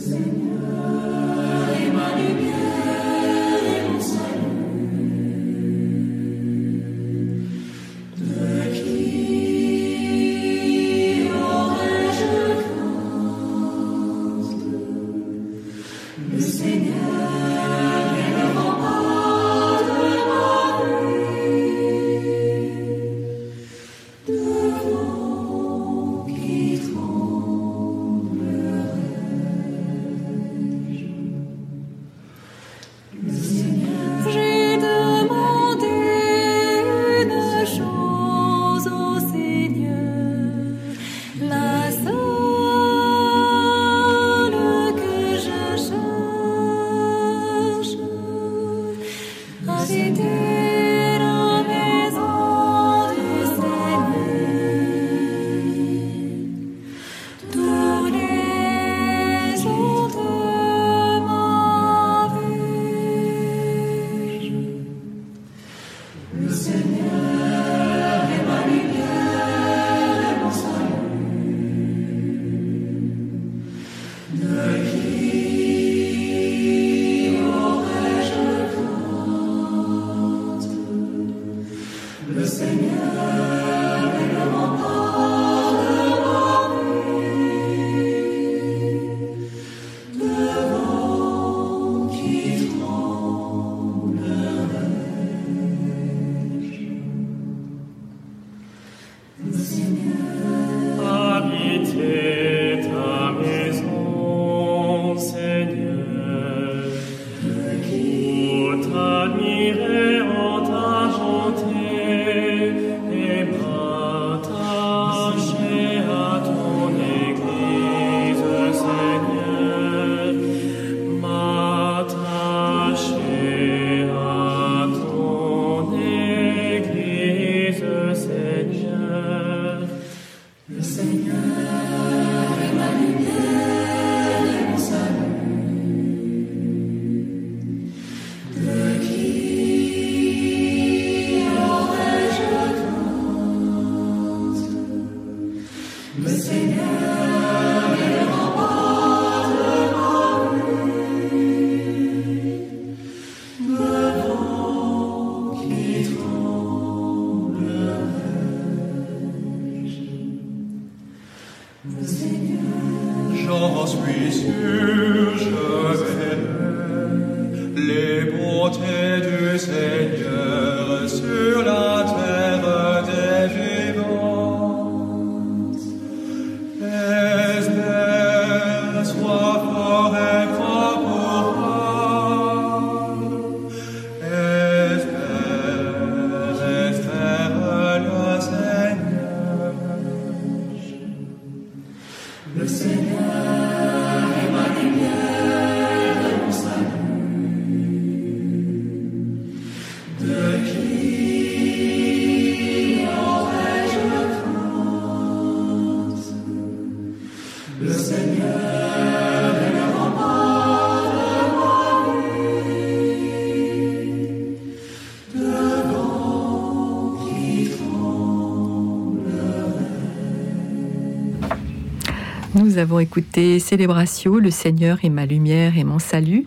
Speaker 2: avons écouté Célébratio, Le Seigneur est ma lumière et mon salut.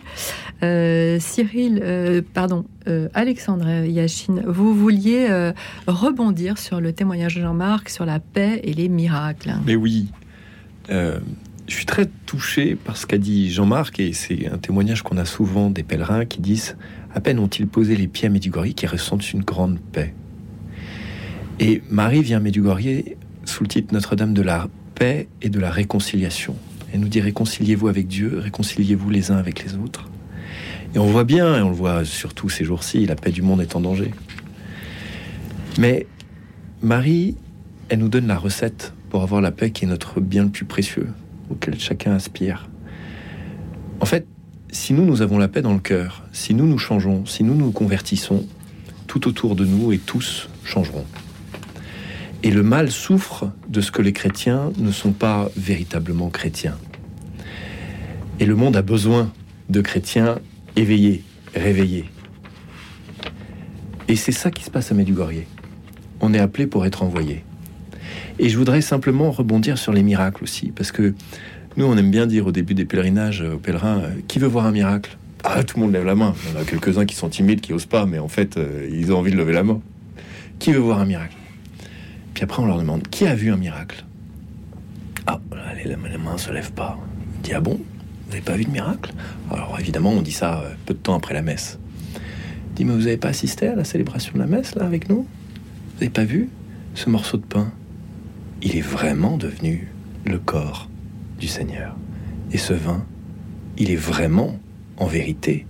Speaker 2: Euh, Cyril, euh, pardon, euh, Alexandre Yachine, vous vouliez rebondir sur le témoignage de Jean-Marc sur la paix et les miracles.
Speaker 4: Mais oui, je suis très touché par ce qu'a dit Jean-Marc, et c'est un témoignage qu'on a souvent des pèlerins qui disent À peine ont-ils posé les pieds à Medjugorje qu'ils ressentent une grande paix. Et Marie vient à Medjugorje sous le titre Notre-Dame de la paix et de la réconciliation. Elle nous dit Réconciliez-vous avec Dieu, réconciliez-vous les uns avec les autres. Et on voit bien, et on le voit surtout ces jours-ci, la paix du monde est en danger. Mais Marie, elle nous donne la recette pour avoir la paix qui est notre bien le plus précieux, auquel chacun aspire. En fait, si nous, nous avons la paix dans le cœur, si nous nous changeons, si nous nous convertissons, tout autour de nous et tous changeront. Et le mal souffre de ce que les chrétiens ne sont pas véritablement chrétiens. Et le monde a besoin de chrétiens éveillés, réveillés. Et c'est ça qui se passe à Medjugorje. On est appelé pour être envoyé. Et je voudrais simplement rebondir sur les miracles aussi, parce que nous, on aime bien dire au début des pèlerinages aux pèlerins, euh, qui veut voir un miracle? Ah, tout le monde lève la main. Il y en a quelques-uns qui sont timides, qui osent pas, mais en fait, euh, ils ont envie de lever la main. Qui veut voir un miracle? Puis après, on leur demande, qui a vu un miracle? Ah, les, mains se lèvent pas. On dit, ah bon? Vous n'avez pas vu de miracle? Alors évidemment, on dit ça euh, peu de temps après la messe. On dit, mais vous n'avez pas assisté à la célébration de la messe, là, avec nous? Vous n'avez pas vu ce morceau de pain? Il est vraiment devenu le corps du Seigneur. Et ce vin, il est vraiment, en vérité,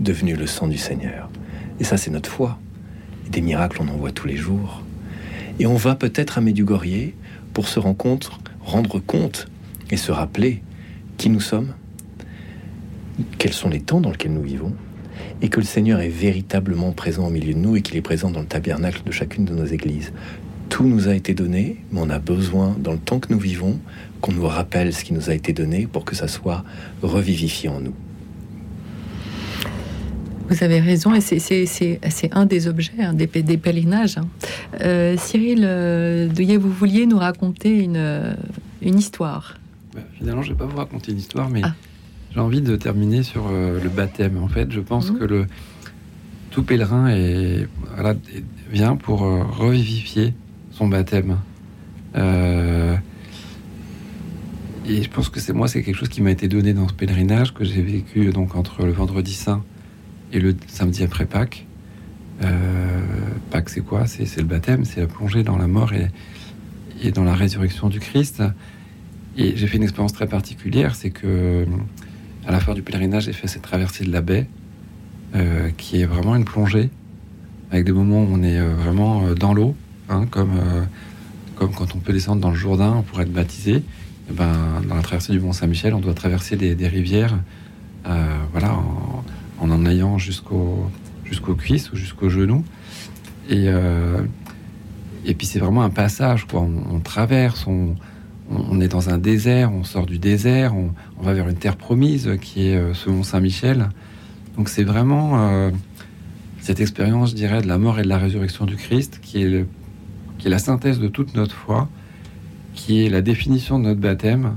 Speaker 4: devenu le sang du Seigneur. Et ça, c'est notre foi. Des miracles, on en voit tous les jours. Et on va peut-être à Medjugorje pour se rencontrer, rendre compte et se rappeler qui nous sommes, quels sont les temps dans lesquels nous vivons, et que le Seigneur est véritablement présent au milieu de nous et qu'il est présent dans le tabernacle de chacune de nos églises. Tout nous a été donné, mais on a besoin, dans le temps que nous vivons, qu'on nous rappelle ce qui nous a été donné pour que ça soit revivifié en nous.
Speaker 2: Vous avez raison, et c'est- un des objets hein, des, des pèlerinages. hein. Euh, Cyril euh, vous vouliez nous raconter une, euh, une histoire.
Speaker 3: Bah, finalement, je vais pas vous raconter une histoire, mais j'ai envie de terminer sur euh, le baptême. En fait, je pense
Speaker 2: Mhm.
Speaker 3: que le tout pèlerin est, voilà, vient pour euh, revivifier son baptême. Et je pense que c'est moi, c'est quelque chose qui m'a été donné dans ce pèlerinage que j'ai vécu donc entre le vendredi saint et le samedi après Pâques. Euh, Pâques, c'est quoi? C'est le baptême, c'est la plongée dans la mort et, dans la résurrection du Christ. Et j'ai fait une expérience très particulière, c'est que à la fin du pèlerinage, j'ai fait cette traversée de la baie, euh, qui est vraiment une plongée, avec des moments où on est euh, vraiment dans l'eau, hein, comme, quand on peut descendre dans le Jourdain pour être baptisé. Et ben, dans la traversée du Mont Saint-Michel, on doit traverser des, rivières, voilà, en en ayant jusqu'au jusqu'aux cuisses ou jusqu'aux genoux. Et, euh, et puis c'est vraiment un passage, quoi. On, traverse, on, on- est dans un désert, on sort du désert, on, va vers une terre promise qui est euh, ce Mont Saint-Michel. Donc c'est vraiment euh, cette expérience, je dirais, de la mort et de la résurrection du Christ qui est, le- qui est la synthèse de toute notre foi, qui est la définition de notre baptême,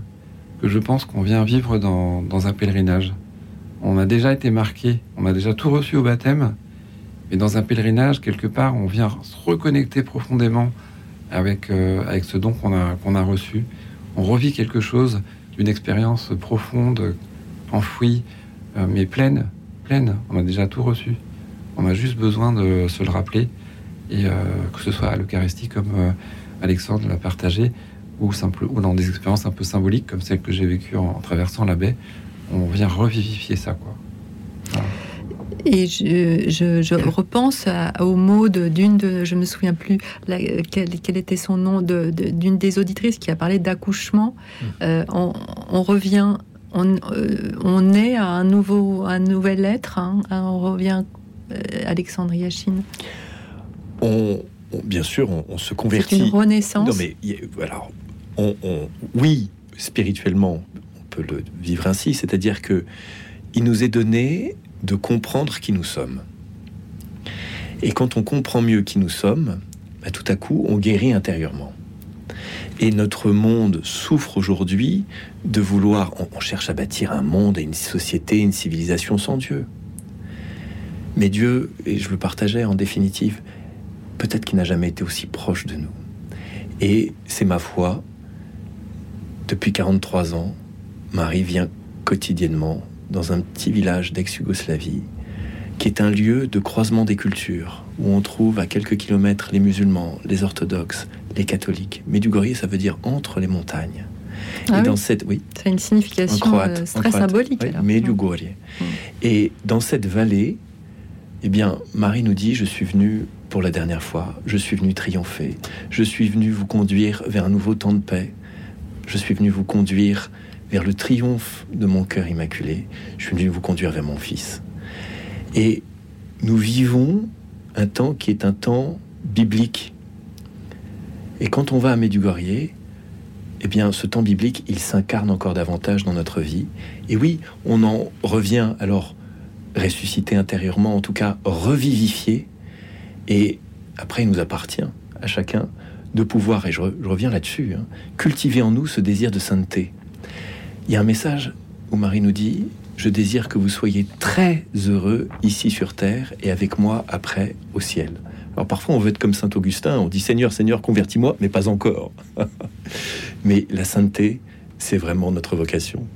Speaker 3: que je pense qu'on vient vivre dans, dans un pèlerinage. On a déjà été marqué, on a déjà tout reçu au baptême, mais dans un pèlerinage, quelque part, on vient se reconnecter profondément avec, euh, avec ce don qu'on a, a reçu. on revit quelque chose, une expérience profonde, enfouie, euh, mais pleine, pleine. On a déjà tout reçu. On a juste besoin de se le rappeler, et euh, que ce soit à l'Eucharistie comme Alexandre l'a partagé, ou, ou dans des expériences un peu symboliques comme celle que j'ai vécue en traversant la baie, on vient revivifier ça, quoi.
Speaker 2: Et je, je- je repense à- au mot de- d'une de, je me souviens plus la- quel, quel était son nom, de- de- d'une des auditrices qui a parlé d'accouchement. Euh, on, on revient, on, euh, on est à un nouveau, un nouvel être. hein, hein, on revient, euh, Alexandre Yachine.
Speaker 4: on, on- bien sûr, on, on se convertit.
Speaker 2: C'est une renaissance.
Speaker 4: Non, mais alors, on, on- oui, spirituellement, peut le vivre ainsi, c'est-à-dire que il nous est donné de comprendre qui nous sommes. Et quand on comprend mieux qui nous sommes, bah, tout à coup, on guérit intérieurement. Et notre monde souffre aujourd'hui de vouloir, on, on cherche à bâtir un monde et une société, une civilisation sans Dieu. Mais Dieu, et je le partageais en définitive, peut-être qu'il n'a jamais été aussi proche de nous. Et c'est ma foi, depuis 43 ans, Marie vient quotidiennement dans un petit village d'ex-Yougoslavie, qui est un lieu de croisement des cultures, où on trouve à quelques kilomètres les musulmans, les orthodoxes, les catholiques. Medjugorje, ça veut dire entre les montagnes.
Speaker 2: Ah
Speaker 4: et dans
Speaker 2: oui.
Speaker 4: cette, oui,
Speaker 2: C'est une signification
Speaker 4: en croate,
Speaker 2: euh,
Speaker 4: en
Speaker 2: très
Speaker 4: croate.
Speaker 2: symbolique.
Speaker 4: Oui,
Speaker 2: alors.
Speaker 4: Medjugorje. Et dans cette vallée, eh bien, Marie nous dit, je suis venue pour la dernière fois, je suis venue triompher, je suis venue vous conduire vers un nouveau temps de paix, je suis venue vous conduire vers le triomphe de mon cœur immaculé, je venue vous conduire vers mon Fils. Et nous vivons un temps qui est un temps biblique. Et quand on va à Medjugorje, eh bien, ce temps biblique, il s'incarne encore davantage dans notre vie. Et oui, on en revient alors ressuscité intérieurement, en tout cas revivifié. Et après, il nous appartient à chacun de pouvoir, et je reviens là-dessus, hein, cultiver en nous ce désir de sainteté. Il y a un message où Marie nous dit Je désire que vous soyez très heureux ici sur terre et avec moi après au ciel. Alors parfois on veut être comme saint Augustin, on dit Seigneur, Seigneur, convertis-moi, mais pas encore. *laughs* mais la sainteté, c'est vraiment notre vocation.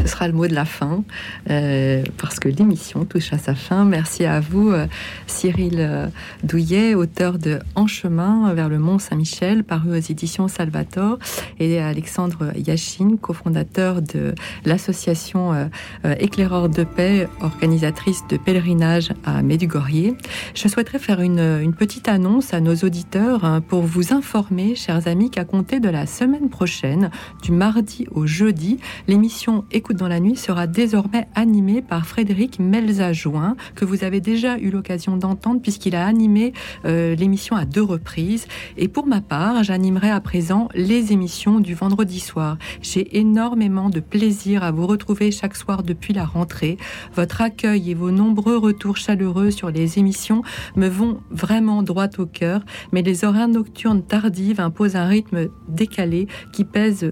Speaker 2: Ce sera le mot de la fin, euh, parce que l'émission touche à sa fin. Merci à vous, euh, Cyril euh, Douillet, auteur de En chemin vers le Mont Saint-Michel, paru aux éditions Salvator, et Alexandre Yachine, cofondateur de l'association euh, Éclaireurs de paix, organisatrice de pèlerinage à Medjugorje. Je souhaiterais faire une, une petite annonce à nos auditeurs hein, pour vous informer, chers amis, qu'à compter de la semaine prochaine, du mardi au jeudi, l'émission Écoute dans la nuit sera désormais animée par Frédéric Melza-Join, que vous avez déjà eu l'occasion d'entendre puisqu'il a animé euh, l'émission à deux reprises. Et pour ma part, j'animerai à présent les émissions du vendredi soir. J'ai énormément de plaisir à vous retrouver chaque soir depuis la rentrée. Votre accueil et vos nombreux retours chaleureux sur les émissions me vont vraiment droit au cœur, mais les horaires nocturnes tardives imposent un rythme décalé qui pèse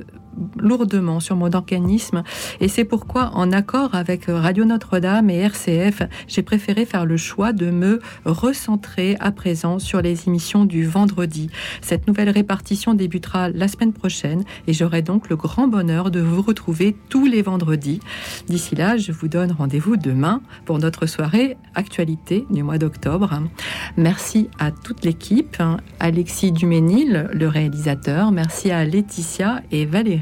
Speaker 2: lourdement sur mon organisme. Et c'est pourquoi en accord avec Radio Notre-Dame et RCF j'ai préféré faire le choix de me recentrer à présent sur les émissions du vendredi. Cette nouvelle répartition débutera la semaine prochaine et j'aurai donc le grand bonheur de vous retrouver tous les vendredis. D'ici là je vous donne rendez-vous demain pour notre soirée actualité du mois d'octobre. Merci à toute l'équipe Alexis Duménil le réalisateur. Merci à Laetitia et Valérie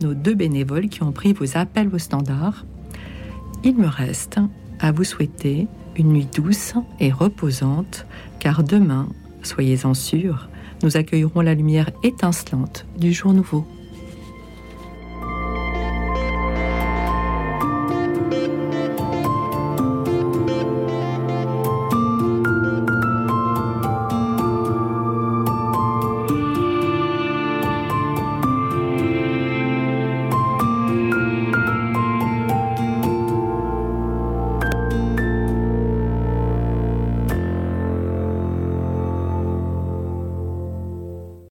Speaker 2: nos deux bénévoles qui ont pris vos appels au standard. Il me reste à vous souhaiter une nuit douce et reposante, car demain, soyez-en sûrs, nous accueillerons la lumière étincelante du jour nouveau.